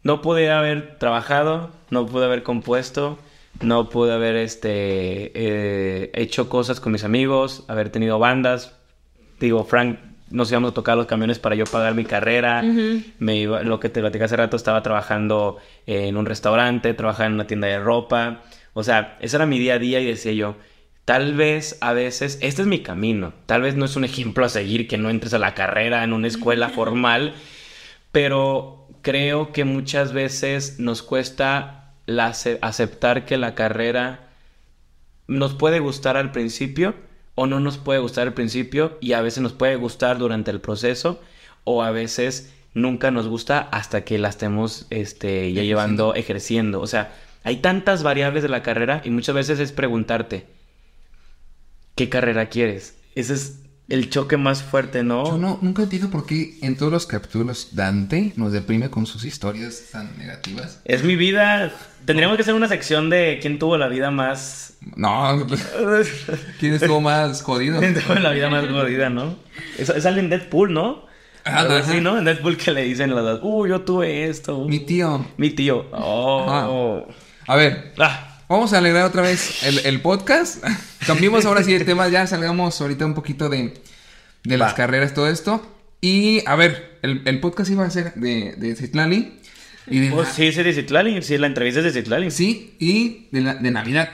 no pude haber trabajado, no pude haber compuesto, no pude haber este, eh, hecho cosas con mis amigos, haber tenido bandas. Digo, Frank, nos íbamos a tocar los camiones para yo pagar mi carrera. Me iba, lo que te platicé hace rato, estaba trabajando en un restaurante, trabajaba en una tienda de ropa. O sea, ese era mi día a día y decía yo, tal vez a veces, este es mi camino. Tal vez no es un ejemplo a seguir que no entres a la carrera en una escuela <laughs> formal, pero creo que muchas veces nos cuesta la ace- aceptar que la carrera nos puede gustar al principio o no nos puede gustar al principio y a veces nos puede gustar durante el proceso o a veces nunca nos gusta hasta que la estemos este, ya llevando, ejerciendo. O sea, hay tantas variables de la carrera y muchas veces es preguntarte, ¿qué carrera quieres? Ese es el choque más fuerte, ¿no? Yo no, nunca entiendo por qué en todos los capítulos Dante nos deprime con sus historias tan negativas. Es mi vida. Tendríamos que hacer una sección de quién tuvo la vida más. No, <laughs> ¿quién estuvo más jodido? quién tuvo la vida más jodida, ¿no? Es, es alguien en Deadpool, ¿no? Ah, Algo así, ¿no? En Deadpool que le dicen a los dos, uh, yo tuve esto. Mi tío. Mi tío. Oh. A ver, Ah. Vamos a alegrar otra vez el, el podcast. <laughs> Cambiemos ahora sí de tema, ya salgamos ahorita un poquito de, de las Va. carreras, todo esto. Y a ver, el, el podcast iba a ser de, de Citlali. Y de, Pues sí, sí, de Citlali. Sí, la entrevista es de Citlali. sí, y de, la- de Navidad.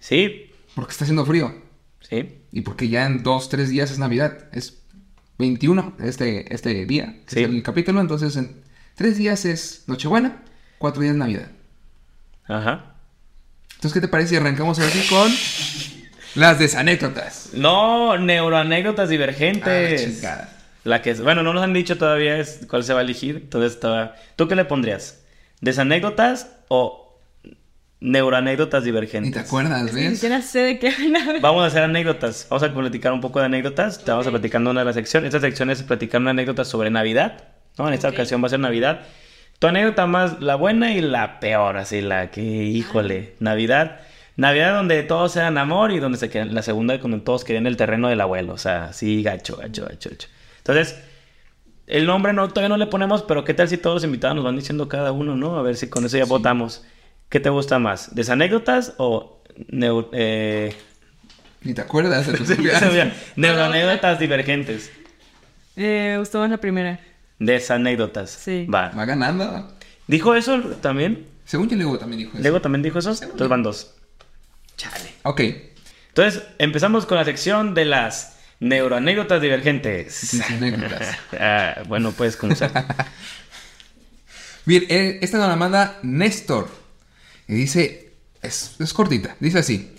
Sí. Porque está haciendo frío. Sí. Y porque ya en dos, tres días es Navidad. Es 21 este, este día. que Sí. es el capítulo. Entonces en tres días es Nochebuena, cuatro días Navidad. Ajá. Entonces, ¿qué te parece si arrancamos ahora sí con las desanécdotas? No, neuroanécdotas Ah, divergentes. chingada. La que es, bueno, no nos han dicho todavía es cuál se va a elegir. Entonces estaba. ¿Tú qué le pondrías? ¿Desanécdotas o neuroanécdotas Ni divergentes? te acuerdas, Ni ¿ves? siquiera sé de qué hablar. Vamos a hacer anécdotas. Vamos a platicar un poco de anécdotas. Te vamos a platicando una de las secciones. Esta sección es platicar una anécdota sobre Navidad. ¿no? En esta ocasión va a ser Navidad. Tu anécdota más, la buena y la peor, así, la que, híjole, Navidad. Navidad donde todos eran amor y donde se quedan, la segunda cuando todos querían el terreno del abuelo. O sea, sí, gacho, gacho, gacho, gacho. Entonces, el nombre no, todavía no le ponemos, pero ¿qué tal si todos los invitados nos van diciendo cada uno, no? A ver si con eso ya votamos. ¿Qué te gusta más? ¿Desanécdotas o neu- eh, Ni te acuerdas <laughs> de tus. <laughs> Neuroanécdotas divergentes. Eh, me gustó más la primera. De esas anécdotas. Sí. Va. Va ganando. ¿Dijo eso también? Según yo, Lego también dijo eso. ¿Lego también dijo eso? Entonces van dos. Chale. Ok. Entonces, empezamos con la sección de las neuroanécdotas divergentes. Anécdotas. <laughs> Ah, bueno, puedes comenzar. <laughs> Bien, eh, esta nos la manda Néstor. Y dice, es, es cortita, dice así.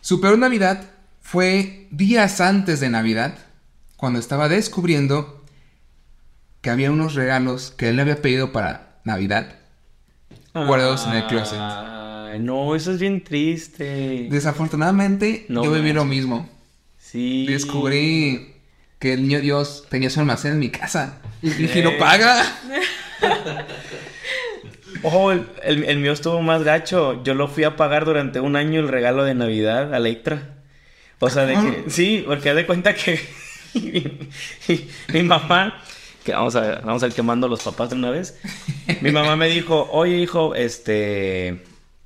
Su peor Navidad fue días antes de Navidad, cuando estaba descubriendo que había unos regalos que él le había pedido para Navidad guardados en el closet. Ay, no, eso es bien triste. Desafortunadamente, No yo viví lo mismo. Sí. Descubrí que el niño Dios tenía su almacén en mi casa. Y dije, ¿lo paga? <laughs> Ojo, el, el- el mío estuvo más gacho. Yo lo fui a pagar durante un año el regalo de Navidad a Electra. O sea, de que. Sí, porque haz de cuenta que. <laughs> mi mamá. Que vamos a, vamos a ir quemando a los papás de una vez. Mi mamá me dijo, oye, hijo, este.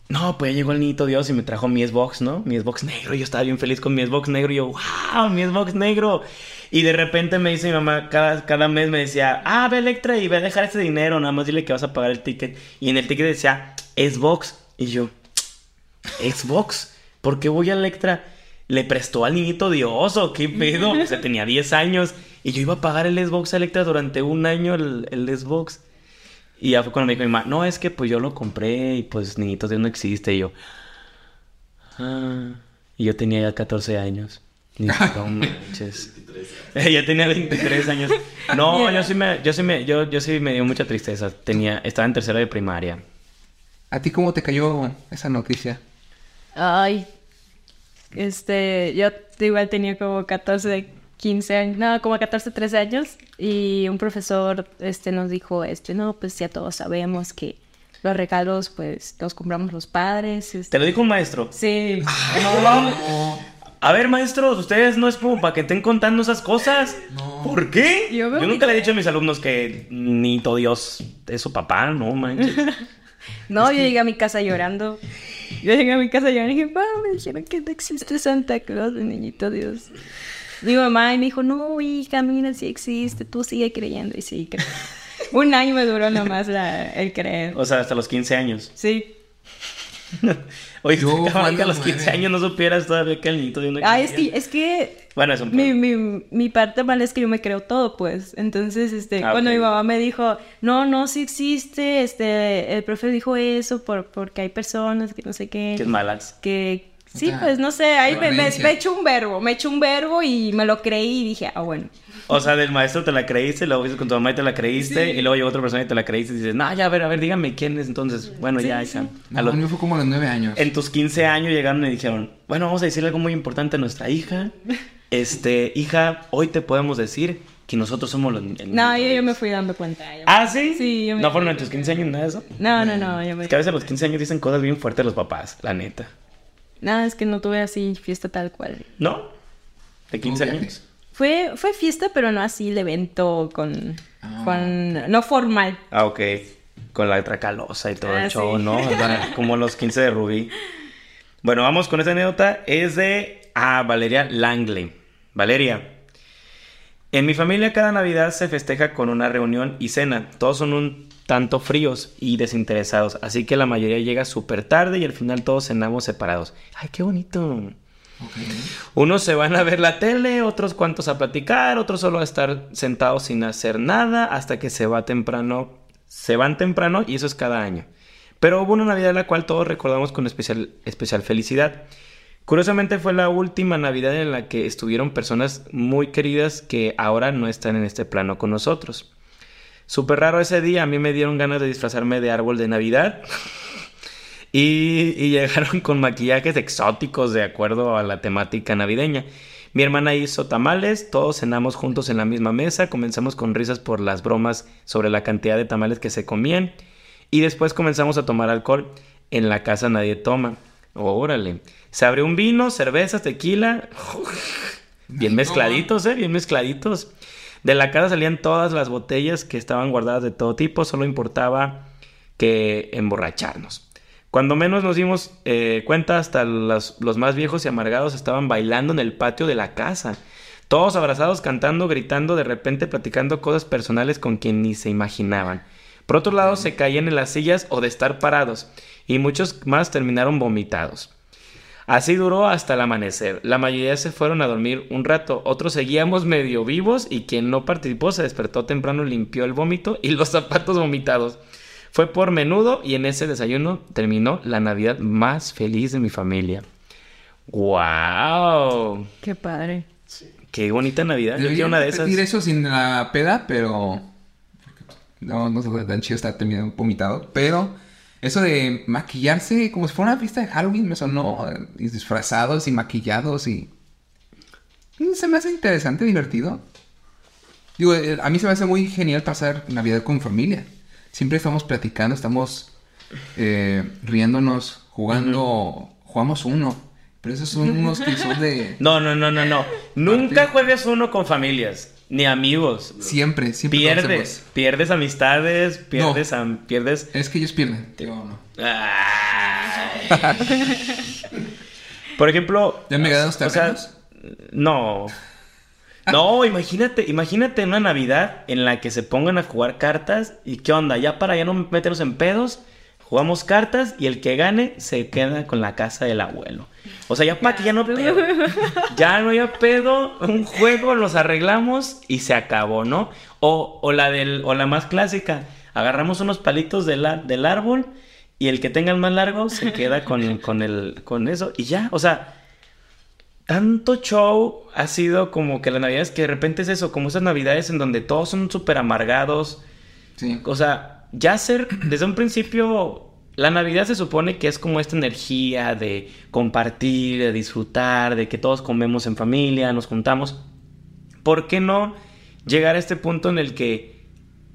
No, pues llegó el niñito Dios y me trajo mi Xbox, ¿no? Mi Xbox negro. Yo estaba bien feliz con mi Xbox negro. Y yo, wow, mi Xbox negro. Y de repente me dice mi mamá, cada, cada mes me decía, ah, ve Electra y ve a dejar ese dinero. Nada más dile que vas a pagar el ticket. Y en el ticket decía, Xbox. Y yo, Xbox. ¿Por qué voy a Electra? Le prestó al niñito Dios o qué pedo. O sea, tenía 10 años. Y yo iba a pagar el Xbox a Electra durante un año el, el Xbox. Y ya fue cuando me dijo mi mamá, no, es que pues yo lo compré y pues niñito Dios no existe. Y yo, ah. Y yo tenía ya 14 años. Y no <laughs> manches. <laughs> ya tenía 23 años. No, <laughs> yo sí me, yo sí me, yo, yo sí me dio mucha tristeza. Tenía, estaba en tercera de primaria. ¿A ti cómo te cayó esa noticia? Ay, este, yo igual tenía como 14, 15 años, no, como 14, 13 años y un profesor, este, nos dijo, este, no, pues ya todos sabemos que los regalos, pues, los compramos los padres. este". ¿Te lo dijo un maestro? Sí. A ver, maestros, ustedes no es como para que estén contando esas cosas. ¿Por qué? Yo nunca le he dicho a mis alumnos que ni todo Dios es su papá, no manches. <laughs> No, yo llegué a mi casa llorando. Yo llegué a mi casa llorando y dije, mamá, me dijeron que no existe Santa Claus, mi niñito Dios. Mi mamá y me dijo, no, hija, mira, sí existe, tú sigue creyendo. Y sí, creo. <laughs> Un año me duró nomás la, el creer. O sea, hasta los 15 años. Sí. <laughs> Oye, Yo, <laughs> cabrón, que a los 15 madre. años no supieras todavía que el niñito de una Ah, es que, es que Bueno, es un mi, mi, mi parte mal es que yo me creo todo, pues. Entonces, este, Ah, cuando mi mamá me dijo, no, no, sí existe, este, el profe dijo eso por, porque hay personas que no sé qué. Que es malas. que sí, Ah, pues no sé, ahí me, me, me echó un verbo, me echó un verbo y me lo creí y dije, ah, bueno. O sea, del maestro te la creíste, luego fuiste con tu mamá y te la creíste, y luego llegó otra persona y te la creíste y dices, no, ya, a ver, a ver, dígame quién es entonces. Bueno, ya, hija. A No, los- mío fue como a los nueve años. En tus 15 años llegaron y dijeron, bueno, vamos a decirle algo muy importante a nuestra hija. Este, hija, hoy te podemos decir que nosotros somos los... No, yo, yo me Dios". fui dando cuenta. yo- ¿Ah, sí? Sí, yo me- ¿No fueron en tus 15 años nada de eso? No, no, no, yo me... Es que a veces a los 15 años dicen cosas bien fuertes los papás, la neta. Nada, es que no tuve así fiesta tal cual. ¿No? ¿De 15 Ok. años? Fue, fue fiesta, pero no así el evento con, Ah. con... No formal. Ah, ok. Con la letra calosa y todo Ah, el show, sí. ¿no? <laughs> Como los 15 de Rubí. Bueno, vamos con esta anécdota. Es de ah, Valeria Langley. Valeria. En mi familia cada Navidad se festeja con una reunión y cena. Todos son un tanto fríos y desinteresados, así que la mayoría llega súper tarde y al final todos cenamos separados. ¡Ay, qué bonito! Unos se van a ver la tele, otros cuantos a platicar, otros solo a estar sentados sin hacer nada hasta que se va temprano. Se van temprano y eso es cada año. Pero hubo una Navidad la cual todos recordamos con especial, especial felicidad. Curiosamente fue la última Navidad en la que estuvieron personas muy queridas que ahora no están en este plano con nosotros. Súper raro ese día, a mí me dieron ganas de disfrazarme de árbol de Navidad. Y, y llegaron con maquillajes exóticos de acuerdo a la temática navideña. Mi hermana hizo tamales, todos cenamos juntos en la misma mesa, comenzamos con risas por las bromas sobre la cantidad de tamales que se comían y después comenzamos a tomar alcohol. En la casa nadie toma. Órale. Se abrió un vino, cerveza, tequila. <laughs> Bien mezcladitos, ¿eh? Bien mezcladitos. De la casa salían todas las botellas que estaban guardadas de todo tipo, solo importaba que emborracharnos. Cuando menos nos dimos eh, cuenta, hasta los, los más viejos y amargados estaban bailando en el patio de la casa. Todos abrazados, cantando, gritando, de repente platicando cosas personales con quien ni se imaginaban. Por otro lado, se caían en las sillas o de estar parados, y muchos más terminaron vomitados. Así duró hasta el amanecer. La mayoría se fueron a dormir un rato, otros seguíamos medio vivos y quien no participó se despertó temprano, limpió el vómito y los zapatos vomitados. Fue por menudo y en ese desayuno terminó la Navidad más feliz de mi familia. ¡Wow! Qué padre. Qué bonita Navidad. Yo quiero una de esas. eso sin la peda, pero... No, no se fue tan chido estar terminando vomitado. Pero eso de maquillarse como si fuera una fiesta de Halloween me sonó eh, y disfrazados y maquillados y... Se me hace interesante, divertido. Digo, eh, a mí se me hace muy genial pasar Navidad con familia. Siempre estamos platicando, estamos eh, riéndonos, jugando, jugamos uno. Pero esos son unos que son de... <laughs> No, no, no, no, no. Nunca juegues uno con familias, ni amigos. Siempre, siempre. Pierdes, pierdes amistades, pierdes, am- pierdes. Es que ellos pierden. Digo, no. Por ejemplo, ¿Ya me quedan los o sea, no. No, imagínate, imagínate una Navidad en la que se pongan a jugar cartas y qué onda, ya para ya no meternos en pedos, jugamos cartas y el que gane se queda con la casa del abuelo. O sea, ya para que ya no pedo, <laughs> ya no haya pedo, un juego los arreglamos y se acabó, ¿no? O, o la del, o la más clásica, agarramos unos palitos del, a- del árbol y el que tenga el más largo se queda con, <laughs> con el, con eso y ya, o sea, tanto show ha sido como que las navidades que de repente es eso, como esas navidades en donde todos son súper amargados. Sí. O sea, ya ser desde un principio, la navidad se supone que es como esta energía de compartir, de disfrutar, de que todos comemos en familia, nos juntamos. ¿Por qué no llegar a este punto en el que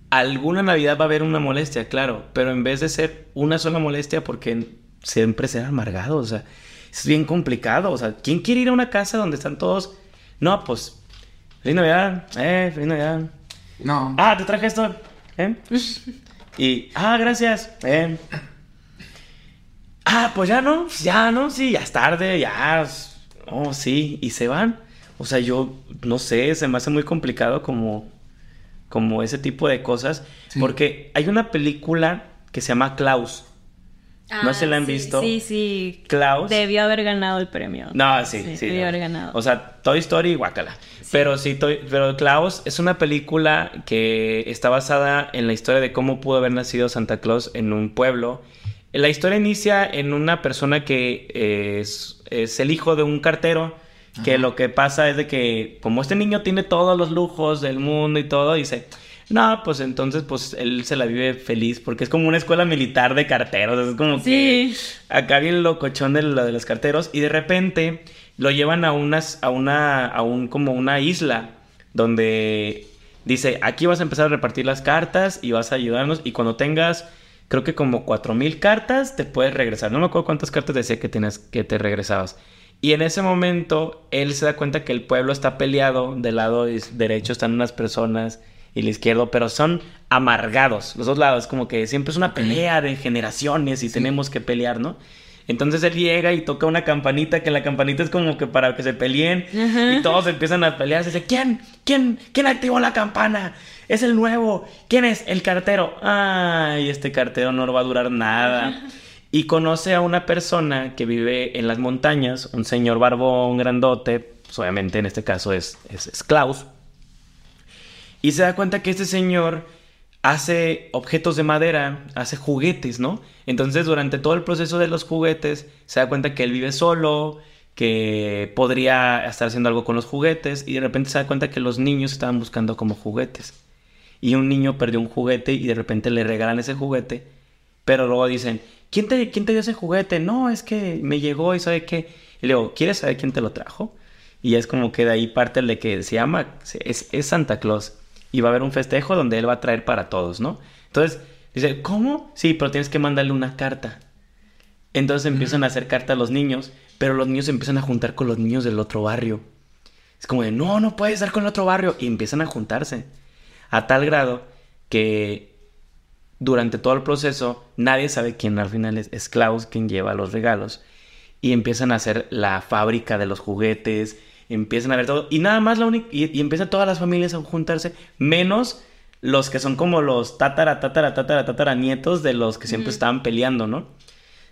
alguna navidad va a haber una molestia, claro, pero en vez de ser una sola molestia, porque siempre ser amargado, o sea, es bien complicado, o sea, ¿quién quiere ir a una casa donde están todos? No, pues, feliz Navidad, eh, feliz Navidad. No. Ah, te traje esto, ¿eh? <laughs> Y, ah, gracias, eh. Ah, pues ya no, ya no, sí, ya es tarde, ya, oh, sí, y se van. O sea, yo no sé, se me hace muy complicado como, como ese tipo de cosas, Sí. porque hay una película que se llama Klaus. No sé si la han Ah, sí, visto. Sí, sí. Klaus. Debió haber ganado el premio. No, sí, sí. debió no. haber ganado. O sea, Toy Story, guácala. Pero sí, Toy- pero Klaus es una película que está basada en la historia de cómo pudo haber nacido Santa Claus en un pueblo. La historia inicia en una persona que es, es el hijo de un cartero, que lo que pasa es de que como este niño tiene todos los lujos del mundo y todo, dice, no, pues entonces pues él se la vive feliz porque es como una escuela militar de carteros, es como que Sí. acá viene el locochón de lo de los carteros y de repente lo llevan a unas a una a un como una isla donde dice aquí vas a empezar a repartir las cartas y vas a ayudarnos y cuando tengas creo que como cuatro mil cartas te puedes regresar no me acuerdo cuántas cartas decía que tenías que te regresabas y en ese momento él se da cuenta que el pueblo está peleado del lado derecho están unas personas y el izquierdo, pero son amargados los dos lados, como que siempre es una pelea de generaciones y tenemos que pelear, ¿no? Entonces él llega y toca una campanita, que la campanita es como que para que se peleen y todos empiezan a pelear. Se dice, ¿quién? ¿Quién? ¿Quién activó la campana? Es el nuevo. ¿Quién es? El cartero. Ay, este cartero no va a durar nada. Y conoce a una persona que vive en las montañas, un señor barbón, grandote, pues obviamente en este caso es, es, es Klaus. Y se da cuenta que este señor hace objetos de madera, hace juguetes, ¿no? Entonces durante todo el proceso de los juguetes se da cuenta que él vive solo, que podría estar haciendo algo con los juguetes y de repente se da cuenta que los niños estaban buscando como juguetes. Y un niño perdió un juguete y de repente le regalan ese juguete, pero luego dicen, ¿quién te, quién te dio ese juguete? No, es que me llegó y sabe qué. Y le digo, ¿quieres saber quién te lo trajo? Y es como que de ahí parte de que se llama, es, es Santa Claus. Y va a haber un festejo donde él va a traer para todos, ¿no? Entonces, dice, ¿cómo? Sí, pero tienes que mandarle una carta. Entonces empiezan a hacer carta a los niños, pero los niños se empiezan a juntar con los niños del otro barrio. Es como de, no, no puedes estar con el otro barrio. Y empiezan a juntarse. A tal grado que durante todo el proceso nadie sabe quién al final es, es Klaus quien lleva los regalos. Y empiezan a hacer la fábrica de los juguetes empiezan a ver todo. Y nada más la única. Y, y empiezan todas las familias a juntarse, menos los que son como los tatara, tatara, tatara, tatara nietos de los que siempre estaban peleando, ¿no?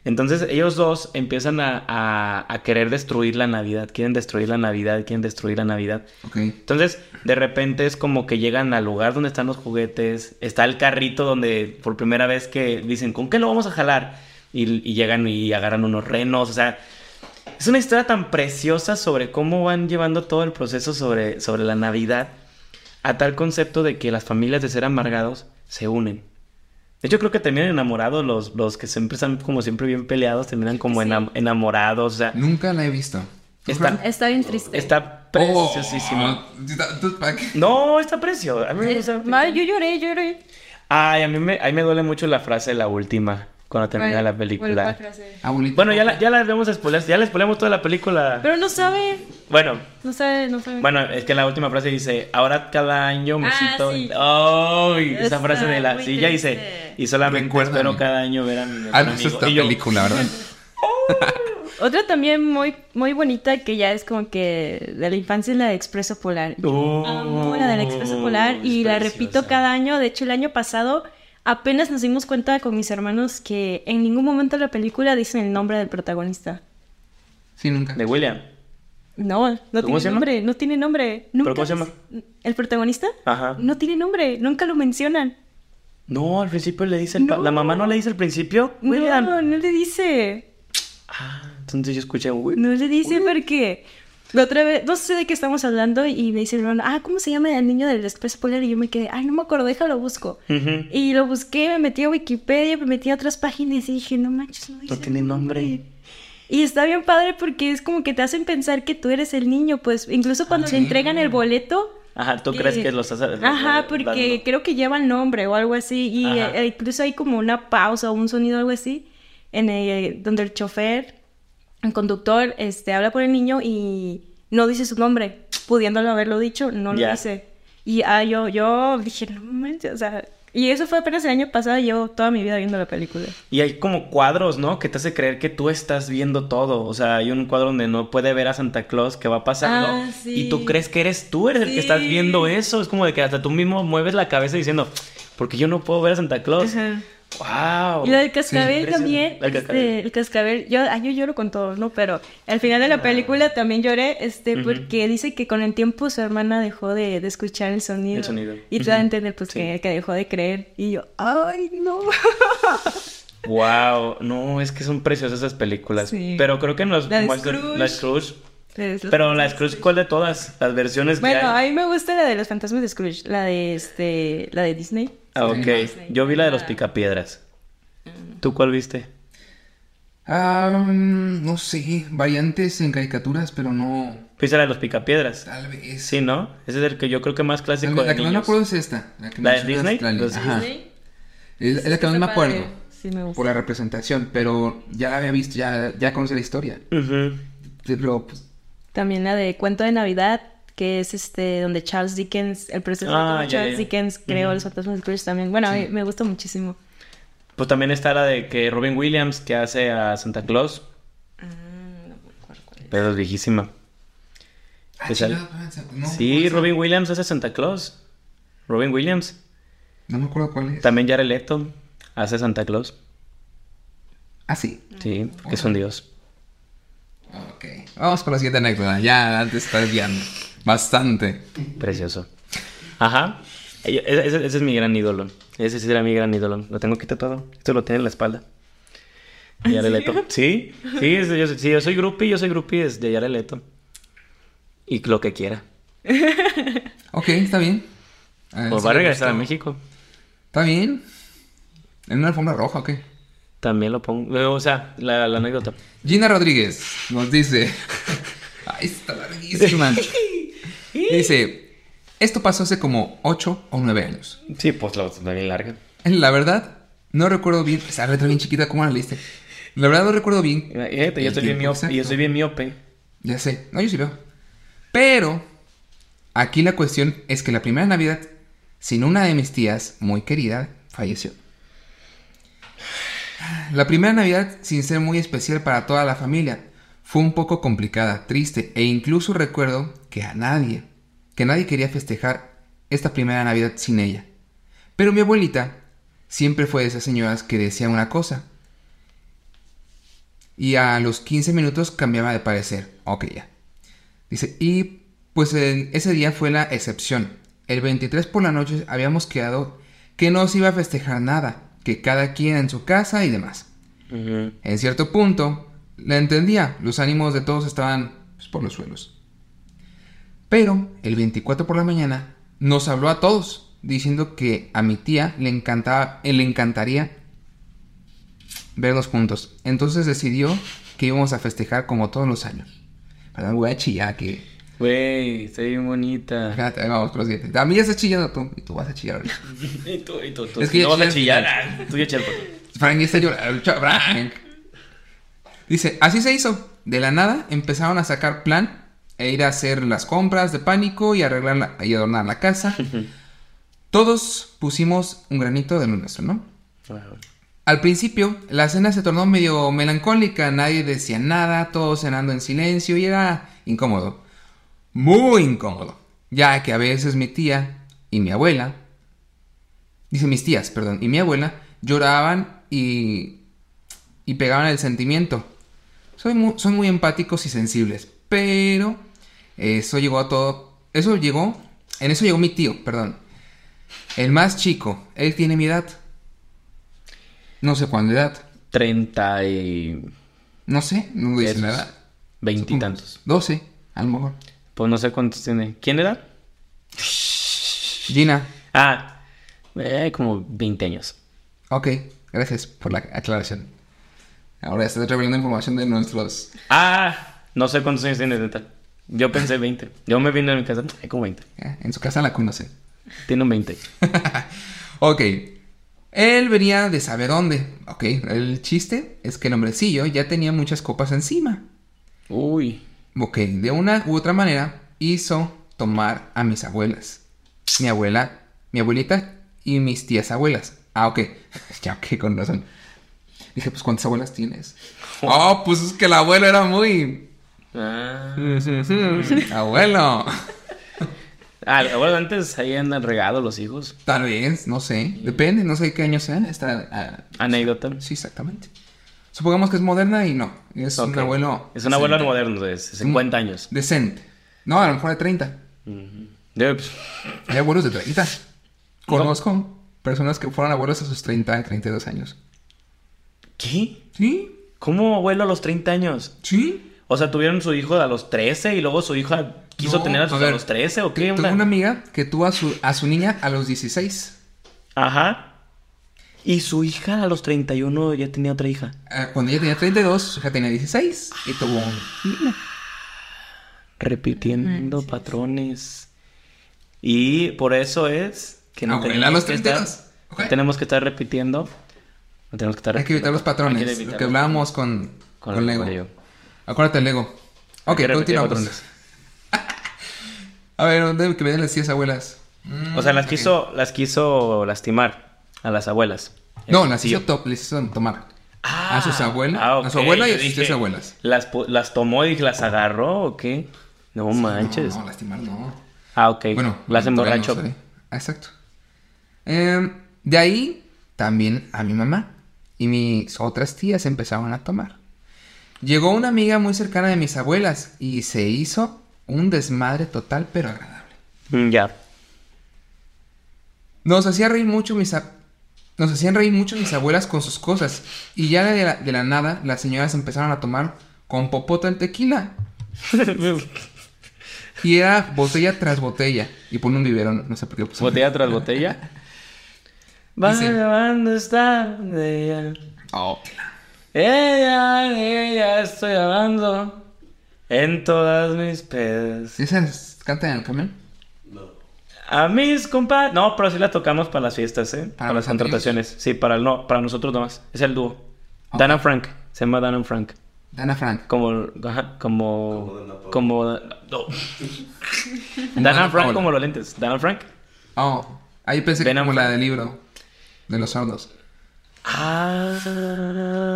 Entonces ellos dos empiezan a, a- a querer destruir la Navidad, quieren destruir la Navidad, quieren destruir la Navidad. Ok. Entonces, de repente es como que llegan al lugar donde están los juguetes, está el carrito donde por primera vez que dicen, ¿con qué lo vamos a jalar? Y, y llegan y agarran unos renos, o sea, es una historia tan preciosa sobre cómo van llevando todo el proceso sobre, sobre la Navidad a tal concepto de que las familias de ser amargados se unen. De hecho, creo que terminan enamorados los, los que siempre están como siempre bien peleados, terminan como Sí. enam- enamorados, o sea, Nunca la he visto. ¿Tú, Está-? Está bien triste. está preciosísimo. Oh, ¿tú- ¿para qué? No, está precio. A mí me gusta. Ma, yo lloré, lloré. Ay, a mí me, a mí me duele mucho la frase de la última, cuando termina ¿Cuál- la película. Bueno, ya la, ya la vemos spoiler, ya le spoilamos toda la película. Pero no sabe, Bueno, no sabe, no sabe. bueno, es que la última frase dice, ahora cada año me Ah, siento... sí. ella esa frase de la muy silla dice, y solamente Recuérdame. espero cada año ver a mi mejor Ah, no, eso amigo". es Y yo, película, ¿verdad? <laughs> Otra también muy, muy bonita que ya es como que de la infancia es la de Expreso Polar. Yo Oh, amo la del Expreso Polar y la repito cada año. De hecho, el año pasado apenas nos dimos cuenta con mis hermanos que en ningún momento de la película dicen el nombre del protagonista. Sí, nunca. De William. No, no ¿Cómo tiene nombre, no tiene nombre. Nunca cómo se llama? ¿El protagonista? Ajá. No tiene nombre, nunca lo mencionan. No, al principio le dice, el No. la mamá no le dice al principio, William. No, no le dice. Ah, entonces yo escuché, William. No le dice porque la otra vez, no sé de qué estamos hablando y me dice hermano, ah, ¿cómo se llama el niño del Expreso Polar? Y yo me quedé, ay, no me acuerdo, déjalo busco. Y lo busqué, me metí a Wikipedia, me metí a otras páginas y dije, no manches, no, No tiene nombre. Y está bien padre porque es como que te hacen pensar que tú eres el niño, pues incluso cuando Ah, te sí. entregan el boleto. Ajá, ¿tú crees eh, que lo estás Ajá, porque dando? creo que lleva el nombre o algo así. Y eh, incluso hay como una pausa o un sonido o algo así, en el- donde el chofer, el conductor, este, habla por el niño y no dice su nombre. Pudiéndolo haberlo dicho, no lo dice. Y ah, yo, yo dije, no manches, o sea. Y eso fue apenas el año pasado, yo toda mi vida viendo la película. Y hay como cuadros, ¿no? Que te hace creer que tú estás viendo todo. O sea, hay un cuadro donde no puede ver a Santa Claus que va pasando. Ah, sí. Y tú crees que eres tú, eres el que estás viendo eso. Es como de que hasta tú mismo mueves la cabeza diciendo, porque yo no puedo ver a Santa Claus. Ajá. ¡Wow! Y la del cascabel Sí, también. el este, cascabel. El cascabel. Yo, ay, yo lloro con todo, ¿no? Pero al final de la película también lloré, este, porque dice que con el tiempo su hermana dejó de, de escuchar el sonido. El sonido. Y te da a Ujú. entender, pues, Sí. que, que dejó de creer. Y yo, ay, no. <laughs> ¡Wow! No, es que son preciosas esas películas. Sí. Pero creo que no es La de como es de- Scrooge. la Scrooge. Es los Pero la Scrooge, ¿cuál de todas? Las versiones Bueno, que hay. a mí me gusta la de los fantasmas de Scrooge, la de este, la de Disney. Ah, ok. Yo vi la de los picapiedras. ¿Tú cuál viste? Ah, mm, no sé, variantes en caricaturas, pero no. ¿Viste la de los picapiedras? Tal vez. Sí, ¿no? Ese es el que yo creo que más La, clásico la de que no me niños. acuerdo es esta. La, que ¿La de Disney? la- Los ajá. Disney. Es, es la que no me acuerdo. padre. Sí, me gusta. Por la representación, pero ya la había visto, ya, ya conocí la historia. Ujú. Pero, pues, También la de Cuento de Navidad, que es este donde Charles Dickens, el proceso de Ah, Charles ya. Dickens creó los fantasmas de Scrooge también. Bueno, a mí Sí. me gusta muchísimo. Pues también está la de que Robin Williams que hace a Santa Claus. Pero es viejísima. ah, ¿Te sale? chingada, no, sí, ¿cuál es? Robin Williams hace Santa Claus. Robin Williams. No me acuerdo cuál es. También Jared Leto hace Santa Claus. Ah, sí. Sí, porque es un dios. Ok. Vamos con la siguiente anécdota. Ya antes está desviando. Bastante. Precioso. Ajá. Ese, ese- ese es mi gran ídolo. Ese sí era mi gran ídolo. Lo tengo aquí tatuado. Esto lo tiene en la espalda. Jared Leto. Sí, sí, es- yo, sí, yo soy groupie, yo soy groupie de de Jared Leto. Y lo que quiera. Ok, está bien. Ah, Pues sí va a regresar a. México. Está bien. ¿En una alfombra roja o qué? También lo pongo. O sea, la, la anécdota. Gina Rodríguez nos dice. <laughs> Ay, está larguísima. <laughs> Dice: Esto pasó hace como 8 o 9 años. Sí, pues está bien larga. La verdad, no recuerdo bien. Esa letra bien chiquita, ¿cómo la leíste? La verdad, no recuerdo bien. Fíjate, yo soy bien miope. Yo soy bien miope. Ya sé. No, yo sí veo. Pero, aquí la cuestión es que la primera Navidad, sin una de mis tías, muy querida, falleció. La primera Navidad, sin ser muy especial para toda la familia, fue un poco complicada, triste e incluso recuerdo que a nadie, que nadie quería festejar esta primera Navidad sin ella. Pero mi abuelita siempre fue de esas señoras que decía una cosa y a los 15 minutos cambiaba de parecer. Ok, ya. Dice, y pues el- ese día fue la excepción. El 23 por la noche habíamos quedado que no se iba a festejar nada, que cada quien en su casa y demás. En cierto punto, la entendía, los ánimos de todos estaban pues, por los suelos. Pero el 24 por la mañana nos habló a todos, diciendo que a mi tía le, encantaba, le encantaría verlos juntos. Entonces decidió que íbamos a festejar como todos los años. Perdón, voy a chillar que... Güey, está bien bonita. Fíjate, ahí vamos, prosigue. A mí ya estás chillando tú, y tú vas a chillar ahorita. <laughs> Y tú, y tú, tú. Es que no vas a chillar. Tú ya chillas. Frank ya está llorando. Frank. Dice, así se hizo. De la nada empezaron a sacar plan e ir a hacer las compras de pánico y arreglar la- y adornar la casa. <laughs> Todos pusimos un granito de nuestro, ¿no? Al principio, la cena se tornó medio melancólica, nadie decía nada, todos cenando en silencio y era incómodo. Muy incómodo, ya que a veces mi tía y mi abuela, dice mis tías, perdón, y mi abuela lloraban y, y pegaban el sentimiento. Soy muy, son muy empáticos y sensibles, pero eso llegó a todo, eso llegó, en eso llegó mi tío, perdón. El más chico, él tiene mi edad. No sé cuándo edad. 30 y No sé, no dice edad. veintitantos. 12, a lo mejor. Pues no sé cuántos tiene. ¿Quién era? Gina, Ah, eh, como 20 años. ok, gracias por la aclaración. Ahora estás revelando información de nuestros... Ah, no sé cuántos años tiene neta. Yo pensé 20. Yo me vine a mi casa, hay como 20. eh, En su casa la conocen. Tiene un 20. <laughs> Ok. Él venía de saber dónde. Ok, el chiste es que el hombrecillo ya tenía muchas copas encima. Uy. Ok, de una u otra manera hizo tomar a mis abuelas. Mi abuela, mi abuelita y mis tías abuelas. Ah, ok. <laughs> ya, ok, con razón. Dije, pues, ¿cuántas abuelas tienes? <laughs> Oh, pues es que el abuelo era muy... Ah. Abuelo. <laughs> Ah, bueno, antes ahí andan regados los hijos. Tal vez, no sé. Depende, no sé qué año sea. Esta, ah, Anécdota. sí, exactamente. Supongamos que es moderna y no. Es un Ok. abuelo... Es un abuelo decente. moderno de 50 años. Decente. No, a lo mejor de 30. Ujú. Yo, pues, Hay abuelos de 30. Conozco personas que fueron abuelos a sus 30, 32 años. ¿Qué? ¿Sí? ¿Cómo abuelo a los 30 años? ¿Sí? O sea, tuvieron su hijo a los 13 y luego su hija quiso No, tener a, sus, a a ver, los 13 o qué Tengo una amiga que tuvo a su, a su niña a los 16. Ajá. Y su hija a los 31 ya tenía otra hija. Ah, Cuando ella tenía 32, su hija tenía 16 y tuvo un niño. Repitiendo patrones. Y por eso es que no Abuela tenemos a los que estar- 32. Ok. no tenemos que estar repitiendo. No tenemos que estar Hay que evitar los patrones. Que Lo que hablábamos con, con Lego. Lego. Acuérdate, Lego. Ok, continuamos. A ver, ¿dónde que me den las tías abuelas? O sea, las Mm, quiso, las quiso lastimar a las abuelas. No, las hizo top, les hizo tomar. Ah, a sus abuelas, ah, a su abuela y a sus tías abuelas. Las, las tomó y las agarró o qué? No manches. No, lastimar no. Ah, ok. Bueno, las emborrachó. no sé. Exacto. Em, de ahí también a mi mamá y mis otras tías empezaban a tomar. Llegó una amiga muy cercana de mis abuelas y se hizo un desmadre total pero agradable. Mm, ya. Nos hacía reír mucho mis a- nos hacían reír mucho mis abuelas con sus cosas y ya de la, de la nada las señoras empezaron a tomar con popota el tequila <laughs> y era botella tras botella y pone un biberón, no sé por qué. Botella tras botella. <laughs> Va llevando esta de ella. Oh. Ella, ella, estoy hablando en todas mis pedas. ¿Esas cantan en el camión? No. A mis compadres. No, pero sí la tocamos para las fiestas, ¿eh? Para, las contrataciones. Sí, para el no, para nosotros nomás. Es el dúo. Ok. Dana Frank. Se llama Dana Frank. Dana Frank. Como. ajá, como. Como. Como. no. <laughs> Dana Frank como los lentes. Dana Frank. Oh, ahí pensé que como la del libro de los sordos. Ah,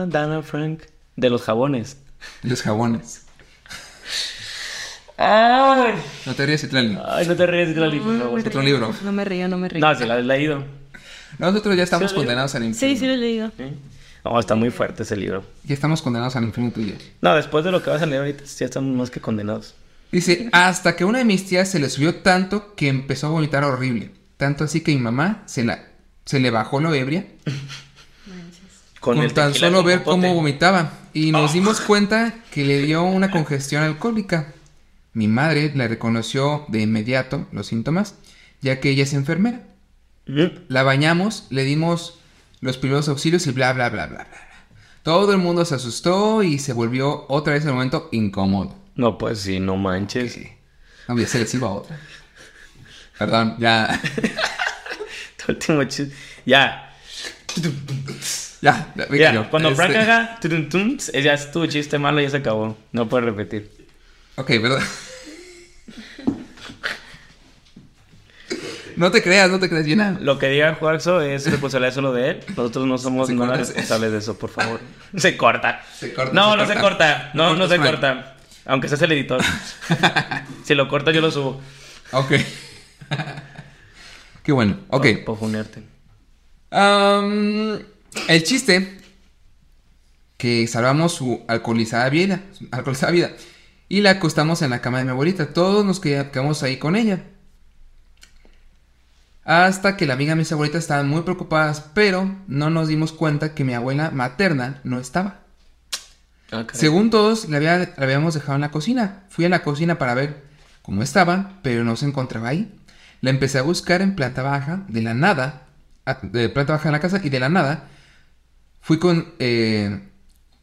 Dana Frank. De los jabones. Los jabones. Ay, No te rías, Itlali. ay no te ríes, Glali, por No favor. me otro río, libro. No me río, no me río. No, si la has leído. Nosotros ya estamos ¿Sí lo leí? condenados al infierno. Sí, sí lo he leído. ¿Sí? No, está muy fuerte ese libro. Ya estamos condenados al infierno tuyo. No, después de lo que vas a leer ahorita, ya estamos más que condenados. Dice, hasta que una de mis tías se le subió tanto que empezó a vomitar horrible. Tanto así que mi mamá se, la, se le bajó lo ebria con, el tan solo con ver popote. cómo vomitaba. Y nos Oh. dimos <laughs> cuenta que le dio una congestión alcohólica. Mi madre le reconoció de inmediato los síntomas, ya que ella es enfermera. La bañamos, le dimos los primeros auxilios y bla, bla, bla, bla, bla. bla. Todo el mundo se asustó y se volvió otra vez el momento incómodo. No, pues sí, no manches. Sí. No, ya se les iba otra. Perdón, ya. <laughs> <laughs> Último chiste. Ya. Ya, ya, cuando Este- Frank haga ya es tu chiste malo, ya se acabó. No puedes repetir. Ok, perdón. No te creas, no te creas, llena. Lo que diga Juarzo es responsabilidad solo de él. Nosotros no somos nada responsables de eso, por favor. Se corta. Se corta, no, se no se corta. No, no se corta. Aunque seas el editor. <laughs> si lo corta, yo lo subo. Ok. Qué bueno, ok. Por, por el chiste que salvamos su alcoholizada vida, su alcoholizada vida y la acostamos en la cama de mi abuelita. Todos nos queda- quedamos ahí con ella. Hasta que la amiga de mis abuelitas estaban muy preocupadas, pero no nos dimos cuenta que mi abuela materna no estaba. Ah. Según todos, la, había- la habíamos dejado en la cocina. Fui a la cocina para ver cómo estaba, pero no se encontraba ahí. La empecé a buscar en planta baja, de la nada, de planta baja en la casa, y de la nada fui con, eh,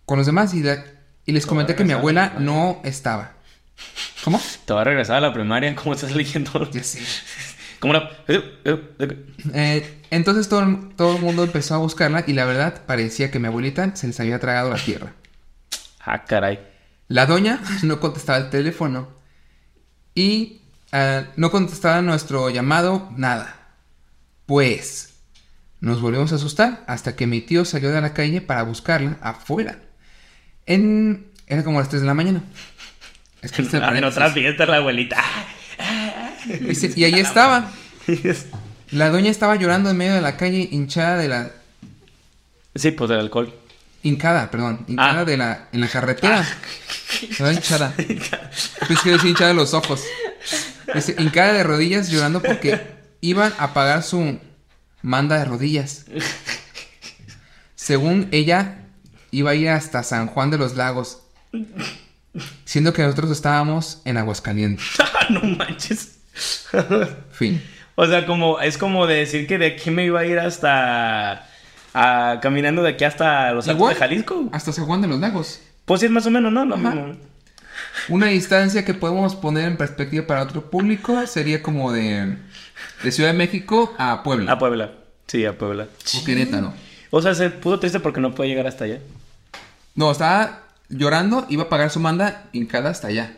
con los demás y, la- y les comenté que mi abuela no estaba. ¿Cómo? Te va a regresar a la primaria. ¿Cómo estás leyendo? Ya sé. <laughs> ¿Cómo la.? Eh, entonces todo, el- todo el mundo empezó a buscarla y la verdad parecía que mi abuelita se les había tragado la tierra. Ah, caray. La doña <laughs> no contestaba el teléfono y ah, no contestaba nuestro llamado, nada. Pues nos volvimos a asustar hasta que mi tío salió de la calle para buscarla afuera. En... Era como las 3 de la mañana. Es que <laughs> Ah, en paréntesis. otra fiesta la abuelita. Y ahí <laughs> estaba. La doña estaba llorando en medio de la calle hinchada de la... Sí, pues el alcohol. Hincada, perdón. Hincada Ah. de la... En la carretera. Estaba hinchada. <laughs> Pues que decía hinchada de los ojos. Dice, hincada de rodillas llorando porque iban a pagar su manda de rodillas. Según ella, iba a ir hasta San Juan de los Lagos. Siendo que nosotros estábamos en Aguascalientes. <laughs> Ah, no manches. Fin. O sea, como es como de decir que de aquí me iba a ir hasta a- caminando de aquí hasta los Altos de Jalisco. Hasta San Juan de los Lagos. Pues sí, es más o menos, ¿no? Lo mismo. Una distancia que podemos poner en perspectiva para otro público sería como de, de Ciudad de México a Puebla. A Puebla. Sí, a Puebla. o Querétaro. O sea, se puso triste porque no puede llegar hasta allá. No, estaba llorando, iba a pagar su manda hincada hasta allá.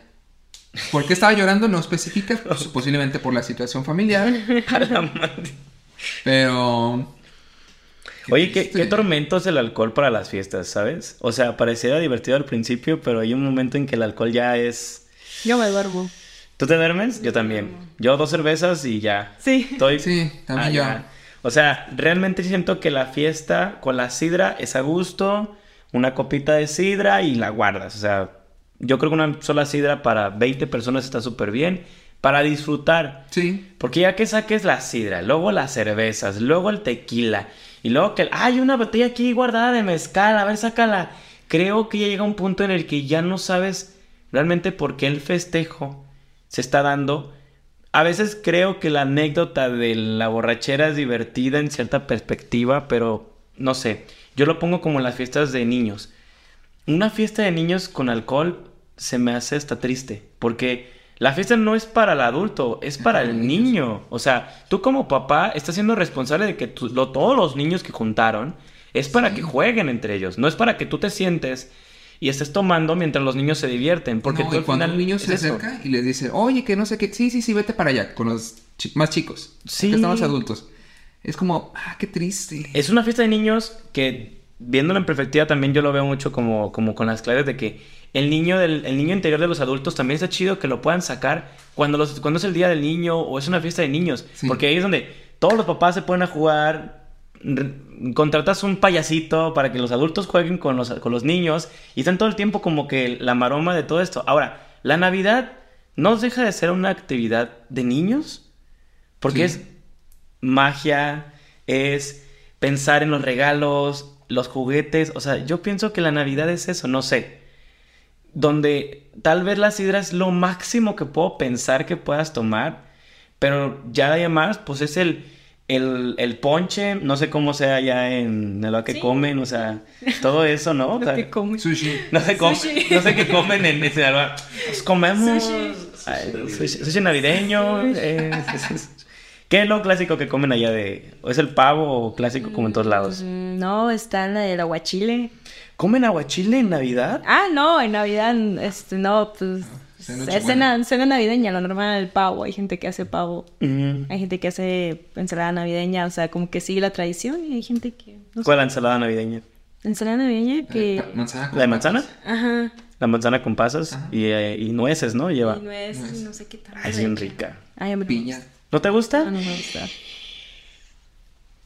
¿Por qué estaba llorando? No especifica, pues, posiblemente por la situación familiar, <laughs> pero... Oye, ¿qué, qué tormento es el alcohol para las fiestas, ¿sabes? O sea, pareciera divertido al principio, pero hay un momento en que el alcohol ya es... Yo me duermo. ¿Tú te duermes? Yo también. Yo dos cervezas y ya. Sí. Estoy... Sí, también Ah, yo. ya. O sea, realmente siento que la fiesta con la sidra es a gusto, una copita de sidra y la guardas. O sea, yo creo que una sola sidra para 20 personas está súper bien. Para disfrutar. Sí, Porque ya que saques la sidra, luego las cervezas, luego el tequila, y luego que hay una botella aquí guardada de mezcal, a ver, sácala. Creo que ya llega un punto en el que ya no sabes realmente por qué el festejo se está dando. A veces creo que la anécdota de la borrachera es divertida en cierta perspectiva, pero no sé. Yo lo pongo como las fiestas de niños. Una fiesta de niños con alcohol se me hace hasta triste, porque la fiesta no es para el adulto, es para el <laughs> niño. O sea, tú como papá estás siendo responsable de que tu- lo- todos los niños que juntaron es para que jueguen entre ellos, no es para que tú te sientes y estés tomando mientras los niños se divierten, porque no, tú y al cuando final un niño es se eso. acerca y les dice, oye, que no sé qué, sí, sí, sí, vete para allá, con los chi- más chicos, Sí. que estamos adultos. Es como, ah, qué triste. Es una fiesta de niños que viéndolo en perspectiva también yo lo veo mucho como, como con las claves de que el niño, del, el niño interior de los adultos también está chido que lo puedan sacar cuando, los, cuando es el día del niño o es una fiesta de niños. Sí. Porque ahí es donde todos los papás se ponen a jugar, contratas un payasito para que los adultos jueguen con los, con los niños y están todo el tiempo como que la maroma de todo esto. Ahora, la Navidad no deja de ser una actividad de niños porque Sí. es magia, es pensar en los regalos, los juguetes. O sea, yo pienso que la Navidad es eso, no sé. Donde tal vez la sidra es lo máximo que puedo pensar que puedas tomar, pero ya de en más, pues es el, el, el ponche, no sé cómo sea ya en lo que Sí. comen, o sea, todo eso, ¿no? <laughs> O Lo sea, que come. Sushi. no sé, cómo, Sushi. no sé qué comen en ese Sinaloa. Pues comemos Sushi. ay, sushi, sushi navideño. eh, ¿Qué es lo clásico que comen allá de...? ¿O es el pavo o clásico como en todos lados? Mm, No, está la del aguachile. ¿Comen aguachile en Navidad? Ah, no, en Navidad, este, no, pues. Cena cena, cena navideña, lo normal, el pavo. Hay gente que hace pavo. Mm. Hay gente que hace ensalada navideña, o sea, como que sigue la tradición. Y hay gente que. No. ¿Cuál es la ensalada navideña? Ensalada navideña que. Eh, manzana ¿La de manzana? Ajá. La manzana con pasas y, eh, y nueces, ¿no? Lleva. Y Nuez. y no sé qué tal. Es bien rica. Ay, Piña. ¿No te gusta? No, no me gusta.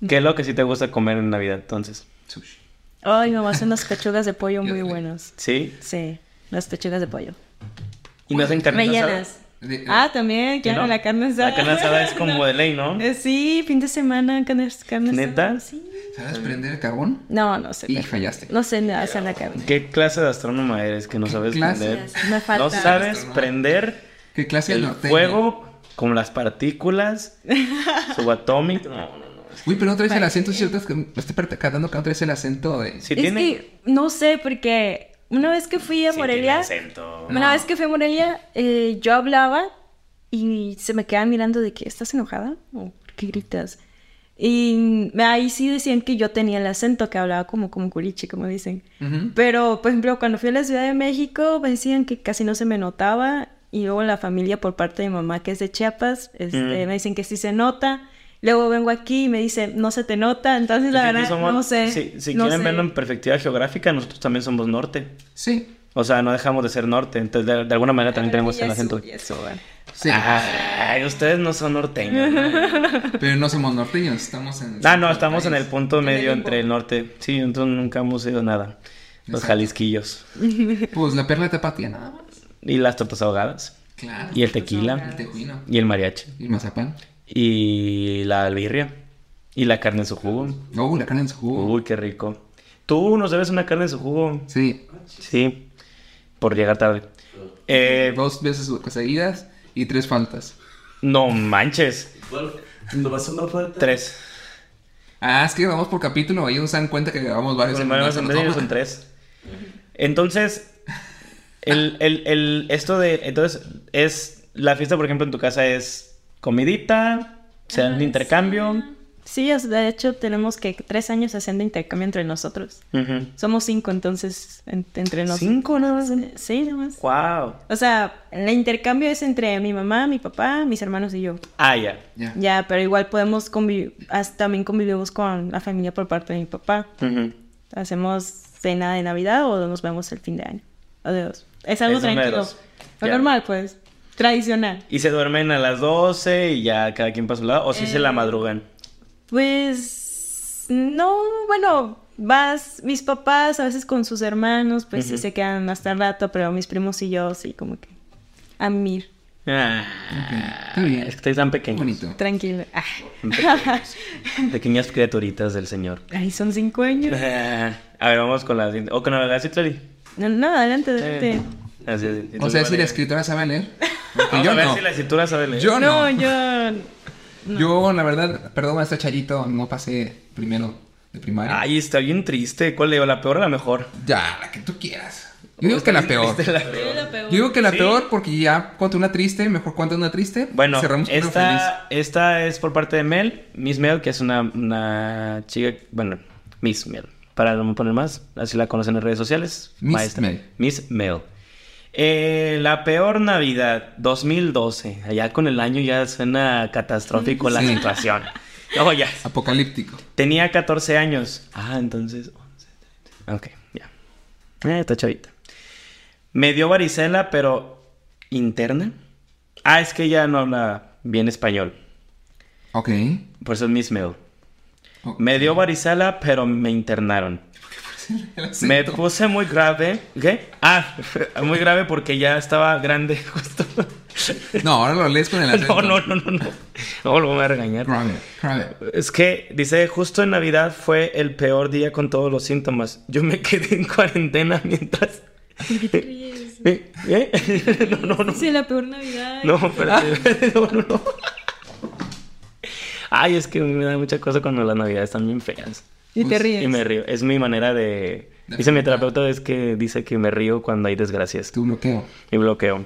¿Qué es lo que sí te gusta comer en Navidad, entonces? Sushi. Ay, mamá, hacen las pechugas de pollo muy buenas. ¿Sí? Sí, las pechugas de pollo. ¿Y no hacen carne? Rellenas. Ah, también, ¿Sí, claro, no? la carne asada. La carne asada es como <laughs> de ley, ¿no? Eh, Sí, fin de semana, carne, carne ¿Neta? asada, Sí. ¿Sabes prender el carbón? No, no sé. Y fallaste. No sé hacer la carne. ¿Qué clase de astrónoma eres que no sabes clase? prender? Me falta. No sabes prender ¿Qué clase de el fuego con las partículas subatómicas. No, no, no. Uy, pero no traes el acento, si que me estoy percatando que no traes el acento de... Sí es tiene. que no sé, porque una vez que fui a sí Morelia, tiene acento. una vez que fui a Morelia, eh, yo hablaba y se me quedaban mirando de que estás enojada o ¿por qué gritas. Y ahí sí decían que yo tenía el acento, que hablaba como como curichi, como dicen. Ujú. Pero, por ejemplo, cuando fui a la Ciudad de México, me decían que casi no se me notaba. Y luego la familia por parte de mi mamá, que es de Chiapas, este, Mm. me dicen que sí se nota. Luego vengo aquí y me dicen, no se te nota. Entonces, la verdad, somos- no sé. Si, si no quieren sé. verlo en perspectiva geográfica, nosotros también somos norte. Sí, O sea, no dejamos de ser norte. Entonces, de, de alguna manera también tenemos el acento. ya eso, bueno. sí. Ay, ustedes no son norteños. ¿no? <laughs> Pero no somos norteños, estamos en... ah, no, estamos en el punto En el medio entre el norte. Sí, entonces nunca hemos ido nada. Los Exacto. jalisquillos. <laughs> Pues la perla de tapatía, nada más. Y las tortas ahogadas. Claro. Y el tequila. El tejuino. Y el mariachi. Y el mazapán. Y la albirria. Y la carne en su jugo. Oh, la carne en su jugo. Uy, qué rico. Tú nos debes una carne en su jugo. Sí, Sí. Por llegar tarde. Eh, dos veces seguidas y tres faltas. no manches. ¿No vas a una falta? Tres. Ah, es que grabamos por capítulo, ellos se dan cuenta que grabamos varios Con en son tres. <laughs> Entonces, el, el, el, esto de. Entonces, es. La fiesta, por ejemplo, en tu casa es comidita, se dan Ah, de intercambio. Sí, de hecho, tenemos que tres años haciendo intercambio entre nosotros. Somos cinco, entonces, en- entre nosotros. ¿Cinco nada más? Sí, nada más. Wow. O sea, el intercambio es entre mi mamá, mi papá, mis hermanos y yo. Ah, ya. Ya. Ya, pero igual podemos convivir, también convivimos con la familia por parte de mi papá. Hacemos cena de Navidad o nos vemos el fin de año. Adiós. Es algo tranquilo. meros. Lo Ya. normal, pues. Tradicional. ¿Y se duermen a las 12 y ya cada quien para su lado? ¿O si se la Eh, madrugan? Pues no, bueno, vas, mis papás a veces con sus hermanos, pues sí se quedan hasta el rato, pero mis primos y yo sí como que a mí, Ah, está bien. Es que estáis tan pequeños. bonito. tranquilo. Ah. Pequeños. Pequeñas criaturitas del Señor. Ay, son cinco años. <laughs> A ver, vamos con la siguiente. ¿O con la verdad, Citlali? No, no, adelante, adelante. Así O sea, si la escritora sabe leer. <laughs> Porque Vamos yo a ver no. si la escritura sabe leer. Yo No, no. yo Yo, la verdad, perdón, maestra Chayito, no pasé primero de primaria. Ay, está bien triste. ¿Cuál le digo? ¿La peor o la mejor? Ya, la que tú quieras. Yo digo que la peor. Triste la Yo peor. la peor. Yo digo que la Sí. peor porque ya conté una triste, mejor cuento una triste. Bueno, cerramos con una feliz. esta, esta es por parte de Mel, Miss Mel, que es una, una chica, bueno, Miss Mel, para no poner más, así la conocen en redes sociales. Miss Mel. Miss Mel. Eh, la peor Navidad, 2012. Allá con el año ya suena catastrófico la situación. No, ya. Apocalíptico. Tenía 14 años. Ah, entonces. 11, Ok, ya. Eh, está chavita. Me dio varicela, pero interna. Ah, es que ella no habla bien español. Ok. Por eso es Miss Mel. Ok. Me dio varicela, pero me internaron. Me puse muy grave. ¿Qué? Ah, <laughs> muy grave porque ya estaba grande <laughs> justo. No, ahora lo lees con el acento. No, no, no, no, no. No, lo voy a regañar. Grave, grave. Es que dice, justo en Navidad fue el peor día con todos los síntomas. Yo me quedé en cuarentena mientras... <laughs> ¿Eh? ¿Eh? No, no, no. Sí, la peor Navidad. No, espérate. No, no, no. Ay, es que me da mucha cosa cuando las navidades están bien feas. Y te Pues, ríes. Y me río. Es mi manera de... De Dice mi terapeuta es que dice que me río cuando hay desgracias. Tu bloqueo. Y bloqueo.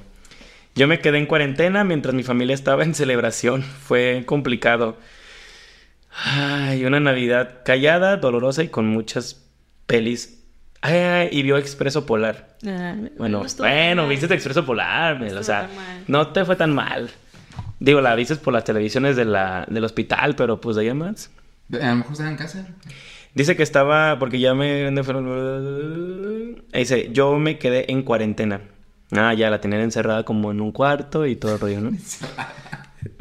Yo me quedé en cuarentena mientras mi familia estaba en celebración. <laughs> Fue complicado. Ay, una Navidad callada, dolorosa y con muchas pelis. Ay, ay, y vio Expreso Polar. Ah, me- Bueno, bueno, viste Expreso Polar, Mel, o estuvo sea, tan mal. no te fue tan mal. Digo, la viste por las televisiones de la, del hospital, pero pues de ahí más. A lo mejor estaba en casa. Dice que estaba, porque ya me... Dice, yo me quedé en cuarentena. Ah, ya la tenían encerrada como en un cuarto y todo el rollo, ¿no? <laughs>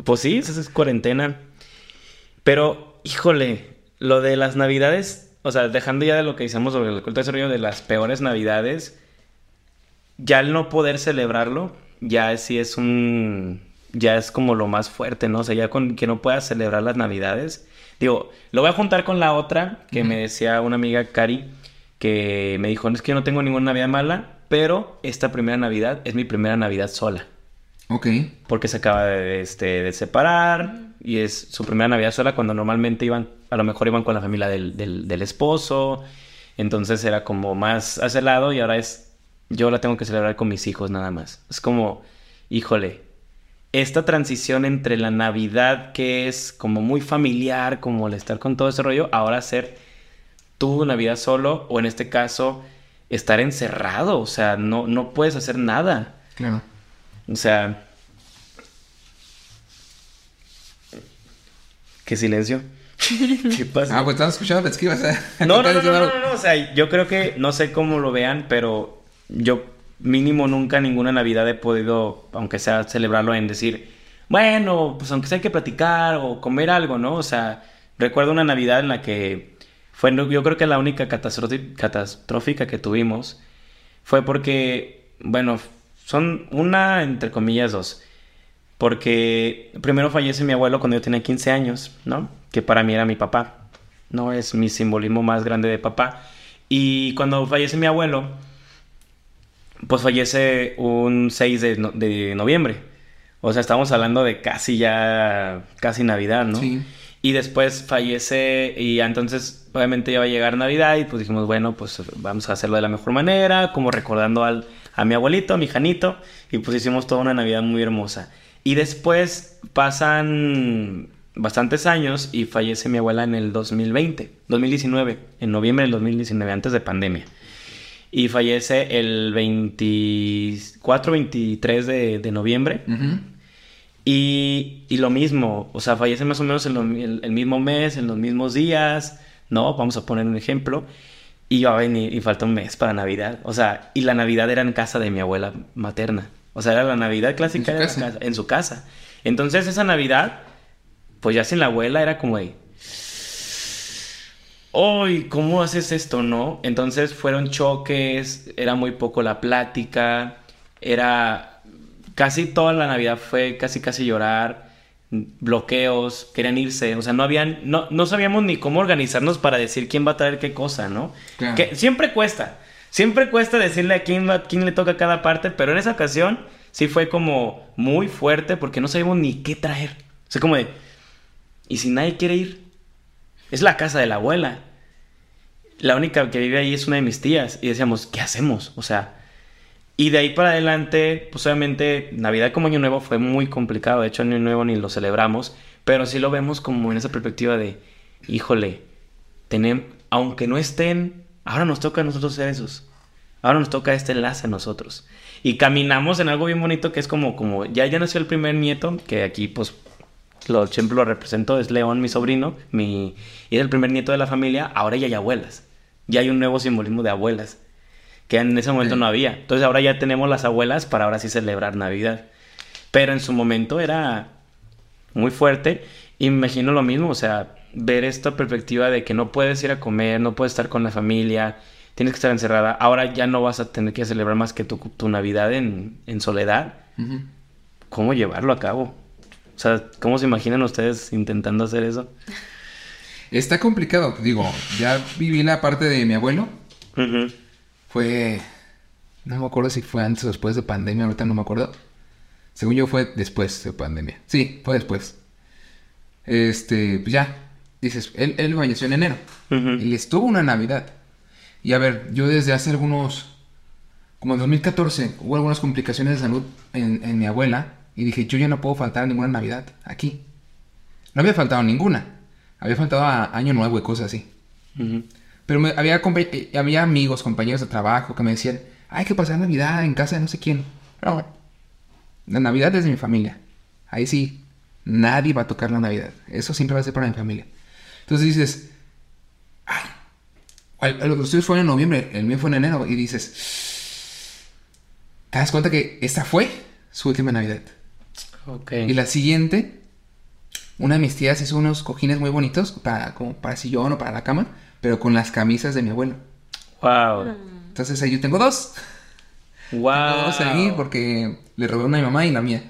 Pues sí, esa es cuarentena. Pero, híjole, lo de las navidades, o sea, dejando ya de lo que decíamos sobre el culto de ese rollo de las peores navidades, ya el no poder celebrarlo, ya sí es un... Ya es como lo más fuerte, ¿no? O sea, ya con que no puedas celebrar las navidades. Digo, lo voy a juntar con la otra que me decía una amiga, Cari, que me dijo, es que yo no tengo ninguna navidad mala, pero esta primera navidad es mi primera navidad sola Ok. porque se acaba de, este, de separar y es su primera Navidad sola cuando normalmente iban, a lo mejor iban con la familia del, del, del esposo, entonces era como más a ese lado y ahora es, yo la tengo que celebrar con mis hijos nada más. Es como, híjole, esta transición entre la Navidad que es como muy familiar, como el estar con todo ese rollo, ahora ser tu Navidad solo o en este caso estar encerrado, o sea, no, no puedes hacer nada. Claro. O sea. ¿Qué silencio? <laughs> ¿Qué pasa? Ah, pues estaba escuchando, pensé que ibas a... no, no, no, no, no, O sea, yo creo que no sé cómo lo vean, pero yo mínimo nunca ninguna Navidad he podido, aunque sea celebrarlo en decir, bueno, pues aunque sea hay que platicar o comer algo, ¿no? O sea, recuerdo una Navidad en la que fue, yo creo que la única catastrófi- catastrófica que tuvimos fue porque, bueno, son una, entre comillas, dos. Porque primero fallece mi abuelo cuando yo tenía 15 años, ¿no? Que para mí era mi papá. No es mi simbolismo más grande de papá. Y cuando fallece mi abuelo, pues fallece un 6 de, no- de noviembre. O sea, estamos hablando de casi ya, casi Navidad, ¿no? Sí. Y después fallece y entonces obviamente ya va a llegar Navidad y pues dijimos, bueno, pues vamos a hacerlo de la mejor manera, como recordando al, a mi abuelito, a mi Janito, y pues hicimos toda una Navidad muy hermosa. Y después pasan bastantes años y fallece mi abuela en el 2020, 2019, en noviembre del 2019, antes de pandemia. Y fallece el 24, 23 de, de noviembre. Y, y lo mismo, o sea, fallece más o menos en lo- el, el mismo mes, en los mismos días, ¿no? Vamos a poner un ejemplo. Y va a venir, y falta un mes para Navidad. O sea, y la Navidad era en casa de mi abuela materna. O sea, era la Navidad clásica En su era casa. En, casa, en su casa. Entonces, esa Navidad, pues ya sin la abuela era como de. ¡Uy! ¿Cómo haces esto, no? Entonces fueron choques, era muy poco la plática, era. Casi toda la Navidad fue casi casi llorar, bloqueos, querían irse, o sea, no habían, no, no sabíamos ni cómo organizarnos para decir quién va a traer qué cosa, ¿no? Claro. Que siempre cuesta, siempre cuesta decirle a quién, va, quién le toca cada parte, pero en esa ocasión sí fue como muy fuerte porque no sabíamos ni qué traer. O sea, como de, ¿y si nadie quiere ir? Es la casa de la abuela. La única que vive ahí es una de mis tías. Y decíamos, ¿qué hacemos? O sea, y de ahí para adelante, pues obviamente Navidad como Año Nuevo fue muy complicado. De hecho, Año Nuevo ni lo celebramos. Pero sí lo vemos como en esa perspectiva de, híjole, tenem- aunque no estén, ahora nos toca a nosotros ser esos. Ahora nos toca este enlace a nosotros. Y caminamos en algo bien bonito que es como, como ya, ya nació el primer nieto, que aquí pues lo siempre lo represento, es León, mi sobrino, mi, y el primer nieto de la familia, ahora ya hay abuelas. Ya hay un nuevo simbolismo de abuelas, que en ese momento Sí. no había. Entonces ahora ya tenemos las abuelas para ahora sí celebrar Navidad. Pero en su momento era muy fuerte y me imagino lo mismo, o sea, ver esta perspectiva de que no puedes ir a comer, no puedes estar con la familia, tienes que estar encerrada, ahora ya no vas a tener que celebrar más que tu, tu Navidad en, en soledad. ¿Cómo llevarlo a cabo? O sea, ¿cómo se imaginan ustedes intentando hacer eso? <laughs> Está complicado, digo, ya viví la parte de mi abuelo. Fue. No me acuerdo si fue antes o después de pandemia, ahorita no me acuerdo. Según yo fue después de pandemia. Sí, fue después. Este, pues ya. Dices, él, él falleció en enero. Ujú. Y estuvo una Navidad. Y a ver, yo desde hace algunos. Como en 2014, hubo algunas complicaciones de salud en, en mi abuela. Y dije, yo ya no puedo faltar a ninguna Navidad aquí. No había faltado ninguna. Había faltado a Año Nuevo y cosas así. Ujú. Pero me- había, eh, había amigos, compañeros de trabajo que me decían, hay que pasar Navidad en casa de no sé quién. Pero bueno, la Navidad es de mi familia. Ahí sí, nadie va a tocar la Navidad. Eso siempre va a ser para mi familia. Entonces dices, ay, los tuyos fueron en noviembre, el mío fue en enero. Y dices, te das cuenta que esta fue su última Navidad. Ok. Y la siguiente, una de mis tías hizo unos cojines muy bonitos para, como para sillón o para la cama, pero con las camisas de mi abuelo. Wow. Entonces ahí yo tengo dos. Wow. Tengo dos ahí porque le robé una a mi mamá y la mía.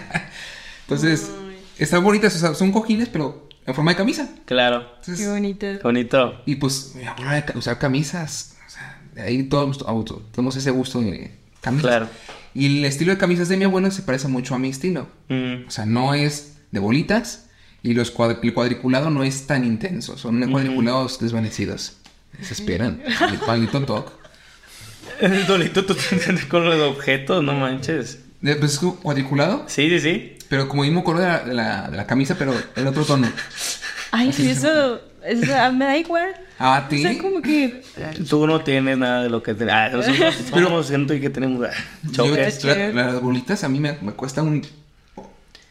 <laughs> Entonces, están bonitas, o sea, son cojines, pero en forma de camisa. Claro. Entonces, Qué bonito. Bonito. y pues, mi abuelo era de usar camisas. O sea, de ahí todos auto, tenemos ese gusto de camisas. Claro. Y el estilo de camisas de mi abuelo se parece mucho a mi estilo. Mm. O sea, no es de bolitas y los cuad- el cuadriculado no es tan intenso. Son cuadriculados desvanecidos. Se esperan. El palito toc. Dolito, tú tienes con los objetos, no manches. Eh, Pues es cuadriculado, Sí, sí, sí. pero como mismo color de la, de la- de la camisa, pero en otro tono. Ay, sí, eso, eso ah, me da igual. Ah, ¿a O ti? sea, como que... Tú no tienes nada de lo que. Ah, nosotros <laughs> somos gente que tenemos ah, Yo- la- las bolitas a mí me, me cuestan un...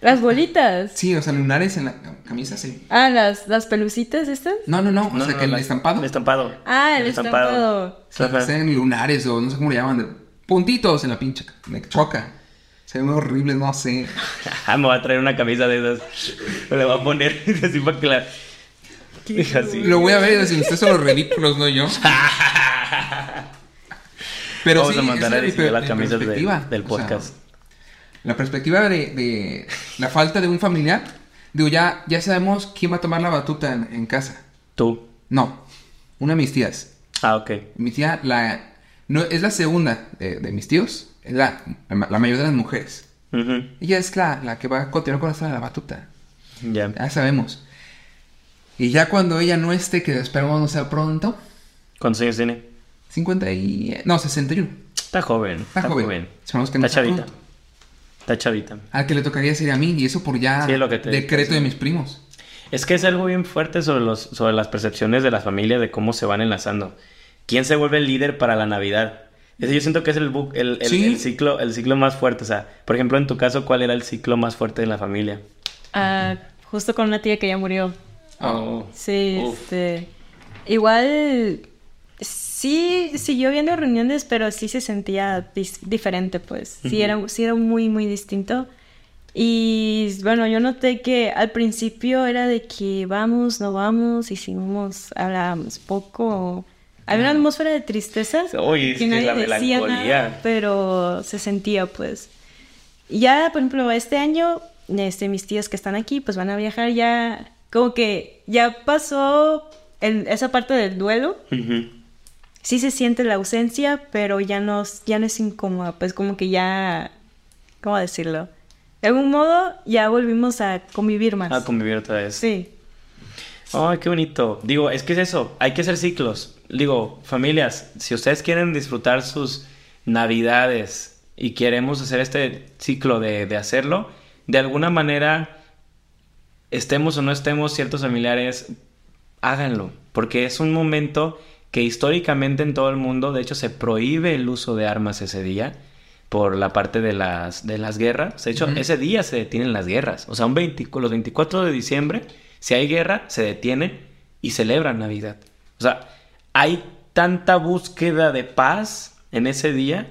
Las bolitas. Sí, o sea, lunares en la camisa, sí. Ah, las, las pelucitas estas. No, no, no. O No, sea, no, que la- el estampado. El estampado. Ah, el estampado. Sí, Ajá. sean lunares o no sé cómo le llaman. de- puntitos en la pinche. Me choca. Se ven horribles, no sé. <laughs> Ah, me voy a traer una camisa de esas. Me la voy a poner <laughs> así para que la. Así. Lo voy a ver decir, ustedes son los ridículos, no yo. <laughs> Pero Vamos sí, a mandar a diseñar las del, O sea, podcast. La perspectiva de, de la falta de un familiar. Digo, ya, ya sabemos quién va a tomar la batuta en, en casa. Tú. No, una de mis tías. Ah, ok. Mi tía, la, no, es la segunda de, de mis tíos. Es la, la mayor de las mujeres. Ujú. Ella es la, la que va a continuar con la batuta. Ya. Ya sabemos. Y ya cuando ella no esté, que esperamos no sea pronto, ¿Cuántos años tiene? 50 y... No, 61. Está joven. Está joven. Esperamos que no Está chavita. pronto. Está chavita. Al que le tocaría sería a mí, y eso por ya Sí, es lo que te- decreto de mis primos. Es que es algo bien fuerte sobre, los, sobre las percepciones de las familias, de cómo se van enlazando. ¿Quién se vuelve el líder para la Navidad? Ese yo siento que es el, bu- el, el- Sí. el ciclo, el ciclo más fuerte. O sea, por ejemplo, en tu caso, ¿cuál era el ciclo más fuerte de la familia? Ah, justo con una tía que ya murió. Oh. Sí, Uf. este. Igual. Sí, siguió viendo reuniones, pero sí se sentía diferente, pues. Sí, era, sí era muy, muy distinto. Y bueno, yo noté que al principio era de que vamos, no vamos, y si vamos, hablábamos poco. Había una atmósfera de tristeza. Es que nadie la decía nada, pero se sentía, pues. Y ya, por ejemplo, este año, este, mis tíos que están aquí, pues van a viajar ya, como que ya pasó el- esa parte del duelo. Ujú. Sí se siente la ausencia, pero ya no, ya no es incómoda, pues como que ya, ¿cómo decirlo? De algún modo ya volvimos a convivir más. A convivir otra vez. sí. Ay, qué bonito. Digo, es que es eso, hay que hacer ciclos. Digo, familias, si ustedes quieren disfrutar sus navidades y queremos hacer este ciclo de, de hacerlo, de alguna manera, estemos o no estemos ciertos familiares, háganlo, porque es un momento que históricamente en todo el mundo, de hecho, se prohíbe el uso de armas ese día por la parte de las, de las guerras. De hecho, ese día se detienen las guerras. O sea, un 20 los 24 de diciembre, si hay guerra, se detienen y celebran Navidad. O sea, hay tanta búsqueda de paz en ese día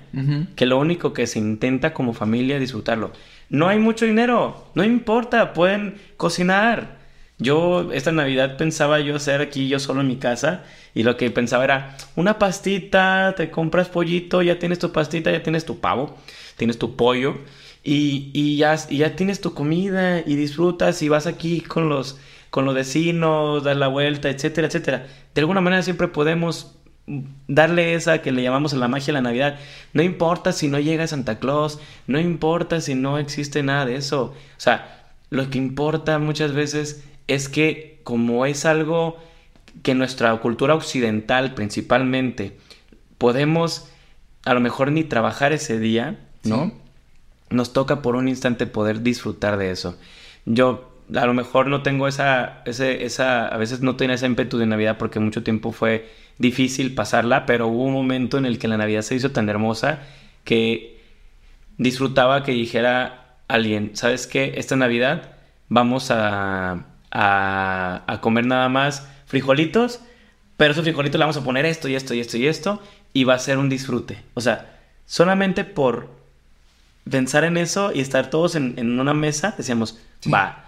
que lo único que se intenta como familia es disfrutarlo. No hay mucho dinero, no importa, pueden cocinar. Yo esta Navidad pensaba yo hacer aquí yo solo en mi casa y lo que pensaba era una pastita, te compras pollito, ya tienes tu pastita, ya tienes tu pavo, tienes tu pollo y, y ya, y ya tienes tu comida y disfrutas y vas aquí con los, con los vecinos, das la vuelta, etcétera, etcétera. De alguna manera siempre podemos darle esa que le llamamos la magia de la Navidad. No importa si no llega Santa Claus, no importa si no existe nada de eso. O sea, lo que importa muchas veces es que como es algo que nuestra cultura occidental principalmente podemos a lo mejor ni trabajar ese día, ¿no? Nos toca por un instante poder disfrutar de eso. Yo a lo mejor no tengo esa, ese, esa, a veces no tenía ese ímpetu de Navidad porque mucho tiempo fue difícil pasarla, pero hubo un momento en el que la Navidad se hizo tan hermosa que disfrutaba que dijera alguien, ¿sabes qué? Esta Navidad vamos a, a, a comer nada más frijolitos, pero esos frijolitos le vamos a poner esto y esto y esto y esto y va a ser un disfrute. O sea, solamente por pensar en eso y estar todos en, en una mesa, decíamos, Sí. va.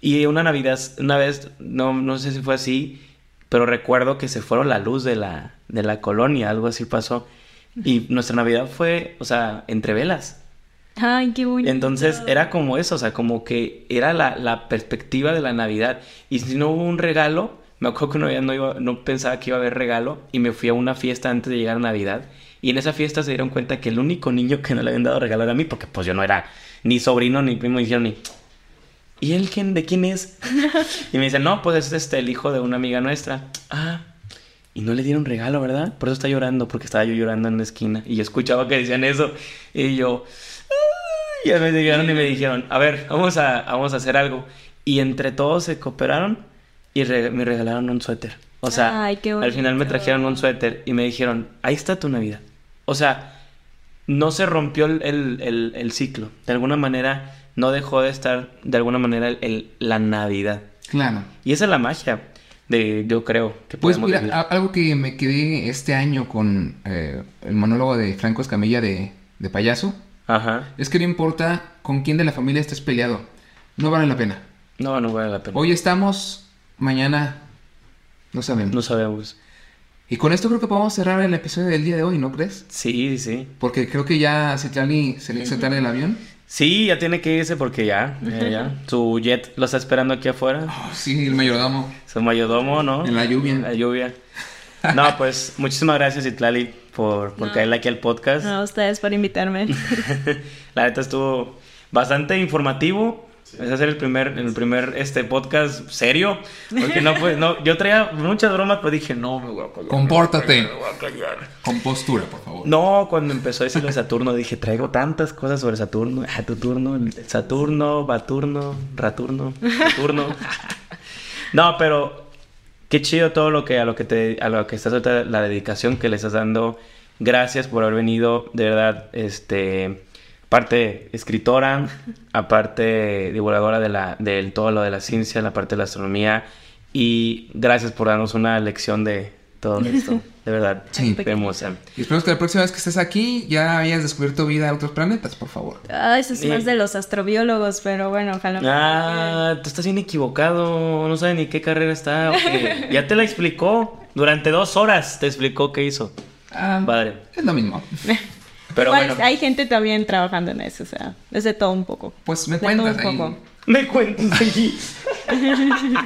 Y una Navidad, una vez, no, no sé si fue así, pero recuerdo que se fueron la luz de la, de la colonia, algo así pasó. Y nuestra Navidad fue, o sea, entre velas. Ay, qué bonito. Entonces era como eso, o sea, como que era la, la perspectiva de la Navidad. Y si no hubo un regalo, me acuerdo que una vez no, iba, no pensaba que iba a haber regalo y me fui a una fiesta antes de llegar a Navidad. Y en esa fiesta se dieron cuenta que el único niño que no le habían dado regalo era a mí, porque pues yo no era ni sobrino ni primo, y dijeron ni... ¿Y él quién, de quién es? <laughs> y me dicen, no, pues es este, el hijo de una amiga nuestra. Ah, y no le dieron regalo, ¿verdad? Por eso está llorando, porque estaba yo llorando en la esquina. Y yo escuchaba que decían eso. Y yo, ya me llegaron y me dijeron, a ver, vamos a, vamos a hacer algo. Y entre todos se cooperaron y re- me regalaron un suéter. O sea, Ay, qué al final me trajeron un suéter y me dijeron, ahí está tu Navidad. O sea, no se rompió el, el- el- el ciclo. De alguna manera, no dejó de estar, de alguna manera, el- el- la Navidad. Claro. Y esa es la magia de, yo creo, que Pues podemos mira, vivir. algo que me quedé este año con eh, el monólogo de Franco Escamilla de, de payaso, Ajá. es que no importa con quién de la familia estés peleado, no vale la pena. No, no vale la pena. Hoy estamos, mañana no sabemos. No sabemos. Y con esto creo que podemos cerrar el episodio del día de hoy, ¿no crees? Sí, sí. Porque creo que ya a Citlali se le hizo tarde el avión. Sí, ya tiene que irse porque ya, ya, ya. <laughs> Su jet lo está esperando aquí afuera. Oh, sí, el mayordomo. Su mayordomo, ¿no? En la lluvia. En la lluvia. No, pues <laughs> muchísimas gracias, Itlali, por, por No. caerle aquí al podcast. No, ustedes por invitarme. <laughs> La neta estuvo bastante informativo. Es hacer el primer, el primer este podcast serio. Porque no, pues, no, yo traía muchas bromas, pero dije, no, me voy a callar. Compórtate. Me voy a callar. Con postura, por favor. No, cuando empezó a decir Saturno, dije, traigo tantas cosas sobre Saturno. Ah, tu turno, Saturno, Baturno, Raturno, Saturno. <laughs> no, pero qué chido todo lo que a lo que te a lo que estás la dedicación que le estás dando. Gracias por haber venido, de verdad, este aparte escritora, aparte divulgadora de la del todo lo de la ciencia, la parte de la astronomía y gracias por darnos una lección de todo esto, de verdad. Sí. hermosa. Y esperemos que la próxima vez que estés aquí ya hayas descubierto vida en otros planetas, por favor. Ah, eso es Sí. más de los astrobiólogos, pero bueno, ojalá. Ah, tú estás bien equivocado. No sabes ni qué carrera está. o qué. <laughs> Ya te la explicó. Durante dos horas te explicó qué hizo. Ah, Padre. Es lo mismo. <laughs> Pero Igual bueno, hay gente también trabajando en eso, o sea, es de todo un poco. Pues me De todo cuentas un ahí. poco. me cuentas allí. <laughs>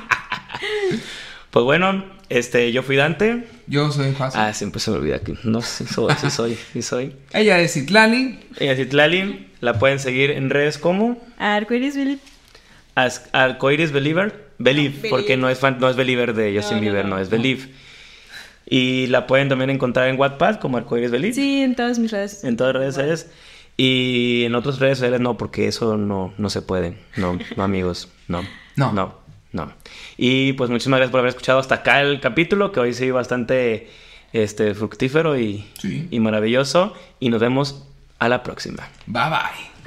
pues bueno, este, yo fui Dante. Yo soy fácil. Ah, siempre se me olvida que no sí soy, sí soy, sí soy. Ella es Citlali. Ella es Itlali, la pueden seguir en redes como Arcoiris. As- Arcoiris Believer, Believe, Believe. porque no es fan, no es Believer de Justin No, no, Bieber, no, no. es Believe. Y la pueden también encontrar en Wattpad como Arcoiris Believe. Sí, en todas mis redes. En todas las redes sociales. Y en otras redes sociales no, porque eso no, no se puede. No, no amigos. No. No. No. No. Y pues muchísimas gracias por haber escuchado hasta acá el capítulo, que hoy sí bastante este, fructífero y, Sí. y maravilloso. Y nos vemos a la próxima. Bye bye.